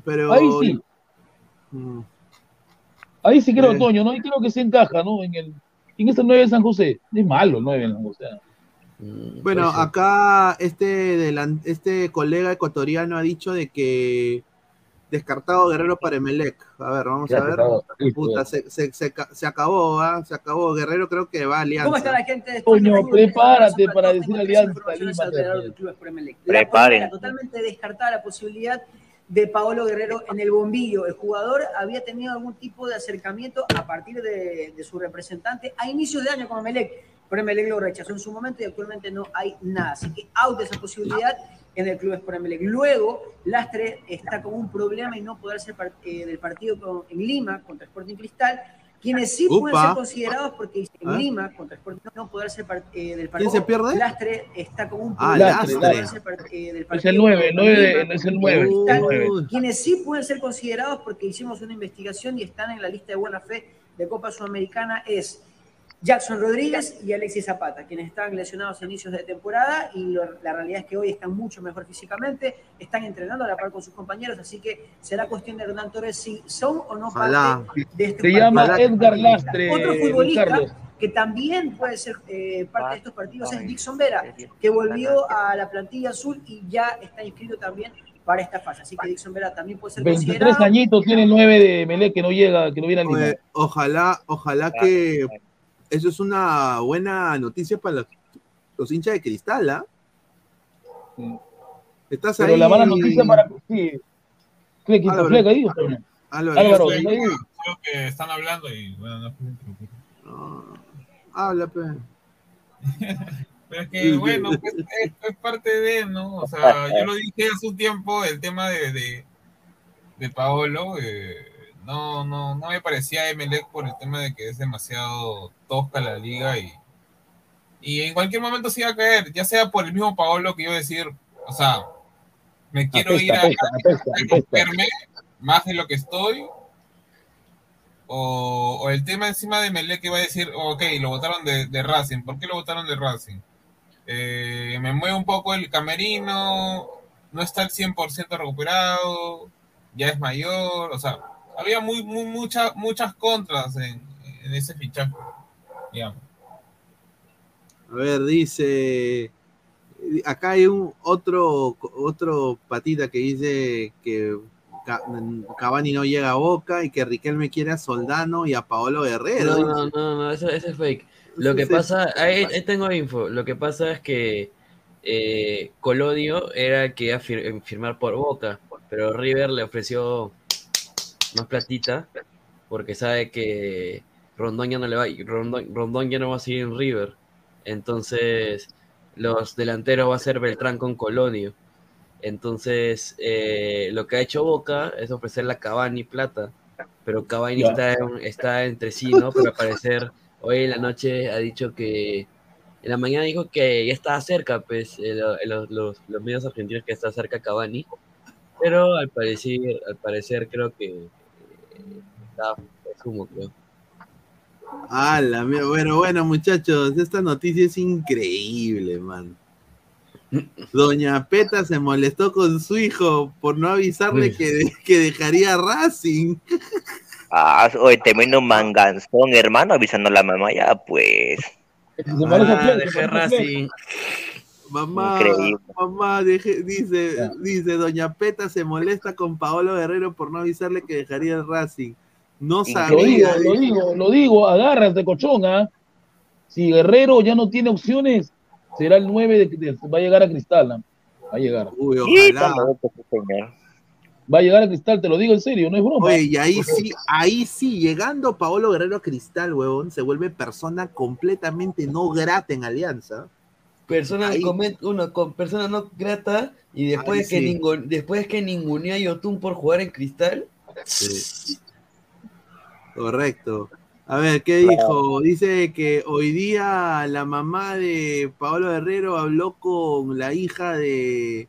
pero Ahí sí, Mm. ahí sí creo, Eh. Toño, ¿no? Ahí creo que se encaja, ¿no? En el en ese 9 de San José. Es malo el 9 en San José. Mm, Bueno, acá este, delan- este colega ecuatoriano ha dicho de que descartado Guerrero para Emelec. A ver, vamos Ya a ver. Puta, ya. se, se- se ca- se acabó, ¿ah? Se acabó. Guerrero creo que va a Alianza. ¿Cómo está la gente de Toño, Fútbol? prepárate para decir Alianza primera, totalmente descartada la posibilidad de Paolo Guerrero en el bombillo. El jugador había tenido algún tipo de acercamiento a partir de, su representante a inicios de año con Emelec, pero Emelec lo rechazó en su momento y actualmente no hay nada. Así que out de esa posibilidad en el Club Sport Emelec. Luego, Lastre está con un problema y no poder ser par- eh, del partido en Lima contra Sporting Cristal. Quienes sí pueden Upa. ser considerados porque en ¿Ah? Lima contra Sporting no poder ser par- eh, del partido. ¿Quién se pierde? Lastre está con un Ah, Lastre. no poder ser par- eh, del Es partido el 9, el con 9 Lima, es el con 9. Cristal. el 9. Quienes sí pueden ser considerados porque hicimos una investigación y están en la lista de buena fe de Copa Sudamericana es Jackson Rodríguez y Alexis Zapata, quienes estaban lesionados a inicios de temporada y lo- la realidad es que hoy están mucho mejor físicamente, están entrenando a la par con sus compañeros, así que será cuestión de Hernán Torres si son o no Ojalá. parte de este Se llama partido. Edgar Lastre, Otro futbolista Carlos. que también puede ser eh, parte de estos partidos es Dixon Vera, que volvió a la plantilla azul y ya está inscrito también para esta fase. Así que Dixon Vera también puede ser 23 considerado. añitos tiene el 9 de Melé que no llega, que no viene ojalá, ojalá que eso es una buena noticia para los, los hinchas de cristal, ¿ah? Estás Pero ahí. la mala noticia para. Sí. ¿Qué quita Álvaro. fleca ahí? Álvaro, Álvaro, Estoy- ¿estás ahí? Creo que están hablando y bueno, no no, habla, pe. Pero es que, bueno, pues, es, es parte de, ¿no? O sea, yo lo dije hace un tiempo, el tema de, de, de Paolo, eh, no, no, no me parecía Emelec por el tema de que es demasiado tosca la liga y, y en cualquier momento se iba a caer, ya sea por el mismo Paolo que yo decir, o sea, me quiero Apesta, ir a, apesta, a romperme más de lo que estoy, o, o el tema encima de Melec que va a decir, ok, lo votaron de, de Racing, ¿por qué lo votaron de Racing? Eh, me mueve un poco el camerino, no está al 100% recuperado, ya es mayor, o sea, había muy, muy muchas muchas contras en, en ese fichaje, digamos. A ver, dice. Acá hay un otro, otro patita que dice que Ca- Cavani no llega a Boca y que Riquelme quiere a Soldano y a Paolo Guerrero. No, no, no, no, eso, eso es fake. Lo que pasa, ahí, ahí tengo info. Lo que pasa es que eh, Colodio era el que iba a fir- firmar por Boca, pero River le ofreció más platita porque sabe que Rondón ya no le va, Rondón, Rondón ya no va a seguir en River. Entonces, los delanteros va a ser Beltrán con Colodio. Entonces, eh, lo que ha hecho Boca es ofrecerle a Cavani plata, pero Cavani está, en- está entre sí, ¿no? Pero al parecer, hoy en la noche ha dicho que, en la mañana dijo que ya estaba cerca, pues, eh, lo- los, los, los medios argentinos que está cerca Cavani, pero al parecer, al parecer creo que eh, es humo, creo. Ah, la mierda. Bueno, bueno, muchachos, esta noticia es increíble, man. Doña Peta se molestó con su hijo por no avisarle que, de- que dejaría Racing. Ah, oye, tremendo manganzón, hermano, avisando a la mamá ya, pues. Ah, dejé Racing. Mamá, Increíble. mamá, deje- dice, dice, Doña Peta se molesta con Paolo Guerrero por no avisarle que dejaría el Racing. No Lo digo, sabía. lo digo, lo digo, agárrate, cochón, ¿ah? Si Guerrero ya no tiene opciones, será el 9 de, de- va a llegar a Cristal, ¿ah? Va a llegar. Uy, ojalá. Va a llegar a Cristal, te lo digo en serio, no es broma. Oye, y ahí sí, ahí sí, llegando Paolo Guerrero a Cristal, huevón, se vuelve persona completamente no grata en Alianza. Persona, Ahí. comen- uno, con persona no grata y después Ahí que sí. ningun- después que ninguneó a Yotun por jugar en cristal. Sí. Correcto. A ver, ¿qué dijo? Dice que hoy día la mamá de Paolo Guerrero habló con la hija de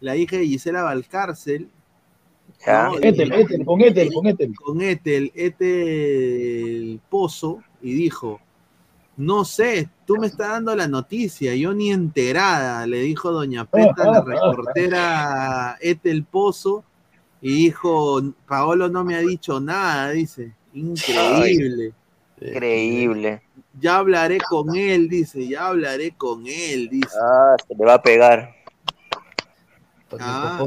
la hija de Gisela Valcárcel. ¿no? Ethel, Ethel, con Ethel, con Ethel. con Ethel, Ethel Pozo, y dijo, no sé, tú me estás dando la noticia, yo ni enterada, le dijo doña Peta, la reportera Ethel Pozo, y dijo, Paolo no me ha dicho nada, dice, increíble. Increíble. Ya hablaré con él, dice, ya hablaré con él, dice. Ah, se le va a pegar. Ah,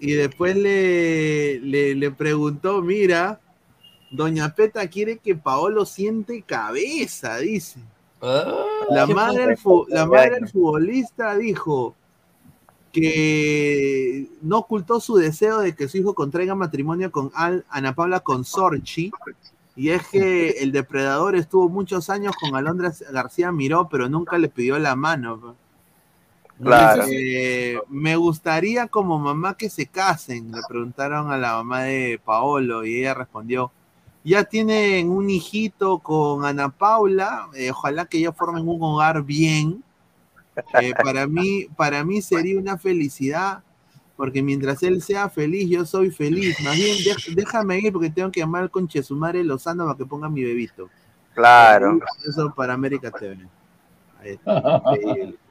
y después le, le, le preguntó, mira, Doña Peta quiere que Paolo siente cabeza, dice. La qué madre, del fu- la madre del futbolista dijo que no ocultó su deseo de que su hijo contraiga matrimonio con Al- Ana Paula Consorchi. Y es que el depredador estuvo muchos años con Alondra García Miró, pero nunca le pidió la mano. Claro. Dice, me gustaría como mamá que se casen, le preguntaron a la mamá de Paolo y ella respondió, ya tienen un hijito con Ana Paula, eh, ojalá que ellos formen un hogar bien. Eh, para, mí, para mí sería una felicidad, porque mientras él sea feliz, yo soy feliz. Más bien, déjame ir porque tengo que llamar al conchesumare Lozano para que ponga mi bebito. Claro. Eso para América TV. Ahí está,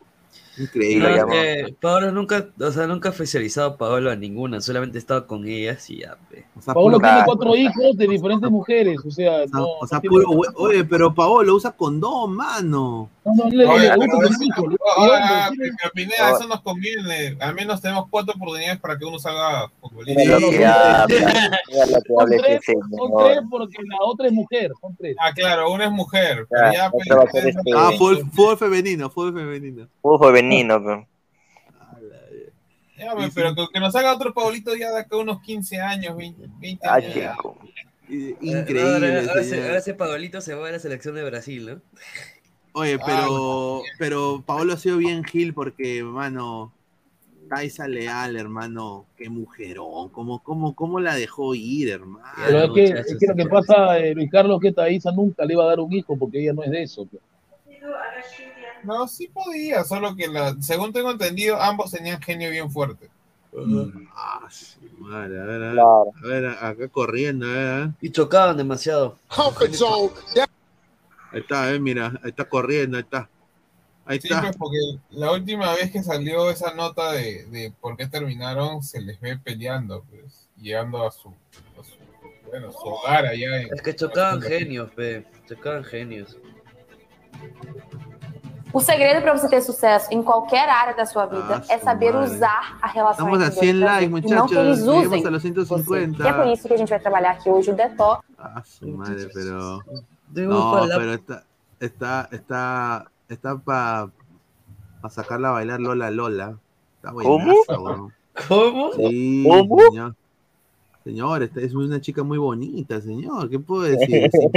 increíble. No, es que Paolo nunca, o sea, nunca ha oficializado a Paolo a ninguna, solamente estaba con ellas y ya, pe. Paolo puro- tiene cuatro hijos de diferentes mujeres, o sea, no, O sea, no puro oye, pero Paolo usa condón, mano. no, no, le- Oye, le gusta eso- tener hijos, le- Ah, tiene- pero Pineda, eso nos conviene. Al menos tenemos cuatro oportunidades para que uno salga futbolista. Son tres, son señor. tres porque la otra es mujer, son tres. Ah, claro, una es mujer. Pero Ya, pues, este- Ah, fútbol, hijos. fútbol femenino, fútbol femenino. Fue veneno, pe. Ya, pues, pero que, que nos haga otro Paulito ya de acá unos 15 años, 20, 20 Ah, años. chico. Increíble. Ahora, ese, ahora ese Paolito se va a la selección de Brasil, ¿no? Oye, pero, pero Paolo ha sido bien Gil porque, hermano, Taisa Leal, hermano, qué mujerón, cómo, cómo, cómo la dejó ir, hermano. Pero es que, es que lo que pasa, eh, Luis Carlos, que Thaisa nunca le iba a dar un hijo porque ella no es de eso. No, sí podía, solo que la, según tengo entendido, ambos tenían genio bien fuerte. Ah, sí, madre, a ver, a ver, Claro. a ver, acá corriendo, a ver, a ver. Y chocaban demasiado. Ahí está, eh, mira, ahí está corriendo, ahí está. Ahí Sí, está. pues porque la última vez que salió esa nota de, de por qué terminaron, se les ve peleando, pues, llegando a su, a su- bueno, su hogar allá en... Es que chocaban genios, pe. Chocaban genios. O segredo para você ter sucesso em qualquer área da sua vida Nossa, é saber mano. usar a relação Estamos a entre 100 dois likes, e não que muchachos. eles usem Llegamos a los você. 150. E é por isso que a gente vai trabalhar aqui hoje o detox. Ah, su madre, pero. Debo No, falar- pero está, está, está, está para sacarla a bailar Lola Lola. Está ¿Cómo? buenaza, weón. ¿Cómo? Sí, ¿Cómo? señor. Señor, esta es una chica muy bonita, señor. ¿Qué puedo decir? Sí.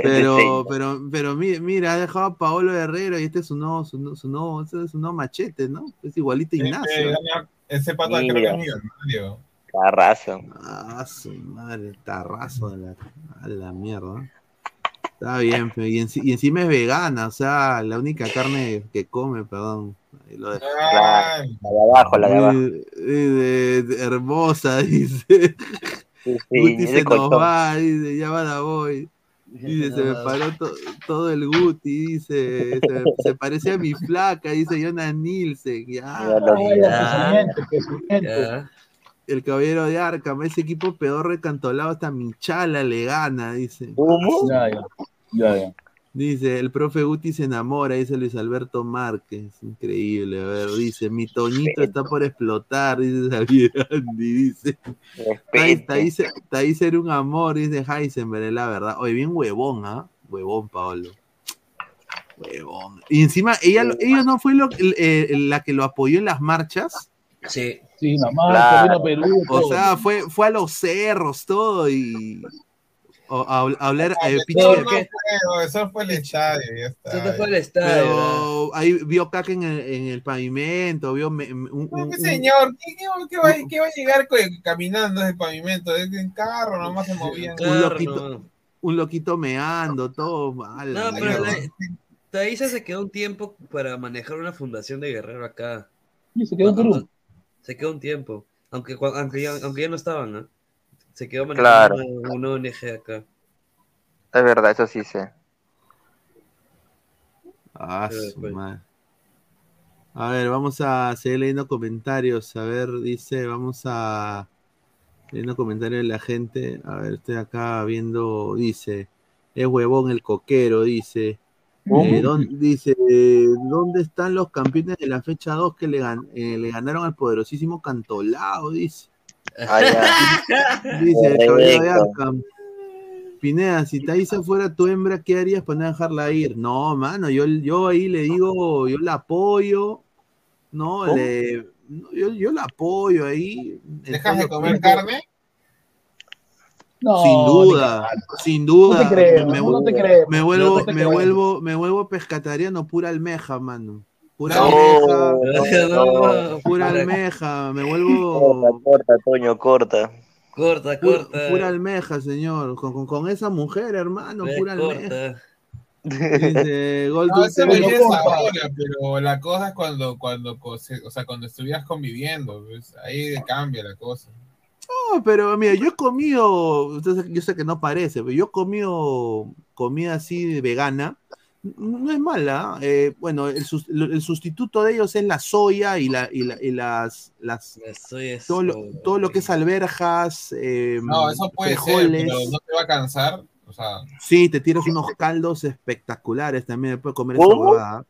Pero, pero, pero mira, mira, ha dejado a Paolo Herrero y este es su nuevo, su, nu- su nuevo, ese es su nuevo machete, ¿no? Es igualito a Ignacio. gana- ese pata creo que es millonario. Carrazo. Ah, su madre, tarrazo de la, a la mierda. Está bien, y, y encima es vegana, o sea, la única carne que come, perdón. Lo. La de abajo, la de abajo. Eh, de- hermosa, dice. Sí, sí, Guti se nos colchón. va, dice, ya va la voy. Dice, se me paró to- todo el Guti, dice, se, se parecía a mi flaca, dice Jonah Nielsen, ya. Ya lo vi. Ya. Ya. El caballero de Arkham, ese equipo peor recantolado hasta Michala le gana, dice. ¿Cómo? Ya, ya. Ya, ya. Dice, el profe Guti se enamora, dice Luis Alberto Márquez. Increíble, a ver, dice, mi Toñito está por explotar, dice Xavier Andy, dice. Respete. Taís era un amor, dice Heisenberg, es la verdad. Oye, bien huevón, ¿ah? Huevón, Paolo. Huevón. Y encima, ella, ella no fue lo- la que lo apoyó en las marchas. Sí. Sí, nada más, a Perú. O sea, fue, fue a los cerros, todo, y o- a, a hablar eh, No, pinche- no fue, eso fue el estadio, ya está. Eso fue el estadio. Pero ahí vio caca en el, en el pavimento, vio me- un, un- No, un- qué señor, ¿qué, qué va, qué va- qué va a llegar caminando desde el pavimento? Es en carro, nomás se movían. un loquito, un loquito meando, todo mal. No, pero la- se quedó un tiempo para manejar una fundación de Guerrero acá. Sí, se quedó en Perú. Se quedó un tiempo. Aunque, aunque, ya, aunque ya no estaban, ¿no? Se quedó Claro. manejando una, una ONG acá. Es verdad, eso sí sé. Ah, su madre. A ver, vamos a seguir leyendo comentarios. A ver, dice, vamos a leyendo comentarios de la gente. A ver, estoy acá viendo, dice, es huevón el coquero, dice. Eh, ¿dónde, dice, ¿dónde están los campeones de la fecha 2 que le, gan- eh, le ganaron al poderosísimo Cantolao? Dice. Ah. Dice. Pineda, si Thaisa fuera tu hembra, ¿qué harías para no dejarla ir? No, mano, yo, yo ahí le digo, yo la apoyo, no, le, yo, yo la apoyo ahí. ¿Dejas de comer carne? No, sin duda, sin duda. No te creo, me, no te creo. me vuelvo, No te me creo. vuelvo, me vuelvo pescatariano, pura almeja, mano. Pura No, almeja, no, no. pura almeja, me vuelvo Corta, corta, Toño, corta. Corta, corta. pura almeja, señor. Con, con, con esa mujer, hermano, pura almeja. corta. Dice, Gol No, corta. ahora, pero la cosa es cuando, cuando, o sea, cuando estuvieras conviviendo, pues, ahí cambia la cosa. No, pero mira, yo he comido, entonces, yo sé que no parece, pero yo he comido comida así vegana. No es mala. eh, bueno, el, sus- el sustituto de ellos es la soya y, la, y, la- y las, las todo, lo, todo lo que es alberjas, eh, No, eso puede ser, pero no te va a cansar. O sea, Sí, te tiras unos caldos espectaculares también después de comer esa.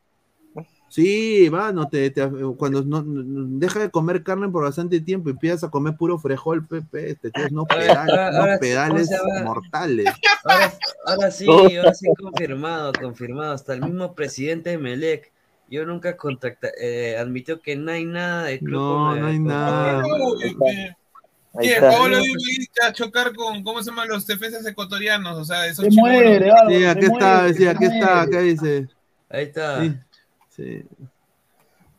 Sí, mano, te, te- cuando no, no- deja de comer carne por bastante tiempo y empiezas a comer puro frijol, pepe, te tiras unos Ahora- pedales, ahora- unos ahora sí, pedales mortales. Ahora, ahora sí, ahora sí confirmado, confirmado. Hasta el mismo presidente de Melec. Yo nunca contacta, eh, admitió que no hay nada de club. No, no hay nada. Ahí ¿qué? está. Paolo iba a chocar con, ¿cómo se llaman los defensas ecuatorianos? O sea, esos Se muere, Álvaro, Sí, se aquí está, muere, sí, aquí está, acá dice. Ahí está. Sí, sí.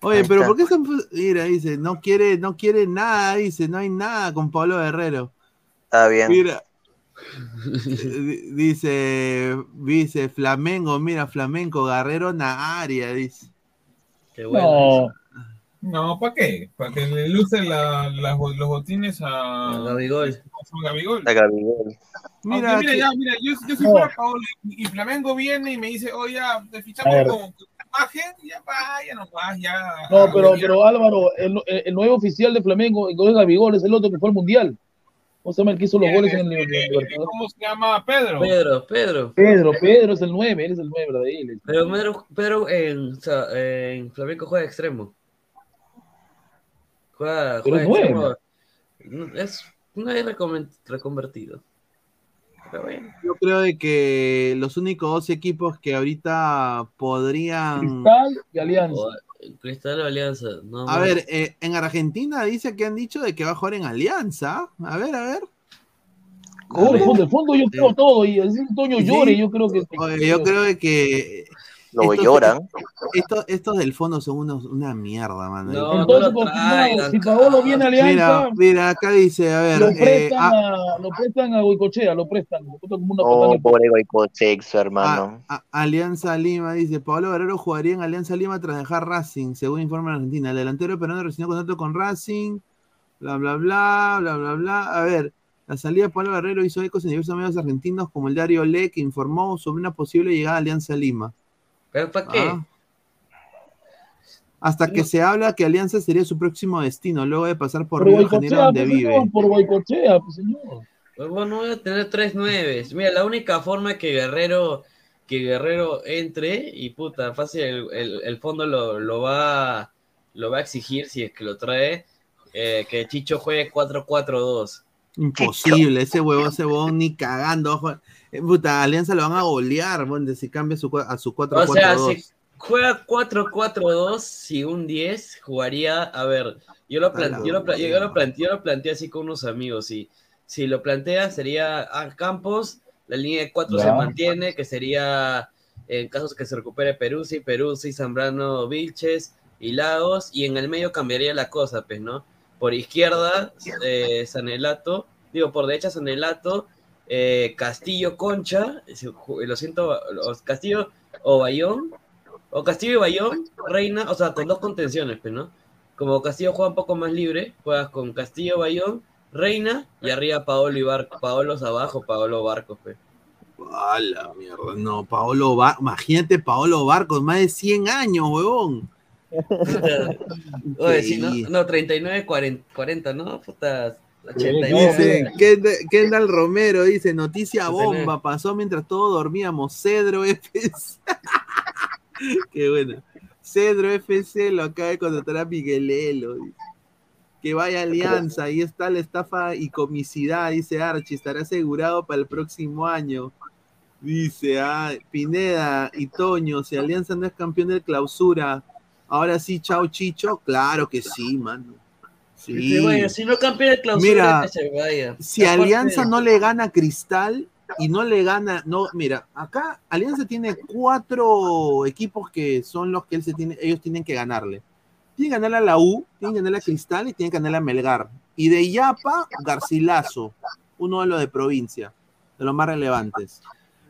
Oye, pero. ¿por qué se Mira, dice, no quiere, no quiere nada, dice, no hay nada con Pablo Guerrero. Está bien. Mira. Di- dice, dice Flamengo, mira, Flamenco, Guerrero Naaria, dice. Qué bueno. No, No, ¿para qué? Para que le lucen la- los botines a, A Gabigol. a Gabigol. La Gabigol. Mira, Aunque mira, que- ya, mira, yo, yo No. fuera Paolo y, y Flamengo viene y me dice, oye, ya, te A fichamos ver. Con con imagen, ya vaya nomás, ya. no, pero, pero Álvaro, el, el nuevo oficial de Flamengo, el Gabigol, es el otro que fue al Mundial. ¿Cómo se llama el que hizo los goles en el eh, Libertadores? ¿Cómo se llama? Pedro. Pedro, Pedro. Pedro, Pedro es el 9, él es el 9 de él. Pero Pedro, Pedro en, o sea, en Flamenco juega de extremo. Juega, Pero juega es de extremo. nueve. No, Es no es recon- reconvertido. Pero bueno. Yo creo de que los únicos dos equipos que ahorita podrían. Cristal y Alianza. O- Cristal o Alianza. No, A no. ver, eh, en Argentina dice que han dicho de que va a jugar en Alianza. A ver, a ver. De fondo, de fondo yo creo todo, y el Toño Sí. llore, yo creo que. Oye, yo creo de que. Lo estos- lloran. Estos, estos del fondo son unos, una mierda, mano. No, Entonces, traigan, si Paolo viene a Mira, Alianza, mira, acá dice, a ver. lo eh, prestan, a- a, lo prestan a Goicochea, lo prestan. Lo prestan como una Oh, pobre Goicoechea, hermano. a- a- Alianza Lima dice, Pablo Guerrero jugaría en Alianza Lima tras dejar Racing, según informa la Argentina. El delantero peruano recibió contrato con Racing, bla, bla, bla, bla, bla, bla. A ver, La salida de Pablo Guerrero hizo ecos en diversos medios argentinos como el diario Le, que informó sobre una posible llegada a Alianza Lima. ¿Pero para qué? Ah. Hasta que se habla que Alianza sería su próximo destino, luego de pasar por Por Río de Janeiro, donde pues, vive. señor, por Boicochea, pues, señor. Pues bueno, voy a tener tres nueves. Mira, la única forma que Guerrero, que Guerrero entre, y puta, fácil, el, el- el fondo lo, lo va, lo va a exigir si es que lo trae, eh, que Chicho juegue 4-4-2. Imposible, ese huevón, ese huevón ni cagando. Eh, Puta, Alianza lo van a golear, bueno, si cambia su, a su 4 O sea, si juega 4-4-2, si un 10 jugaría, a ver, yo lo, plan- yo lo, yo lo planteé, yo lo planteé así con unos amigos, y si lo plantea sería a Campos, la línea de 4 se mantiene, que sería en casos que se recupere Peruzzi, Peruzzi, Zambrano, Vilches y Lagos, y en el medio cambiaría la cosa, pues, ¿no? Por izquierda, eh, Sanelato, digo, por derecha Sanelato, eh, Castillo Concha, lo siento, los- Castillo o Bayón, o Castillo y Bayón, Reina, o sea, con dos contenciones, pues, ¿no? Como Castillo juega un poco más libre, juegas con Castillo, Bayón, Reina y arriba Paolo y Barco, Paolo abajo, Paolo Barcos, pues. A la mierda, no, Paolo Barcos, imagínate Paolo Barcos, más de 100 años, huevón. Oye, sí, ¿no? No, 39, 40, 40, ¿no? Puta, Dice 89. Kendall, Kendall Romero dice, noticia 69. bomba, pasó mientras todos dormíamos, Cedro FC. Qué bueno. Cedro FC lo acaba de contratar a Miguelelo. dice. Que vaya Alianza, ahí está la estafa y comicidad, dice Archie, estará asegurado para el próximo año. Dice, ah, Pineda y Toño, si Alianza no es campeón de clausura, ahora sí, chao Chicho, claro que sí, mano. Vaya, si no campeón de clausura, Mira, que se vaya. si Alianza no le gana a Cristal y no le gana, no, mira, acá Alianza tiene cuatro equipos que son los que él se tiene, ellos tienen que ganarle. Tienen que ganarle a la U, tienen que ganarle a Cristal y tienen que ganarle a Melgar. Y de Yapa, Garcilaso, uno de los de provincia, de los más relevantes.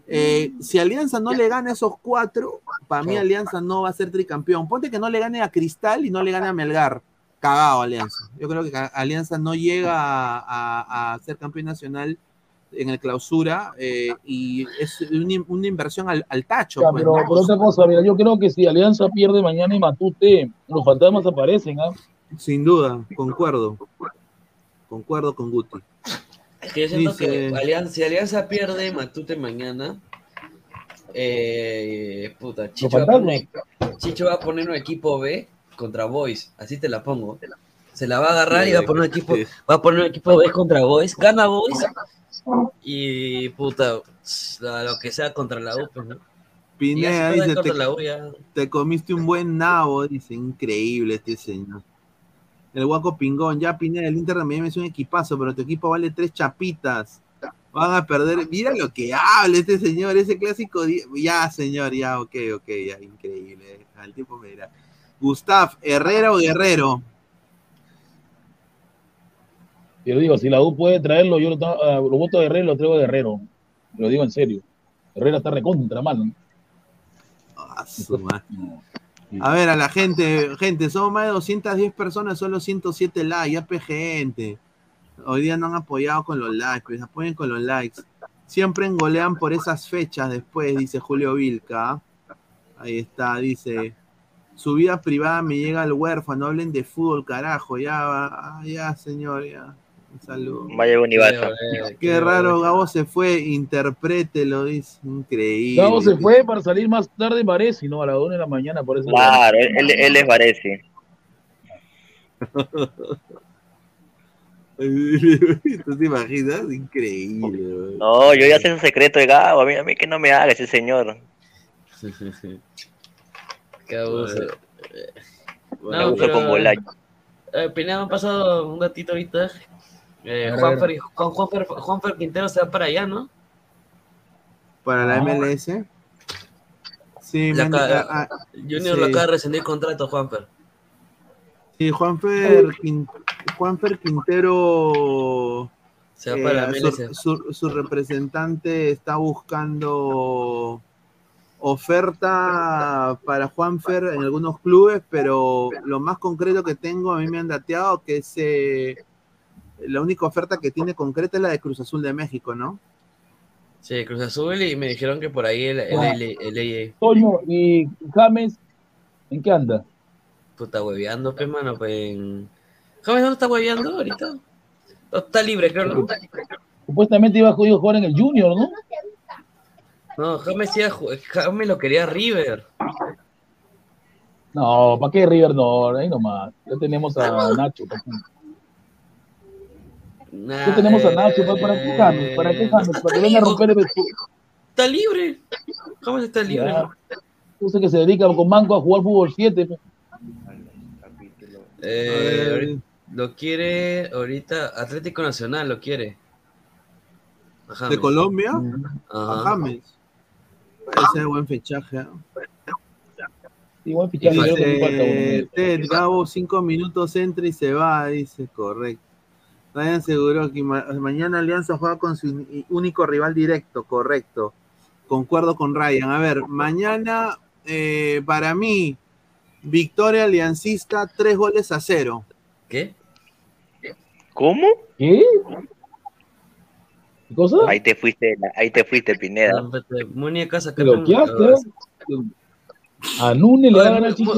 Eh, si Alianza no le gana a esos cuatro, para mí Alianza no va a ser tricampeón. Ponte que no le gane a Cristal y no le gane a Melgar. Cagado Alianza. Yo creo que Alianza no llega a, a- a ser campeón nacional en el clausura eh, y es una, una inversión al, al tacho. Ya, pues, pero, ¿no? pero otra cosa, mira, yo creo que si Alianza pierde mañana y Matute, los fantasmas aparecen, ¿ah? Sin duda, concuerdo. Concuerdo con Guti. Es que yo siento Dice- que Alianza, si Alianza pierde Matute mañana, eh, puta, Chicho va, a poner, Chicho va a poner un equipo B contra Boys, así te la pongo. Se la va a agarrar y va a poner un equipo, va a poner un equipo B contra Boys, gana Boys y puta, la- lo que sea contra la U, pues, ¿no? Pineda dice, contra te, la U, ya- te comiste un buen nabo, dice, increíble este señor. El guaco pingón, ya Pineda, el Inter Miami es un equipazo, pero tu equipo vale tres chapitas. Van a perder, mira lo que habla este señor, ese clásico, ya señor, ya, ok, ok, ya, increíble, al tiempo me dirá. Gustav, Herrera o Guerrero, Yo digo, si la U puede traerlo, yo lo, ah, lo voto a Guerrero y lo traigo a Guerrero. Lo digo en serio. Herrera está recontra mal. ¿no? Ah. A ver, a la gente, gente, somos más de 210 personas, solo 107 likes, ya gente. Hoy día no han apoyado con los likes, pues apoyen con los likes. Siempre engolean por esas fechas después, dice Julio Vilca. Ahí está, dice. Su vida privada me llega al huérfano, hablen de fútbol, carajo, ya va, ah, ya señor, ya. Un saludo. Vaya Univaso. Qué raro, Gabo se fue, interprételo, dice. Increíble. Gabo se fue para salir más tarde, parece, ¿no? A las 1 de la mañana, por eso. Claro, él, él es Varese. ¿Tú te imaginas? Increíble. güey. No, yo ya sé su secreto de Gabo. A mí, a mí que no me haga ese señor. Qué abuso. Me abuso con Bolaño. Eh, Pineda, me ha pasado un datito ahorita. Eh. Juanfer, Juan- Juanfer, Juanfer Quintero se va para allá, ¿no? Para la. MLS. Sí, me- acaba- ah, ah, Junior sí. lo acaba de rescindir contrato, Juanfer. Sí, Juanfer, Juanfer Quintero. Se va para la su, MLS. su- su representante está buscando oferta para Juanfer en algunos clubes, pero lo más concreto que tengo, a mí me han dateado que ese la única oferta que tiene concreta es la de Cruz Azul de México, ¿no? Sí, Cruz Azul y me dijeron que por ahí el, el, el, el- el- Toño y James, ¿en qué anda? puta hueveando, pues, mano, pues en... James, ¿dónde está hueveando ahorita? No, Está libre, creo, ¿no? Supuestamente iba a jugar en el Junior, ¿no? No, James, sí, James lo quería River. No, ¿para qué River no? Ahí nomás. Ya tenemos a Nacho. ¿para qué? Ya tenemos a Nacho. ¿Para, para qué James? ¿Para qué James? Para que venga a romper el Está libre. James está libre. Sé que se dedica con Manco a jugar fútbol 7. Eh, lo quiere ahorita Atlético Nacional, lo quiere. ¿De Colombia? Ajá. A James. Ese es buen fichaje. ¿eh? Igual fichaje, que falta. Dice, Ted, Gabo, cinco minutos entra y se va, dice, correcto. Ryan seguro que ma- mañana Alianza juega con su único rival directo, correcto. Concuerdo con Ryan. A ver, mañana, eh, para mí, victoria aliancista, tres goles a cero. ¿Qué? ¿Cómo? ¿Qué? ¿Qué cosa? Ahí te fuiste, ahí te fuiste, Pineda. Muñeca saca ¿Pero qué hace? A Nune le va a ganar Chico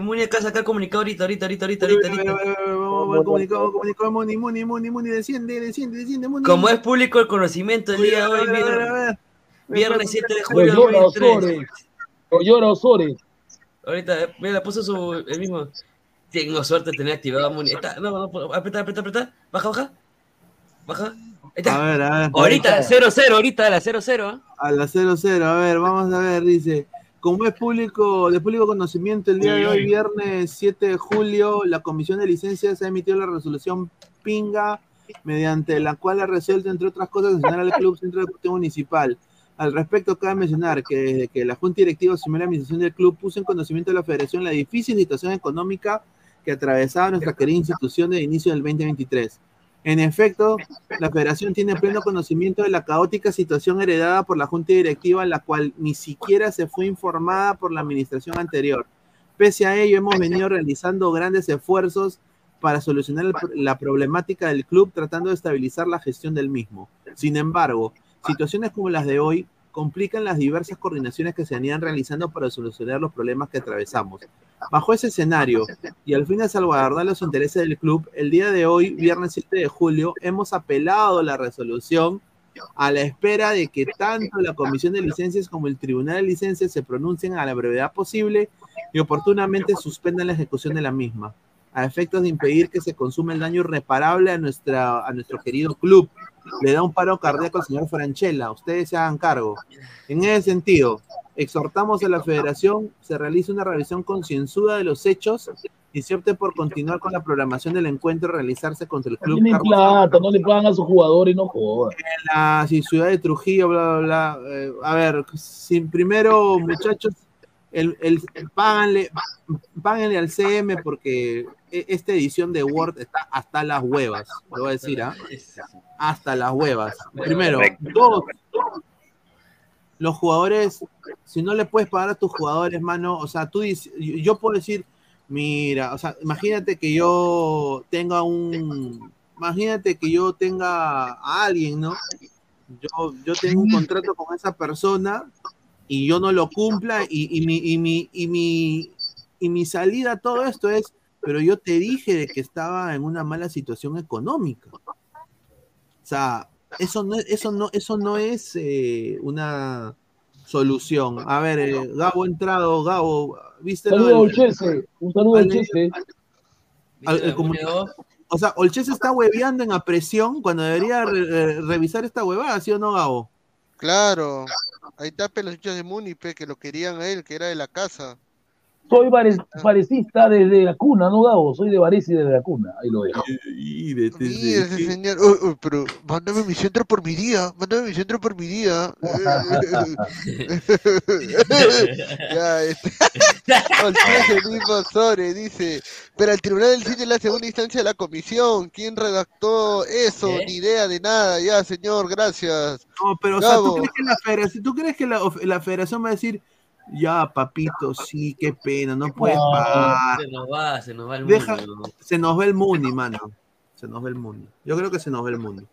Muñeca saca el comunicado ahorita, ahorita, ahorita, ahorita, ahorita. comunicado, comunicado, Muni, Muni, Muni, Muni, desciende, desciende, desciende, Muni. Como es público el conocimiento el día de hoy, a ver, a ver, a viernes, ver. viernes 7 de julio de llora 2003. Osores. Lo llora Osores. Ahorita, eh, mira, puso su, el mismo. Tengo suerte de tener activado a Muni. Está, no, no, no, aprieta, aprieta, aprieta. Baja, baja. Baja. A ver, a ver. Ahorita, 0-0, ahorita, la 0-0. ¿eh? A la 0-0, a ver, vamos a ver, dice. Como es público, de público conocimiento, el día de hoy, viernes 7 de julio, la Comisión de Licencias ha emitido la resolución PINGA, mediante la cual ha resuelto, entre otras cosas, sancionar al Club Centro Deportivo Municipal. Al respecto, cabe mencionar que desde que la Junta Directiva asumió la administración del club, puso en conocimiento de la Federación la difícil situación económica que atravesaba nuestra querida institución de inicio del 2023. En efecto, la federación tiene pleno conocimiento de la caótica situación heredada por la junta directiva, la cual ni siquiera se fue informada por la administración anterior. Pese a ello, hemos venido realizando grandes esfuerzos para solucionar la problemática del club, tratando de estabilizar la gestión del mismo. Sin embargo, situaciones como las de hoy complican las diversas coordinaciones que se venían realizando para solucionar los problemas que atravesamos. Bajo ese escenario, y al fin de salvaguardar los intereses del club, el día de hoy, viernes 7 de julio, hemos apelado la resolución a la espera de que tanto la Comisión de Licencias como el Tribunal de Licencias se pronuncien a la brevedad posible y oportunamente suspendan la ejecución de la misma, a efectos de impedir que se consuma el daño irreparable a, nuestra, a nuestro querido club. Le da un paro cardíaco al señor Franchella, ustedes se hagan cargo. En ese sentido, exhortamos a la federación se realice una revisión concienzuda de los hechos y se opte por continuar con la programación del encuentro realizarse contra el club Tienen plata, no le pagan a sus jugadores, no jodan. en la ciudad de Trujillo, bla, bla, bla. Eh, a ver, sin primero, muchachos, el, el, páganle, páganle al CM porque esta edición de Word está hasta las huevas, lo voy a decir, ¿ah? Hasta las huevas. Primero, dos, los jugadores, si no le puedes pagar a tus jugadores, mano, o sea, tú dices, yo yo puedo decir, mira, o sea, imagínate que yo tenga un, imagínate que yo tenga a alguien, ¿no? Yo, yo tengo un contrato con esa persona y yo no lo cumpla y, y mi, y, mi, y, mi, y mi salida a todo esto es, pero yo te dije de que estaba en una mala situación económica. O sea, eso no, eso no, eso no es eh, una solución. A ver, eh, Gabo ha entrado, Gabo, ¿viste? Saludo a Olchese, un saludo a al- Olchese. al- comunicado? O sea, Olchese está hueveando en apresión cuando debería re- re- revisar esta huevada, ¿sí o no, Gabo? Claro. Ahí está los hinchas de Munipe que lo querían a él, que era de la casa. Soy varecista desde la cuna, ¿no, Gabo? Soy de Varesi desde la cuna. Ahí lo dejo. Mira ese señor. Uy, uy, pero mándame mi centro por mi día. Mándame mi centro por mi día. ya, este. Olchese mismo Sore dice. Pero el Tribunal del es la segunda instancia de la comisión. ¿Quién redactó eso? Ni idea de nada. Ya, señor, gracias. No, pero, o sea, ¿tú crees que la federación, ¿tú crees que la federación va a decir, ya, papito, sí, qué pena, no puedes pagar? Se nos va, se nos va el Deja- mundo. se nos va el Muni, mano. Se nos ve el mundo. Yo creo que se nos ve el mundo.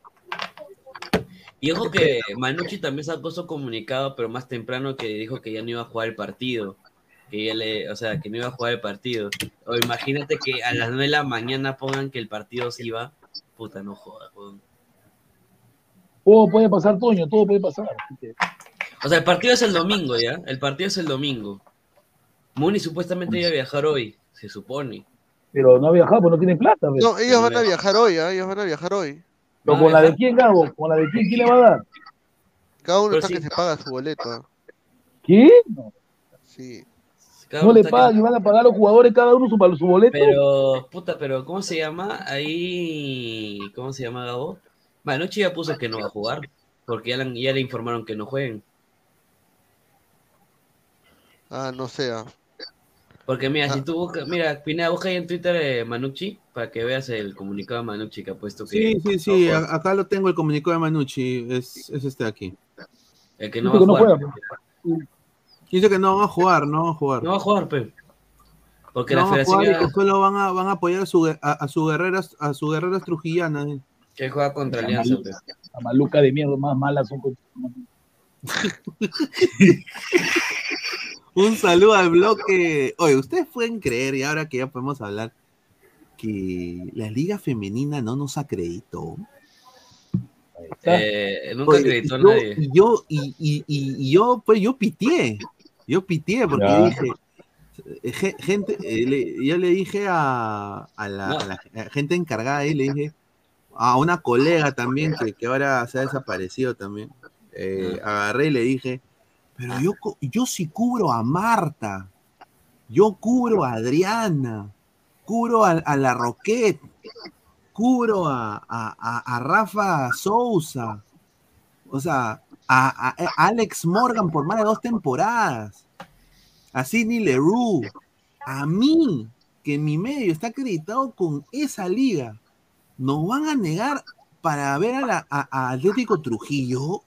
Y ojo que Manucci también sacó su comunicado, pero más temprano que dijo que ya no iba a jugar el partido. Que ya le, o sea, que no iba a jugar el partido. O imagínate que a las 9 de la mañana pongan que el partido se iba. Puta, no jodas. Todo puede pasar, Toño, todo puede pasar. Que- O sea, el partido es el domingo, ¿ya? El partido es el domingo. Muni supuestamente iba a viajar hoy, se supone. Pero no ha viajado, pues no tiene plata. pues. No, ellos van a viajar hoy, ¿ah? ellos van a viajar hoy. ¿Pero con la de quién, Gabo? ¿Con la de quién? ¿Quién le va a dar? Cada uno Pero está sí. que se paga su boleto. ¿ah? ¿Qué? No, Sí. Cada no le pagan, y van a pagar los jugadores cada uno su, su boleto. Pero, puta, pero ¿cómo se llama? Ahí, ¿cómo se llama Gabo? Manucci ya puso que no va a jugar, porque ya le, ya le informaron que no jueguen. Ah, no sea. Porque mira, Ah. si tú buscas, mira, Pineda, busca ahí en Twitter eh, Manucci, para que veas el comunicado de Manucci que ha puesto que Sí, sí, no sí. acá lo tengo el comunicado de Manucci. Es, es este de aquí. el que no Dice va a que no jugar. juega. Dice que no van a jugar, no van a jugar. No va a jugar, pe. Porque No la van a jugar federación y que solo van a, van a apoyar a su, a, a su guerreras, a su guerreras trujillanas. eh. que juega contra Alianza, pe. la maluca de mierda más malas son con- Un saludo al bloque. Oye, ustedes pueden creer, y ahora que ya podemos hablar, que la liga femenina no nos acreditó. Eh, nunca Oye, acreditó yo- nadie. Y yo, y, y- y- y yo, pues yo pitié. Yo pitié porque Ya. dije, eh, ge- gente, eh, le- yo le dije a, a la, a la- a gente encargada ahí, le dije a una colega también que, que ahora se ha desaparecido también. eh, agarré y le dije, pero yo, yo sí cubro a Marta, yo cubro a Adriana, cubro a, a la Roquette, cubro a, a- a- Rafa Sousa, o sea, a, Alex Morgan por más de dos temporadas, a Sidney Leroux, a mí, que mi medio está acreditado con esa liga, nos van a negar para ver a, la, Atlético Trujillo.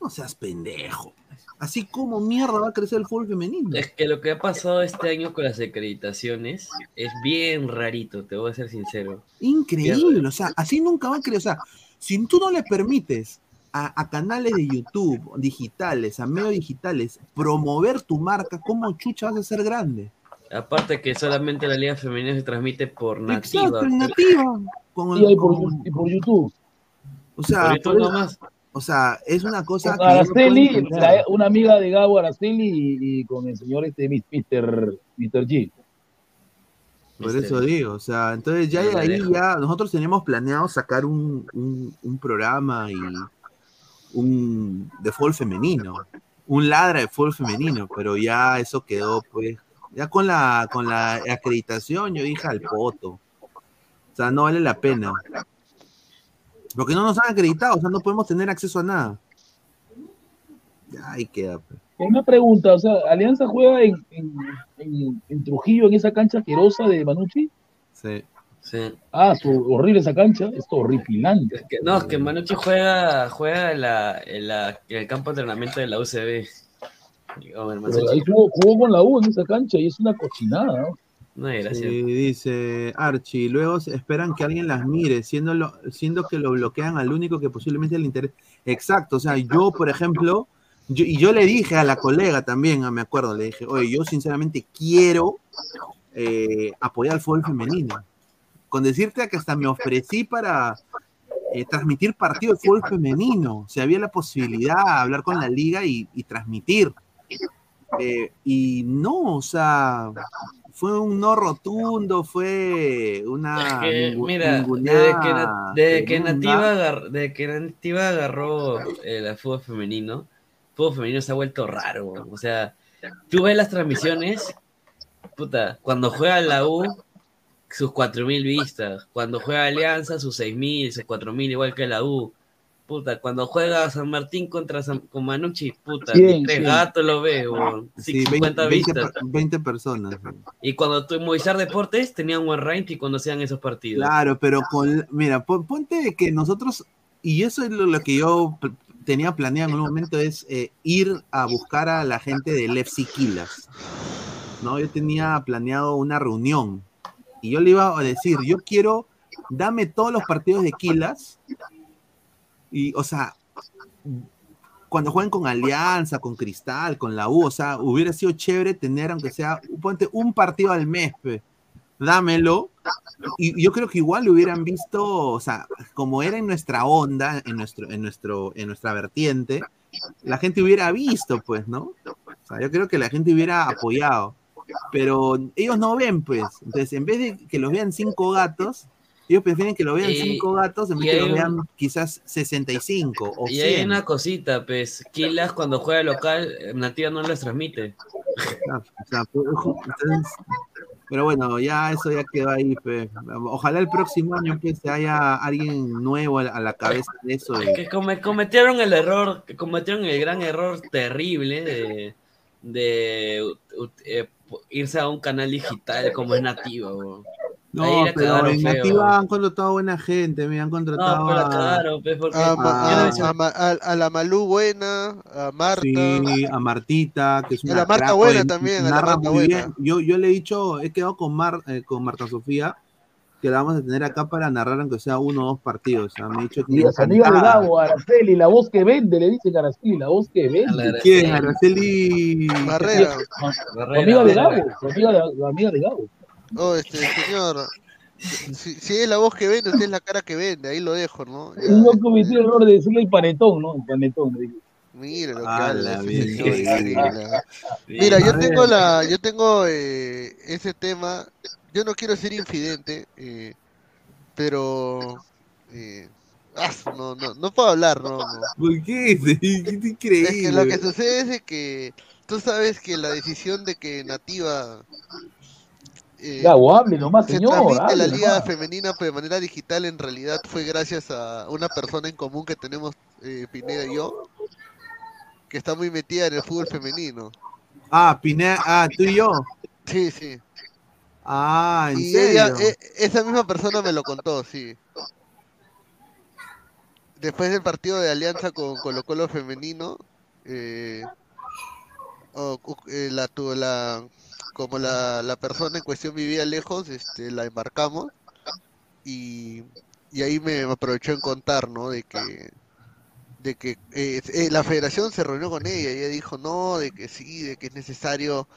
No seas pendejo. Así como mierda va a crecer el fútbol femenino. Es que lo que ha pasado este año con las acreditaciones es bien rarito, te voy a ser sincero. Increíble, o sea, así nunca va a crecer. O sea, si tú no le permites a, a canales de YouTube digitales, a medios digitales, promover tu marca, ¿cómo chucha vas a ser grande? Aparte que solamente la liga femenina se transmite por nativa. Exacto, en nativa. Con Y por, con- y por YouTube. o sea, Por YouTube por eso- nomás. O sea, es una cosa Con que no Araceli, la- una amiga de Gabo Araceli y, y con el señor este Mr. Mr. G. Por eso digo, o sea, entonces ya de ahí dejo. ya nosotros teníamos planeado sacar un, un- un programa y un de fútbol femenino, un ladra de fútbol femenino, pero ya eso quedó pues, ya con la con la acreditación yo dije al poto. O sea, no vale la pena. Porque no nos han acreditado, o sea, no podemos tener acceso a nada. Ya ahí queda. pues. Una pregunta, o sea, ¿Alianza juega en, en, en- en Trujillo, en esa cancha asquerosa de Manucci? Sí. Sí. Ah, su, horrible esa cancha, es horripilante. Que- no, es que Manucci juega, juega en, la, en, la- en el campo de entrenamiento de la UCB. Hermano, Pero ahí jugó, jugó con la U en esa cancha y es una cochinada, ¿no? No hay gracia. Sí, dice Archie, luego esperan que alguien las mire, siendo, lo- siendo que lo bloquean al único que posiblemente le interese. Exacto, o sea, yo, por ejemplo, yo- y yo le dije a la colega también, ah, me acuerdo, le dije, oye, yo sinceramente quiero eh, apoyar al fútbol femenino. Con decirte que hasta me ofrecí para eh, transmitir partido de fútbol femenino, si había la posibilidad de hablar con la liga y, y transmitir. Eh, y no, o sea, fue un no rotundo, fue una. Que, mira, desde que, Na- desde que. Nativa, agar- desde que Nativa agarró el, fútbol femenino, el fútbol femenino se ha vuelto raro. O sea, tú ves las transmisiones, puta, cuando juega la U, sus 4.000 vistas. Cuando juega Alianza, sus 6.000, sus 4.000, igual que la U. Puta, cuando juega San Martín contra San, con Manucci, puta, Cien, tres gatos lo veo. Sí, 50 20, 20 vistas. per- 20 personas. Y cuando tú Movistar Deportes tenía un buen ranking cuando hacían esos partidos. Claro, pero con, mira, pon- ponte que nosotros, y eso es lo, lo que yo tenía planeado en un momento, es eh, ir a buscar a la gente del FC Quilas. ¿no? Yo tenía planeado una reunión y yo le iba a decir, yo quiero dame todos los partidos de Quilas. Y, o sea, cuando jueguen con Alianza, con Cristal, con la U, o sea, hubiera sido chévere tener, aunque sea, ponte un partido al mes, pe. dámelo. Y yo creo que igual lo hubieran visto, o sea, como era en nuestra onda, en, nuestro, en, nuestro, en nuestra vertiente, la gente hubiera visto, pues, ¿no? O sea, yo creo que la gente hubiera apoyado. Pero ellos no ven, pues. Entonces, en vez de que los vean cinco gatos, ellos prefieren que lo vean Y- cinco gatos en vez de que lo un- vean quizás 65 o Y hay 100. una cosita, pues, Kilas cuando juega local, Nativa no les transmite. Ah, pues, entonces, pero bueno, ya eso ya quedó ahí. pe. Ojalá el próximo año pues, haya alguien nuevo a la, cabeza de eso. Que come- cometieron el error, que cometieron el gran error terrible de, eh, irse a un canal digital como es Nativa. weón. Ahí No, la pero en. Nativa han contratado buena gente, me han contratado No, pero la a- cagaron, pues, porque A, Ah, a- a a- a la Malú buena, a Marta. Sí, a Martita, que es A una la Marta crack, buena también, a la Marta buena. bien. Yo, yo le he dicho, he quedado con, Mar, eh, con Marta Sofía, que la vamos a tener acá para narrar aunque sea uno o dos partidos. O sea, me ha dicho que a encantada. Gabo, Araceli, la voz que vende, le dicen a Araceli, la voz que vende. ¿Quién? Araceli Barrera. Amiga de Gabo, tu amiga de, amiga de Gabo. Oh, este, señor. Si, si es la voz que vende, usted es la cara que vende, ahí lo dejo, ¿no? Ya, Y yo cometí el error de decirle el panetón, ¿no? El panetón. le dije. Mire lo que Ah, habla. Sí. Mira, yo tengo la, yo tengo eh, ese tema. Yo no quiero ser infidente, eh, pero eh, ah, no, no, no puedo hablar, no, no. ¿Por qué? Es increíble. Es que lo que sucede es que tú sabes que la decisión de que Nativa eh, hable nomás, se señor. transmite la liga nomás. femenina pues, de manera digital en realidad fue gracias a una persona en común que tenemos eh, Pineda y yo que está muy metida en el fútbol femenino Ah, Pineda, ah, tú y yo. sí sí Ah, ¿en y serio? ella e- esa misma persona me lo contó sí después del partido de alianza con Colo Colo femenino eh, o- u- eh, la, tu- la como la, la persona en cuestión vivía lejos este la embarcamos y, y ahí me, aprovechó en contar no de que de que eh, eh, la federación se reunió con ella y ella dijo no de que sí de que es necesario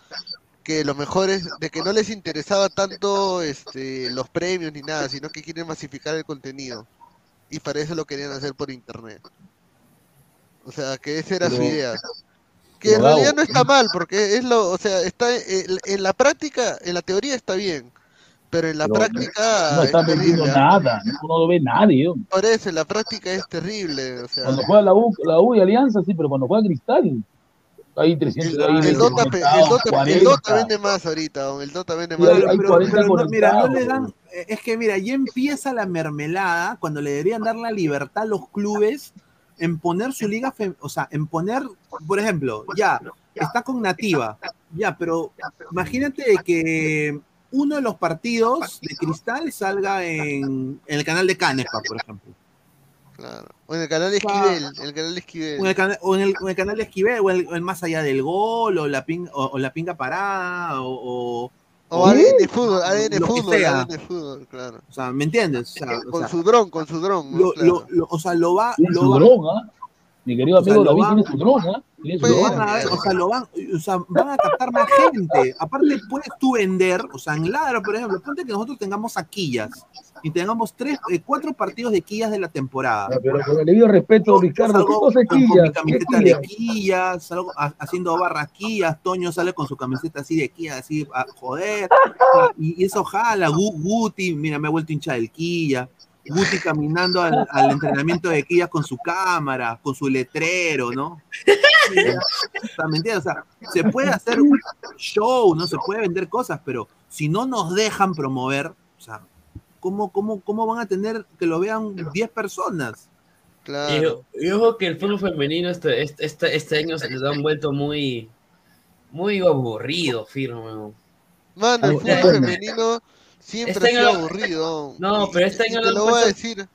que lo mejor es de que no les interesaba tanto este los premios ni nada sino que quieren masificar el contenido y para eso lo querían hacer por internet. O sea que esa era su idea que en realidad no está mal porque es lo o sea está en, en la práctica en la teoría está bien pero en la Pero práctica No es está vendiendo nada, no, lo ve nadie. yo. por eso en la práctica es terrible o sea Cuando juega la U, la U y Alianza, sí, pero cuando juega Cristal, hay 300, el, hay el Dota, el, Dota, el 40. Dota vende más ahorita, don, el Dota vende más. Claro, pero, 40 pero no, mira, no le dan, eh, es que mira, ya empieza la mermelada cuando le deberían dar la libertad a los clubes en poner su liga, o sea, en poner, por ejemplo, ya, está con Nativa, ya, pero imagínate que uno de los partidos de Cristal salga en, en el canal de Canepa, por ejemplo. Claro. O en el canal de Esquivel, en el canal de Esquivel. O en el, cana- o en el- o en el canal de Esquivel, o el, o el más allá del gol, o la, o, o la pinga parada, o... o O ADN Fútbol, ADN lo que Fútbol. ADN Fútbol, claro. O sea, ¿me entiendes? O sea, o Con sea, su dron, con su dron, lo, Claro. lo- lo- o sea, lo va... Lo su va- dron, ¿ah? Mi querido amigo lo David tiene su dron, ¿ah? A ver, o sea, lo van, o sea, van a captar más gente. Aparte, puedes tú vender, o sea, en Ladra, por ejemplo, ponte que nosotros tengamos a quillas y tengamos tres, eh, cuatro partidos de quillas de la temporada. Ah, Pero con el debido respeto, Ricardo, ¿qué cosa con, mi ¿Qué camiseta de quillas, salgo ha- haciendo barra quillas, Toño sale con su camiseta así de quillas, así, a joder, y, y eso jala, Gu- Guti, mira, me he vuelto hincha del quilla, Guti caminando al, al entrenamiento de quillas con su cámara, con su letrero, ¿no? ¿me? O sea, se puede hacer un show, ¿no? Se puede vender cosas, pero si no nos dejan promover, o sea, ¿cómo, cómo, cómo van a tener que lo vean 10 personas? Y, y ojo que el fútbol femenino este, este, este, este año se les han vuelto muy, muy aburrido, firme. Mano, el fútbol femenino siempre este ha sido aburrido. No, Y- pero este y año te lo lo voy a decir.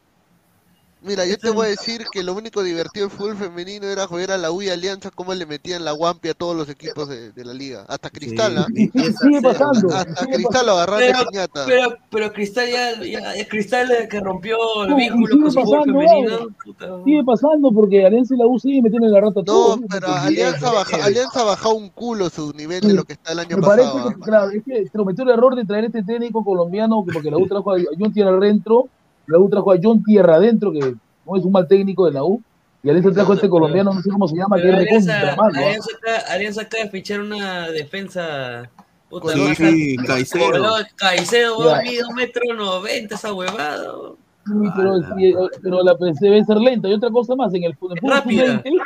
Mira, yo te voy a decir que lo único divertido del fútbol femenino era jugar a la U y Alianza cómo le metían la guampi a todos los equipos de, de la liga. Hasta Cristal, ¿ah? Y- y sigue pasando. Hasta sigue Cristal lo agarraron de Pero, piñata. pero, pero Cristal ya, ya- es Cristal el que rompió el No, vínculo sigue con su fútbol pasando, femenino. Sigue pasando porque Alianza y la U siguen metiendo la rata a No, todos. pero Alianza, baja, Alianza ha bajado un culo su nivel de lo que está el año Me parece pasado. que, claro, es que se cometió el error de traer este técnico colombiano, que porque la U trajo a John Tierra adentro, la U trajo a John Tierra adentro, que no es un mal técnico de la U, y Alianza trajo a este colombiano, no sé cómo se llama, que es Alianza, recontra malo. ¿ah? Alianza, acaba, Alianza acaba de fichar una defensa. Puta, Sí, sí. Caicedo. Caicedo, Ya. weón, mide un metro noventa esa huevada. weón. Sí, pero, sí, eh, pero la PC debe ser lenta. Y otra cosa más, en el, en el fútbol Rápida. sub-20,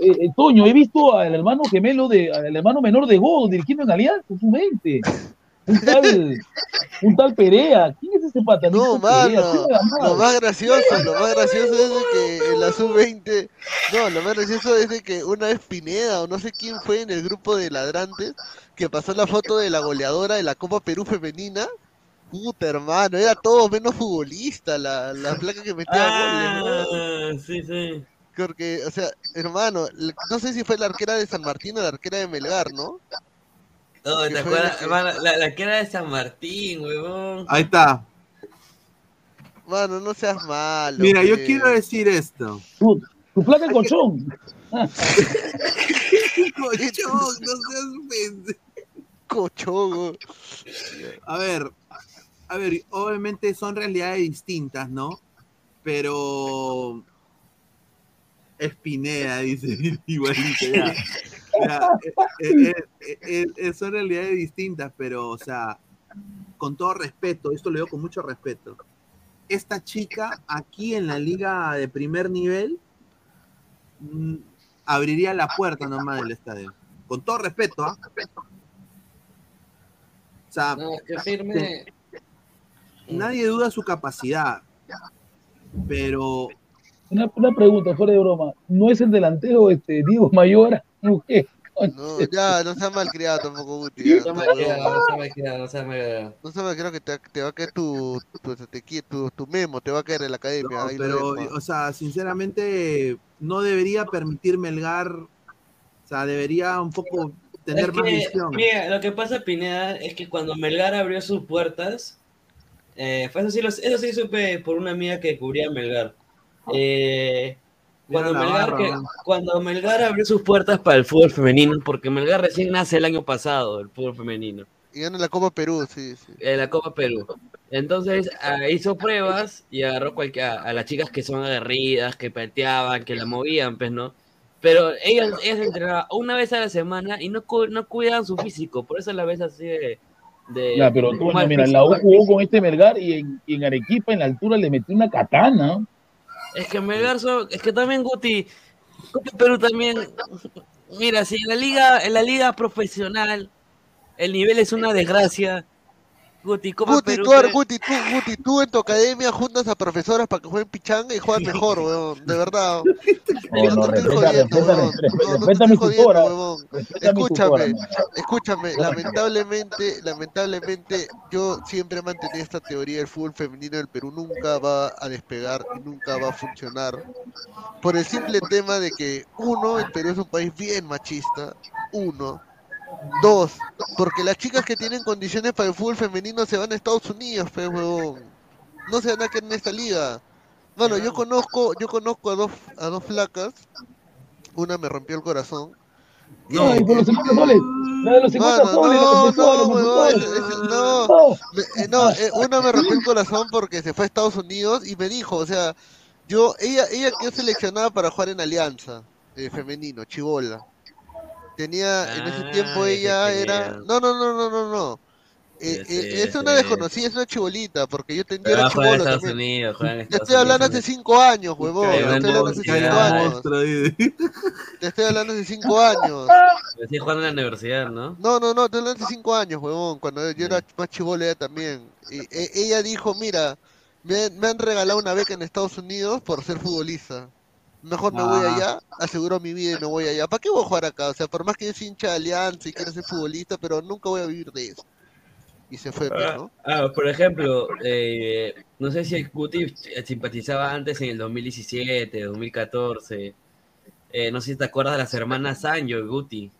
eh, eh, Toño, he visto al hermano gemelo, de, al hermano menor de Go dirigiendo en Alianza, sub-20. Un tal, un tal Perea. ¿Quién es ese pata? No, Perea, ¿quién mano, lo más gracioso, lo más gracioso es de que en la sub-20, no, lo más gracioso es de que una vez Pineda o no sé quién fue en el grupo de ladrantes que pasó la foto de la goleadora de la Copa Perú femenina. Puta hermano, era todo menos futbolista la, la placa que metía Ah, goles, ¿no? sí, sí. Porque, o sea, hermano, no sé si fue la arquera de San Martín o la arquera de Melgar, ¿no? No, la hermano, La, la que era de San Martín, huevón. Ahí está. Mano, no seas malo. Mira, yo quiero decir esto. Tu, tu placa de colchón. Cochón, no seas pendejo. Cochogo. A ver, a ver, obviamente son realidades distintas, ¿no? Pero Espineda, dice igualito, ya. Son realidades distintas, pero, o sea, con todo respeto, esto lo digo con mucho respeto. Esta chica aquí en la liga de primer nivel mm, abriría la puerta nomás del estadio. Con todo respeto, ¿ah? O sea, No, es que firme. nadie duda su capacidad, pero Una, una pregunta, fuera de broma. ¿No es el delantero este, Diego Mayora? ¿No ya, no seas malcriado tampoco, Guti. No se me tampoco. queda, no se me queda, no se me queda. No se me creo que te, te va a caer tu, tu, te qui- tu, tu memo, te va a caer en la academia. No, pero, o sea, sinceramente, no debería permitir Melgar, o sea, debería un poco tener Es más que, visión. mira, lo que pasa, Pineda, es que cuando Melgar abrió sus puertas, eh, fue eso, sí, lo- eso sí supe por una amiga que cubría Melgar. Eh, cuando, Melgar, que- cuando Melgar abrió sus puertas para el fútbol femenino, porque Melgar recién nace el año pasado, el fútbol femenino. Y gana la Copa Perú, sí, sí. en la Copa Perú. Entonces ah, hizo pruebas y agarró a, a las chicas que son aguerridas, que pateaban, que la movían, pues, ¿no? Pero ellas, ellas entrenaban una vez a la semana y no, no cuidaban su físico, por eso la ves así de... de Ya, pero mal mira, físico. la U jugó con este Melgar y en, y en Arequipa, en la altura, le metió una katana. Es que Melgar son- es que también Guti, Copa Perú también, mira, si en la liga, en la liga profesional el nivel es una desgracia, Guti, Guti, Perú, tú, Guti, tú, Guti, tú en tu academia juntas a profesoras para que jueguen pichanga y juegan mejor, weón. De verdad. No, te estoy jodiendo, weón. te estoy jodiendo, weón. Escúchame, escúchame, lamentablemente, lamentablemente, yo siempre he mantenido esta teoría, el fútbol femenino del Perú nunca va a despegar y nunca va a funcionar, por el simple tema de que, uno, el Perú es un país bien machista, uno, dos, porque las chicas que tienen condiciones para el fútbol femenino se van a Estados Unidos, pues, huevón, no se van a quedar en esta liga. Bueno, yo conozco, yo conozco a dos, a dos flacas, una me rompió el corazón, No, y por los 50 soles. La de los 50 Mano, soles, no, no, huevón, no, No. Me- eh, no, eh, una me rompió el corazón porque se fue a Estados Unidos y me dijo, o sea, yo, ella, ella quedó seleccionada para jugar en Alianza, eh, femenino, chivola. Tenía, en ese tiempo Ah, ella ese era, no, no, no, no, no, no. Eh, eh, es una desconocida, es una chibolita, porque yo, Pero era va a jugar en chivolo Estados también. Unidos, Te estoy hablando Unidos. hace cinco años, huevón. Te estoy hablando hace ya, cinco años. Monstruo, dice. Te estoy hablando hace cinco años. Estoy jugando en la universidad, ¿no? No, no, no, te hablando hace cinco años, huevón, cuando yo era más chivolo ella también. Y, e- ella dijo, mira, me, han- me han regalado una beca en Estados Unidos por ser futbolista. Mejor me voy Ah. allá, aseguro mi vida y me voy allá. ¿Para qué voy a jugar acá? O sea, por más que yo sea hincha de Alianza y quiera ser futbolista, pero nunca voy a vivir de eso. y se fue, pues, ¿no? Ah, por ejemplo, eh, no sé si Guti simpatizaba antes en el 2017, 2014. Eh, no sé si te acuerdas de las hermanas Sanjo y Guti.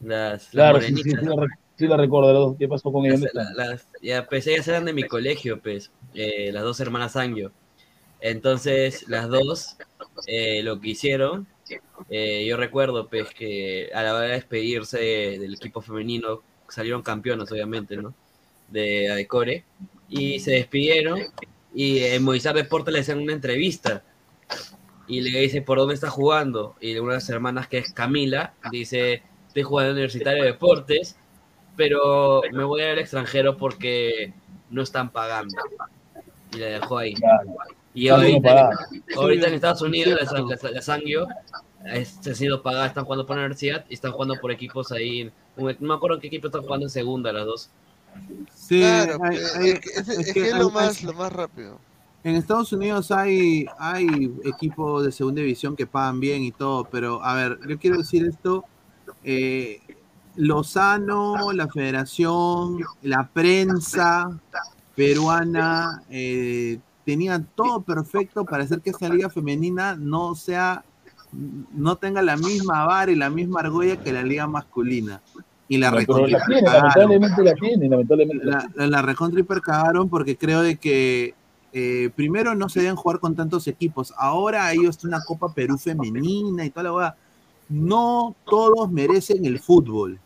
Las, las Claro, sí, sí, sí, morenitas. la, re- sí la recuerdo. ¿Qué pasó con ellas? Las- las- ya, pues ellas eran de mi colegio, pues, eh, las dos hermanas Sangyo. Entonces, las dos, eh, lo que hicieron, eh, yo recuerdo, pues, que a la hora de despedirse del equipo femenino, salieron campeones, obviamente, ¿no? De Adecore, y se despidieron, y en Movistar Deportes le hacen una entrevista, y le dice, ¿por dónde está jugando? Y una de las hermanas, que es Camila, dice, estoy jugando en Universitario de Deportes, pero me voy al extranjero porque no están pagando. Y la dejó ahí. Claro, no ahorita, ahorita en Estados Unidos, la, la, la Sangyo es- se ha sido pagada, están jugando por la universidad y están jugando por equipos ahí. un- No me acuerdo en qué equipo están jugando en segunda las dos. Sí, Claro, hay- hay- es que- es- que lo hay- más, lo más rápido. En Estados Unidos hay, hay equipos de segunda división que pagan bien y todo, pero a ver, yo quiero decir esto, eh, Lozano, la federación, la prensa peruana, eh, tenían todo perfecto para hacer que esta liga femenina no sea, no tenga la misma vara y la misma argolla que la liga masculina. Y la No, recontra la lamentablemente la tiene, lamentablemente. la la, la, recontra porque creo de que eh, primero no se deben jugar con tantos equipos. Ahora hay hasta una Copa Perú femenina y toda la hueá. No todos merecen el fútbol.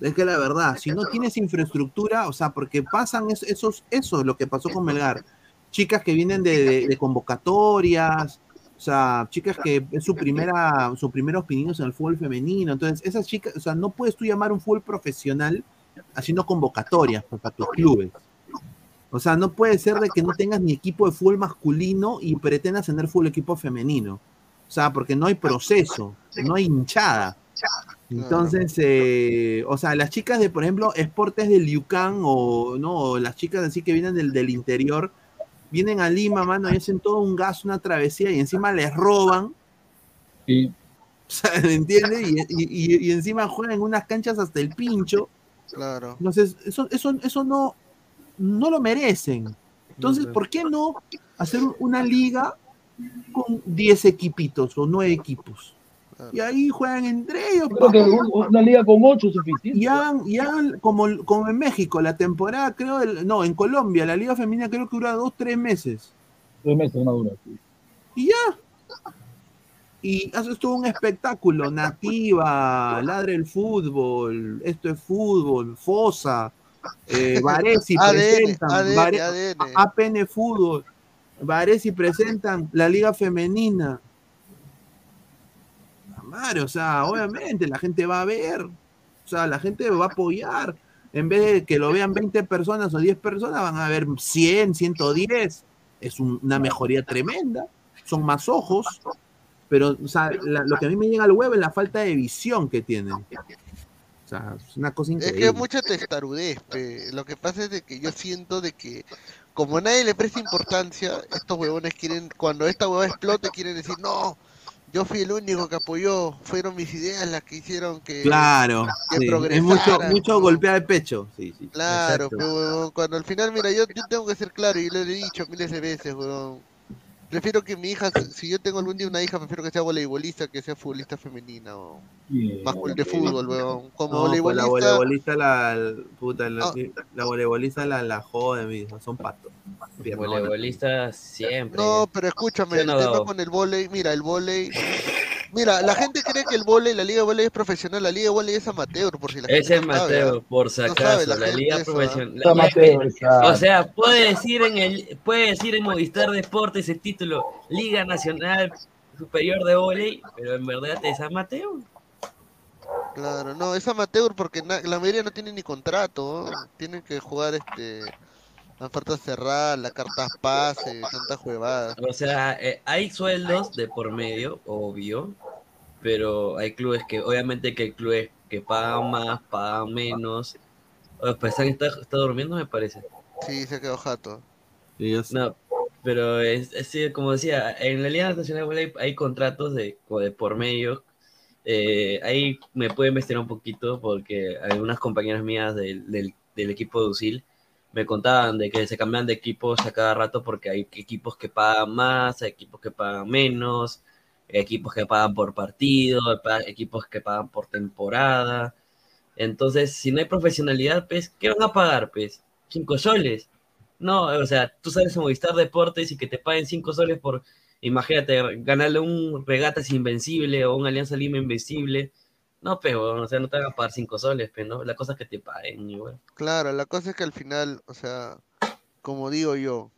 Es que la verdad, si no tienes infraestructura, o sea, porque pasan es- esos, eso es lo que pasó con Melgar. Chicas que vienen de, de- de convocatorias, o sea, chicas que es su primera, sus primeros pininos en el fútbol femenino. Entonces, esas chicas, o sea, no puedes tú llamar un fútbol profesional haciendo convocatorias para tus clubes. O sea, no puede ser de que no tengas ni equipo de fútbol masculino y pretendas tener fútbol equipo femenino. O sea, porque no hay proceso, no hay hinchada. Entonces, eh, o sea, las chicas de, por ejemplo, Esportes del Yucán o no, o las chicas así que vienen del, del interior, vienen a Lima, mano, y hacen todo un gas, una travesía, y encima les roban. Sí. O sea, ¿me entiendes? Y, y- y- y encima juegan en unas canchas hasta el pincho. Claro. Entonces, eso, eso, eso no, no lo merecen. Entonces, ¿por qué no hacer una liga con 10 equipitos o 9 equipos? Y ahí juegan entre ellos. Creo que una liga con ocho es suficiente. Y hagan, y hagan como, como en México, la temporada, creo, no, en Colombia, la liga femenina creo que dura dos, tres meses. Tres meses más dura. sí. Y ya. Y haces todo un espectáculo, nativa, ladre el fútbol, esto es fútbol, Fosa, eh, Varesi ADN, presentan, ADN, Vare- ADN. APN Fútbol, Varesi presentan la liga femenina. Madre, o sea, obviamente la gente va a ver, o sea, la gente va a apoyar. En vez de que lo vean 20 personas o 10 personas, van a ver 100, 110. Es un- una mejoría tremenda. Son más ojos. Pero, o sea, la- lo que a mí me llega al huevo es la falta de visión que tienen. O sea, es una cosa Es increíble. que es mucha testarudez, pe. Lo que pasa es de que yo siento de que como nadie le presta importancia, estos huevones quieren, cuando esta hueva explote, quieren decir, no, yo fui el único que apoyó, fueron mis ideas las que hicieron que, Claro, que sí, es mucho, progresara". mucho golpear el pecho. Sí, sí, Claro, exacto. pe, huevón, cuando al final, mira, yo, yo tengo que ser claro y lo he dicho miles de veces, huevón. Prefiero que mi hija, si yo tengo algún día una hija, prefiero que sea voleibolista que sea futbolista femenina o más cool de fútbol, weón. Como No, pues voleibolista, la voleibolista, la, puta, la, Ah. la voleibolista la, la jode, mismo, son patos. Voleibolista siempre. No, pero escúchame, Sí, el no, tema no. con el volei, mira, el volei, mira, la gente cree que el volei, la liga de volei es profesional, la liga de volei es amateur, por si la Es gente el no sabe, Mateo, ¿ah? por si No acaso, sabe la, liga ¿ah? profesional. O sea, puede decir en el, puede decir en Movistar Deportes el título Liga Nacional Superior de Voley, pero en verdad es amateur. Claro, no, es amateur porque la mayoría no tiene ni contrato, ¿no? Tienen que jugar este la falta cerrada, la carta pase, tantas huevadas. O sea, eh, hay sueldos de por medio, obvio, pero hay clubes que, obviamente que hay clubes que pagan más, pagan menos. O pues está, está durmiendo, me parece. Sí, se quedó jato. No, pero es, es como decía, en la Liga Nacional de Voleibol hay contratos de, de por medio eh, ahí me puede investigar un poquito porque algunas compañeras mías del, del, del equipo de USIL me contaban de que se cambian de equipos a cada rato porque hay equipos que pagan más, hay equipos que pagan menos, equipos que pagan por partido, pa- equipos que pagan por temporada. Entonces, si no hay profesionalidad, pues, ¿qué van a pagar, pues? ¿Cinco soles? No, o sea, tú sales a Movistar Deportes y que te paguen cinco soles por, imagínate, ganarle un Regatas Invencible o un Alianza Lima Invencible. No, pero, o sea, no te van a pagar cinco soles, pues, ¿no? La cosa es que te paguen, igual. Claro, la cosa es que al final, o sea, como digo yo,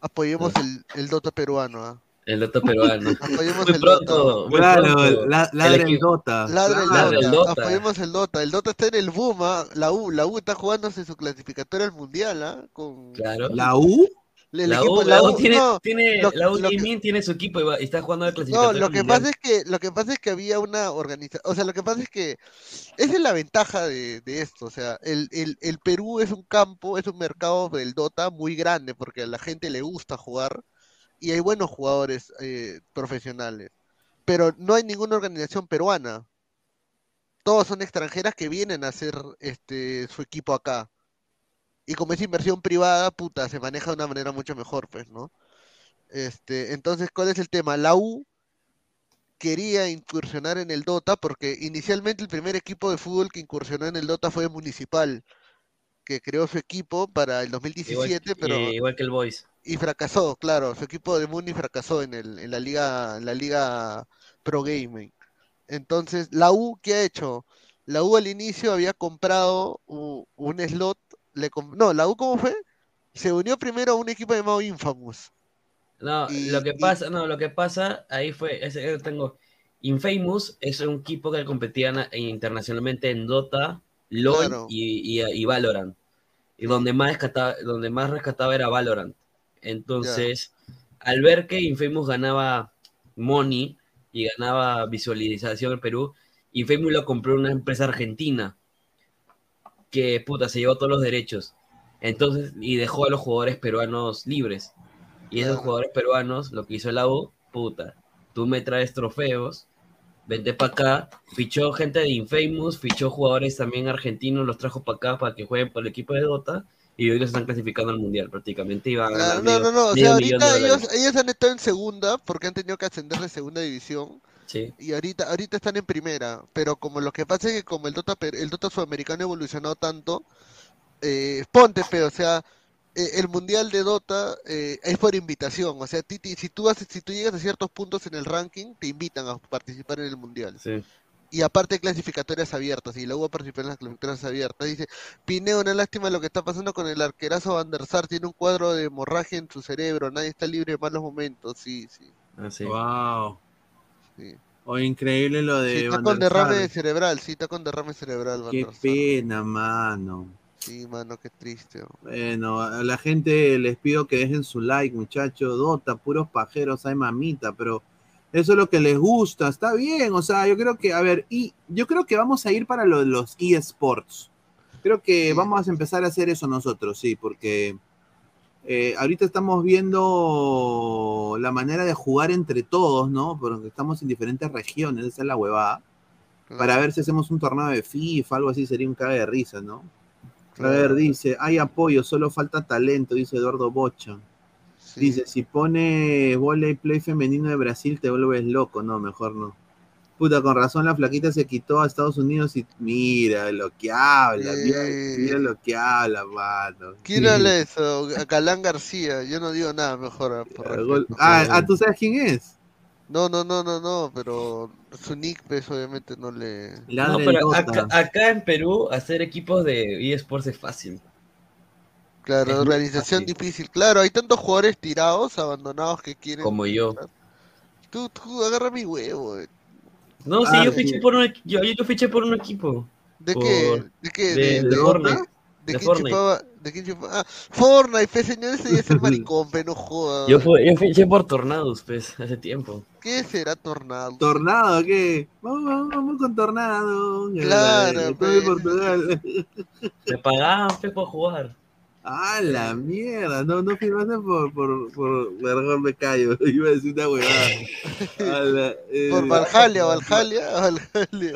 apoyemos el, el Dota peruano, ¿ah? El Dota peruano. Apoyemos Muy el pronto, Dota. muy Claro, la- ladra el Dota. Ladra el Ladra el Dota. Dota. Apoyemos el Dota. El Dota está en el boom, ¿ah? La U, la U está jugándose su clasificatoria al mundial, ¿ah? Con Claro. ¿La U? El La equipo- U, la U tiene, no, tiene, lo- la U lo que- Gaming tiene su equipo y, va- está jugando al No, clasificatorio lo que mundial. pasa es que lo que pasa es que había una organización, o sea, lo que pasa es que esa es la ventaja de, de esto, o sea, el, el, el Perú es un campo, es un mercado del Dota muy grande porque a la gente le gusta jugar y hay buenos jugadores eh, profesionales, pero no hay ninguna organización peruana. Todos son extranjeras que vienen a hacer este su equipo acá. Y como es inversión privada, puta, se maneja de una manera mucho mejor, pues, ¿no? Este, entonces, ¿cuál es el tema? La U quería incursionar en el Dota porque inicialmente el primer equipo de fútbol que incursionó en el Dota fue Municipal, que creó su equipo para el Igual, 2017, pero eh, igual que el Boys. y fracasó, claro, su equipo de Muni fracasó en el, en la liga, en la liga Pro Gaming. Entonces, la U, ¿qué ha hecho? La U al inicio había comprado un slot, le no, la U ¿cómo fue? Se unió primero a un equipo llamado Infamous. No, Y- lo que y- pasa, no, lo que pasa ahí fue, ese que tengo, Infamous es un equipo que competía na- internacionalmente en Dota, LoL Claro. y, y, y Valorant. Y donde más rescataba, donde más rescataba era Valorant. Entonces, al ver que Infamous ganaba money y ganaba visualización en Perú, Infamous lo compró una empresa argentina que puta se llevó todos los derechos. Entonces, y dejó a los jugadores peruanos libres. Y esos jugadores peruanos, lo que hizo la U, puta, tú me traes trofeos, vente para acá, fichó gente de Infamous, fichó jugadores también argentinos, los trajo para acá para que jueguen por el equipo de Dota, y hoy los están clasificando al mundial prácticamente. Y van a Claro, ganar no, medio- no, no, o sea, ahorita ellos, ellos han estado en segunda porque han tenido que ascender de segunda división. Sí. Y ahorita, ahorita están en primera, pero como lo que pasa es que como el Dota, per- el Dota sudamericano ha evolucionado tanto, eh, ponte, pero, o sea, eh, el mundial de Dota eh, es por invitación, o sea, ti- ti- si tú haces, si tú llegas a ciertos puntos en el ranking, te invitan a participar en el mundial. Sí. Y aparte clasificatorias abiertas, y luego participar en las clasificatorias abiertas. Dice, Pineo, una lástima lo que está pasando con el arquerazo Van der Sar, tiene un cuadro de hemorragia en su cerebro, nadie está libre de malos momentos, sí, sí. Así. Wow. Sí. O increíble lo de Sí, está con der derrame cerebral, sí, está con derrame cerebral. Qué pena, mano. Sí, mano, qué triste. oh. Bueno, a la gente les pido que dejen su like, muchachos. Dota, puros pajeros, hay mamita, pero eso es lo que les gusta, está bien. O sea, yo creo que, a ver, y yo creo que vamos a ir para lo los eSports. Creo que vamos a empezar a hacer eso nosotros, sí, porque eh, ahorita estamos viendo la manera de jugar entre todos, ¿no? Porque estamos en diferentes regiones, esa es la huevada. Para ver si hacemos un torneo de FIFA, algo así, sería un cague de risa, ¿no? A ver, dice, hay apoyo, solo falta talento, dice Eduardo Bocha. Dice, si pone volei play femenino de Brasil, te vuelves loco. No, mejor no. Puta, con razón la flaquita se quitó a Estados Unidos y mira lo que habla, mira, mira lo que habla, mano. ¿Quién habla de eso? A Galán García, yo no digo nada mejor. ah, por. Ah, ah, ¿tú sabes quién es? No, no, no, no, no, pero su nick, pues, obviamente no le... No, pero acá, acá en Perú hacer equipos de eSports es fácil. Claro, Es organización difícil. Claro, hay tantos jugadores tirados, abandonados que quieren... Como yo. Tú, tú, agarra mi huevo. eh. No, sí, Ah, yo sí. fiché por un yo, yo fiché por un equipo. ¿De Por- qué? ¿De qué? De, ¿De- de de Fortnite. Dota? ¿De De quién Fortnite. chupaba? ¿De quién chupaba? Ah, Fortnite, pues, señor, ese ya es el maricón, pe, no joda. Yo, fue- yo fiché por Tornados, pues, hace tiempo. ¿Qué será Tornado? Tornado, ¿qué? Vamos, vamos, vamos con Tornado. Claro, Estoy pues. Portugal. Me pagaban, pues, por jugar. ¡Ah, la mierda! No, no firmaste por, por, por mejor me callo. Iba a decir una huevada. A la- eh, Por Valhalia, Valhalia, Valhalia.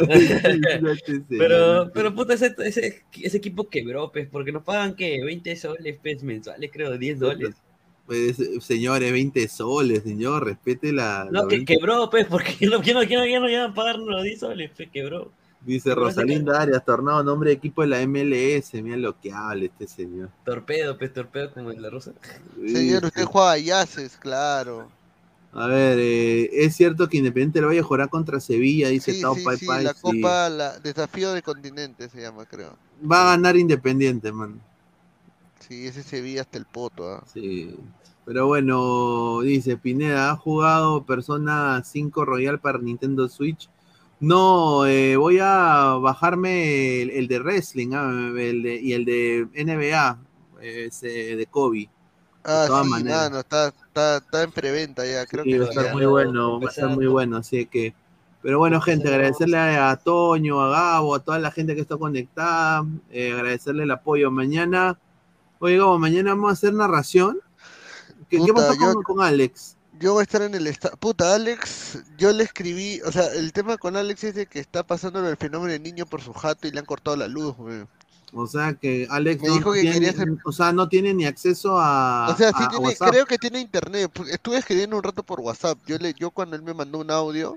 Pero, pero puta, ese, ese, ese equipo quebró, pues, porque nos pagan, ¿qué? 20 soles, pues, mensuales, creo, 10 dólares. Pues, señores, 20 soles, señor, respete la. No, la que 20. quebró, pues, porque no, que no, que no, que no iban a pagar los 10 soles, pues, quebró. Dice Rosalinda Arias, Tornado, nombre de equipo de la MLS. Mira lo que habla este señor. Torpedo, pues, torpedo como en la rosa. Señor, usted juega a Yaces, claro. A ver, eh, es cierto que Independiente lo vaya a jugar contra Sevilla, dice Sí, Tao sí, Pai sí, Pai, la sí. Copa, la Desafío de Continente se llama, creo. Va a ganar Independiente, man. Sí, ese Sevilla hasta el poto. ¿ah? Sí. Pero bueno, dice Pineda, ¿ha jugado Persona 5 Royal para Nintendo Switch? No, eh, voy a bajarme el, el de wrestling ah, el de- y el de NBA, ese de Kobe. Ah, de todas sí, maneras. mano, está, está, está en preventa ya, creo Sí, que va a estar muy bueno, va a estar muy bueno, así que. Pero bueno, gente, agradecerle a Toño, a Gabo, a toda la gente que está conectada, eh, agradecerle el apoyo. Mañana, oye Gabo, mañana vamos a hacer narración. ¿Qué, qué Puta, pasó yo- con, con Alex? Yo voy a estar en el estado. Puta, Alex, yo le escribí. O sea, el tema con Alex es de que está pasando el fenómeno del niño por su jato y le han cortado la luz, güey. O sea que Alex Me no dijo que tiene, quería hacer- o sea, no tiene ni acceso a, O sea, sí a- a tiene, WhatsApp. creo que tiene internet. Estuve escribiendo un rato por WhatsApp. Yo le, yo cuando él me mandó un audio.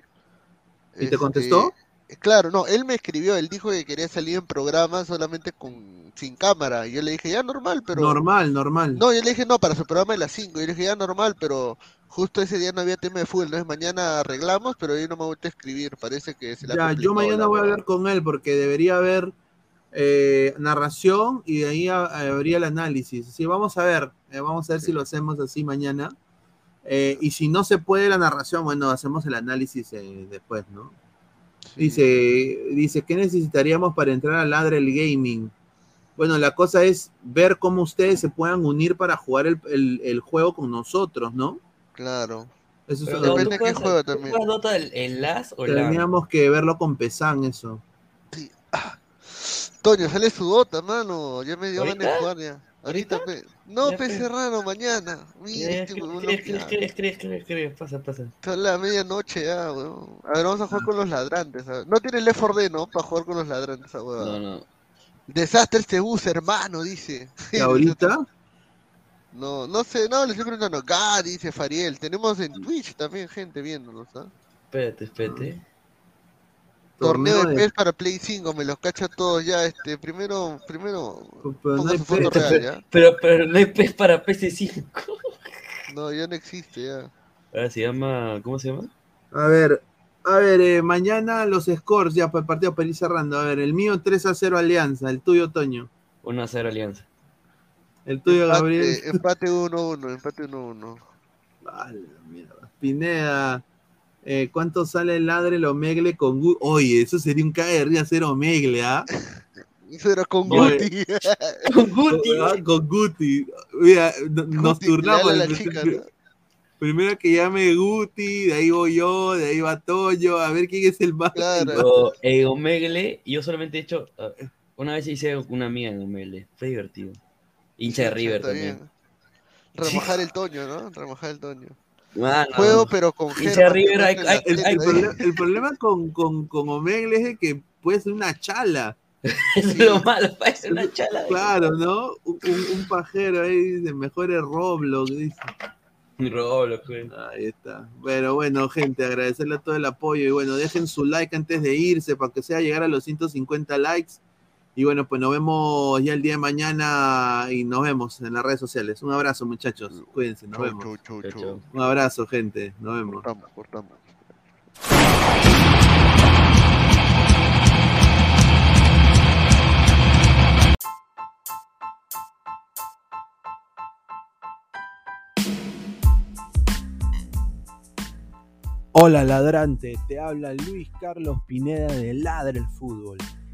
¿Y te este, contestó? Claro, no, él me escribió, él dijo que quería salir en programa solamente con sin cámara. Y yo le dije, ya normal, pero. Normal, normal. No, yo le dije, no, para su programa de las 5. Yo le dije, ya normal, pero justo ese día no había tema de fútbol. Entonces mañana arreglamos, pero hoy no me vuelto a escribir. Parece que se le ha Ya, yo mañana la voy a hablar con él porque debería haber eh, narración y de ahí ha- habría el análisis. Sí, vamos a ver, eh, vamos a ver si lo hacemos así mañana. Eh, y si no se puede la narración, bueno, hacemos el análisis eh, después, ¿no? Dice, dice, ¿qué necesitaríamos para entrar al Ladre el Gaming? Bueno, la cosa es ver cómo ustedes se puedan unir para jugar el, el- el juego con nosotros, ¿no? Claro. Eso es Pero lo- ¿tú juegas- ¿tú juegas Dota en- en LAS o? Teníamos que verlo con Pesan, eso. Toño, sale su dota, mano. Ya me dio ganas de jugar ya. Ahorita, pe- No, Ya, pe mañana. Mira, este huevón escribe, loqueado. escribe, escribe, escribe, escribe, pasa, pasa. Son la medianoche ya, weón. A ver, vamos a jugar con los ladrantes. a ver. No tiene Left 4 Dead, ¿no? Para jugar con los ladrantes, esa huevada. No, no. Desastre este bus, hermano, dice. ¿Y ahorita? No, no sé, no, le estoy preguntando. Gah, dice Fariel. Tenemos en Twitch también gente viéndonos, ¿ah? Espérate, espérate. Torneo Torneo de de- PES para Play 5, me los cacha todos ya. Este, primero, primero, Pero no hay PES. real, ¿ya? Pero, pero no hay PES para PC5. No, ya no existe, ya. Ahora se llama. ¿Cómo se llama? A ver, a ver, eh, mañana los scores ya para el partido para ir cerrando. A ver, el mío 3 a 0 Alianza, el tuyo Toño, 1 a 0 Alianza. el tuyo Gabriel. Empate, empate 1-1, empate 1-1. A la mierda. Pineda, eh, ¿cuánto sale el ladre el Omegle con Guti? Oye, eso sería un cague de risa hacer Omegle, ¿ah? Eso era con. Guti. Con Guti. Ah, Con Guti. Mira, no- nos turnamos. Primero que llame Guti, de ahí voy yo, de ahí va Toño, a ver quién es el más. O, en Omegle, yo solamente he hecho. ah, una vez hice una mía en Omegle. Fue divertido. Hincha de River también. Remojar el Toño, ¿no? Remojar el Toño. Mano, Juego, pero con Germán, River, hay, hay- El, ahí. problema, el problema con, con, con Omegle es de que puede ser una chala. es lo malo, parece una chala. Claro, ¿no? Un, un- un pajero ahí dice, mejor es Roblox, dice. Roblox, güey. Ahí está. Pero bueno, gente, agradecerle a todo el apoyo y bueno, dejen su like antes de irse para que sea llegar a los 150 likes. Y bueno, pues nos vemos ya el día de mañana y nos vemos en las redes sociales. Un abrazo, muchachos. Cuídense, nos Chau, vemos. chau, chau, chau. Un abrazo, gente. Nos vemos. Cortamos, cortamos. Hola ladrante, te habla Luis Carlos Pineda de Ladre el Fútbol.